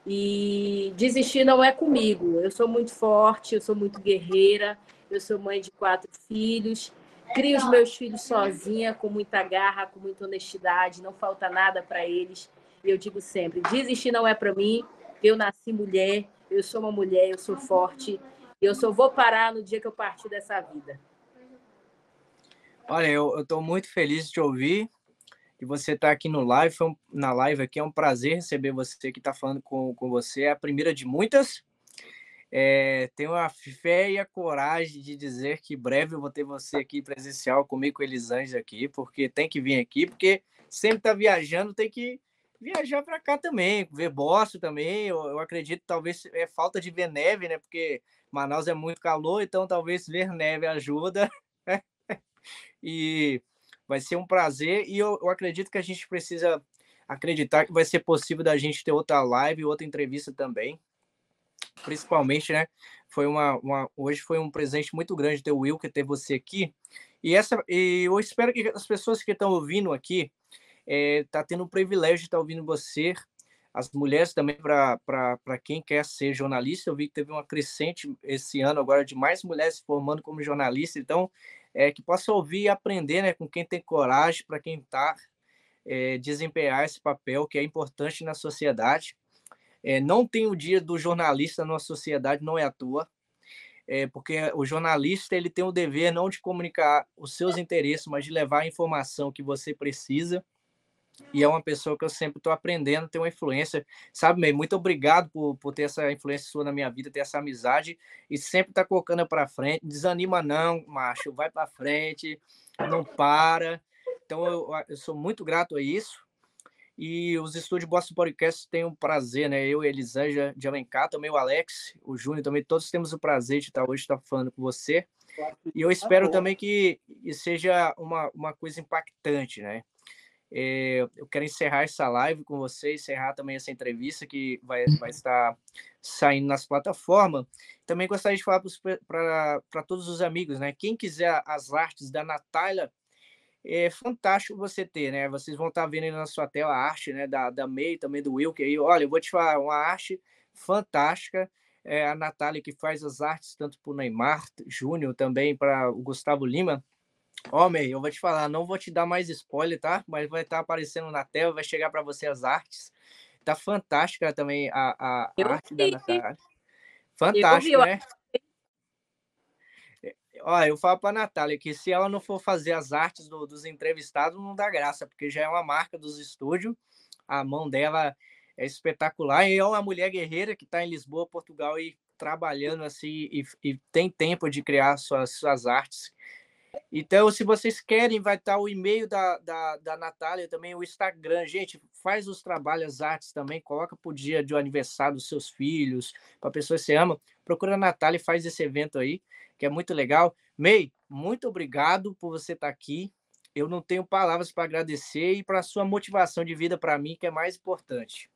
S4: e desistir não é comigo. Eu sou muito forte, eu sou muito guerreira, eu sou mãe de quatro filhos, crio os meus filhos sozinha, com muita garra, com muita honestidade, não falta nada para eles. Eu digo sempre: desistir não é para mim. Eu nasci mulher, eu sou uma mulher, eu sou forte. Eu só vou parar no dia que eu partir dessa vida.
S1: Olha, eu estou muito feliz de te ouvir de você estar tá aqui no live, na live aqui. É um prazer receber você que está falando com, com você. É a primeira de muitas. É, tenho a fé e a coragem de dizer que breve eu vou ter você aqui presencial comigo com Elisângela aqui, porque tem que vir aqui, porque sempre está viajando, tem que viajar para cá também, ver Boston também. Eu, eu, acredito talvez é falta de ver neve, né? Porque Manaus é muito calor, então talvez ver neve ajuda. e vai ser um prazer e eu, eu acredito que a gente precisa acreditar que vai ser possível da gente ter outra live, outra entrevista também. Principalmente, né? Foi uma, uma hoje foi um presente muito grande ter o Will que ter você aqui. E essa e eu espero que as pessoas que estão ouvindo aqui é, tá tendo o privilégio de estar tá ouvindo você, as mulheres também para quem quer ser jornalista. Eu vi que teve uma crescente esse ano agora de mais mulheres se formando como jornalista. Então, é, que possa ouvir e aprender né, com quem tem coragem, para quem está é, desempenhar esse papel que é importante na sociedade. É, não tem o dia do jornalista na sociedade, não é à toa, é, porque o jornalista ele tem o dever não de comunicar os seus interesses, mas de levar a informação que você precisa e é uma pessoa que eu sempre estou aprendendo, tem uma influência, sabe, meio muito obrigado por, por ter essa influência sua na minha vida, ter essa amizade e sempre tá colocando para frente, desanima não, macho, vai para frente, não para. Então eu, eu, sou muito grato a isso. E os estúdios Boston Podcast têm um prazer, né? Eu Elisângela de Alencar, também o Alex, o Júnior, também todos temos o prazer de estar hoje estar falando com você. E eu espero também que seja uma, uma coisa impactante, né? É, eu quero encerrar essa live com você, encerrar também essa entrevista que vai, vai estar saindo nas plataformas. Também gostaria de falar para todos os amigos, né? Quem quiser as artes da Natália, é fantástico você ter, né? Vocês vão estar vendo aí na sua tela a arte, né? Da, da May, também do Will, que aí, olha, eu vou te falar, uma arte fantástica. É a Natália que faz as artes tanto para o Neymar Júnior, também para o Gustavo Lima. Homem, eu vou te falar, não vou te dar mais spoiler, tá? Mas vai estar tá aparecendo na tela, vai chegar para você as artes. Tá fantástica também a, a arte vi. da Natália. Fantástico, né? Olha, eu falo para a Natália que se ela não for fazer as artes do, dos entrevistados, não dá graça, porque já é uma marca dos estúdios. A mão dela é espetacular. E é uma mulher guerreira que está em Lisboa, Portugal, e trabalhando assim, e, e tem tempo de criar suas, suas artes então, se vocês querem, vai estar o e-mail da, da, da Natália, também o Instagram. Gente, faz os trabalhos, as artes também, coloca para o dia de aniversário dos seus filhos, para pessoas que você ama. Procura a Natália e faz esse evento aí, que é muito legal. May, muito obrigado por você estar aqui. Eu não tenho palavras para agradecer e para a sua motivação de vida para mim, que é mais importante.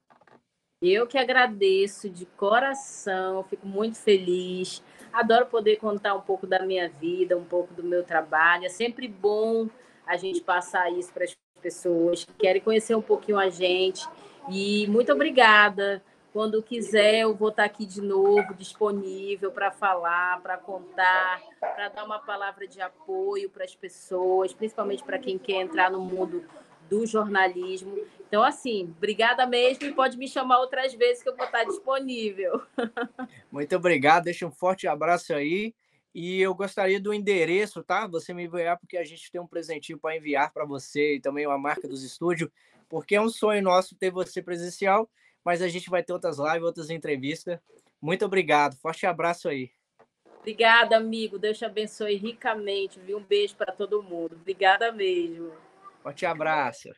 S4: Eu que agradeço de coração, fico muito feliz. Adoro poder contar um pouco da minha vida, um pouco do meu trabalho. É sempre bom a gente passar isso para as pessoas que querem conhecer um pouquinho a gente. E muito obrigada. Quando quiser, eu vou estar aqui de novo, disponível para falar, para contar, para dar uma palavra de apoio para as pessoas, principalmente para quem quer entrar no mundo do jornalismo. Então, assim, obrigada mesmo e pode me chamar outras vezes que eu vou estar disponível.
S1: Muito obrigado, deixa um forte abraço aí. E eu gostaria do endereço, tá? Você me enviar, porque a gente tem um presentinho para enviar para você e também uma marca dos estúdios, porque é um sonho nosso ter você presencial, mas a gente vai ter outras lives, outras entrevistas. Muito obrigado, forte abraço aí.
S4: Obrigada, amigo. Deus te abençoe ricamente, viu? Um beijo para todo mundo. Obrigada mesmo.
S1: Forte abraço.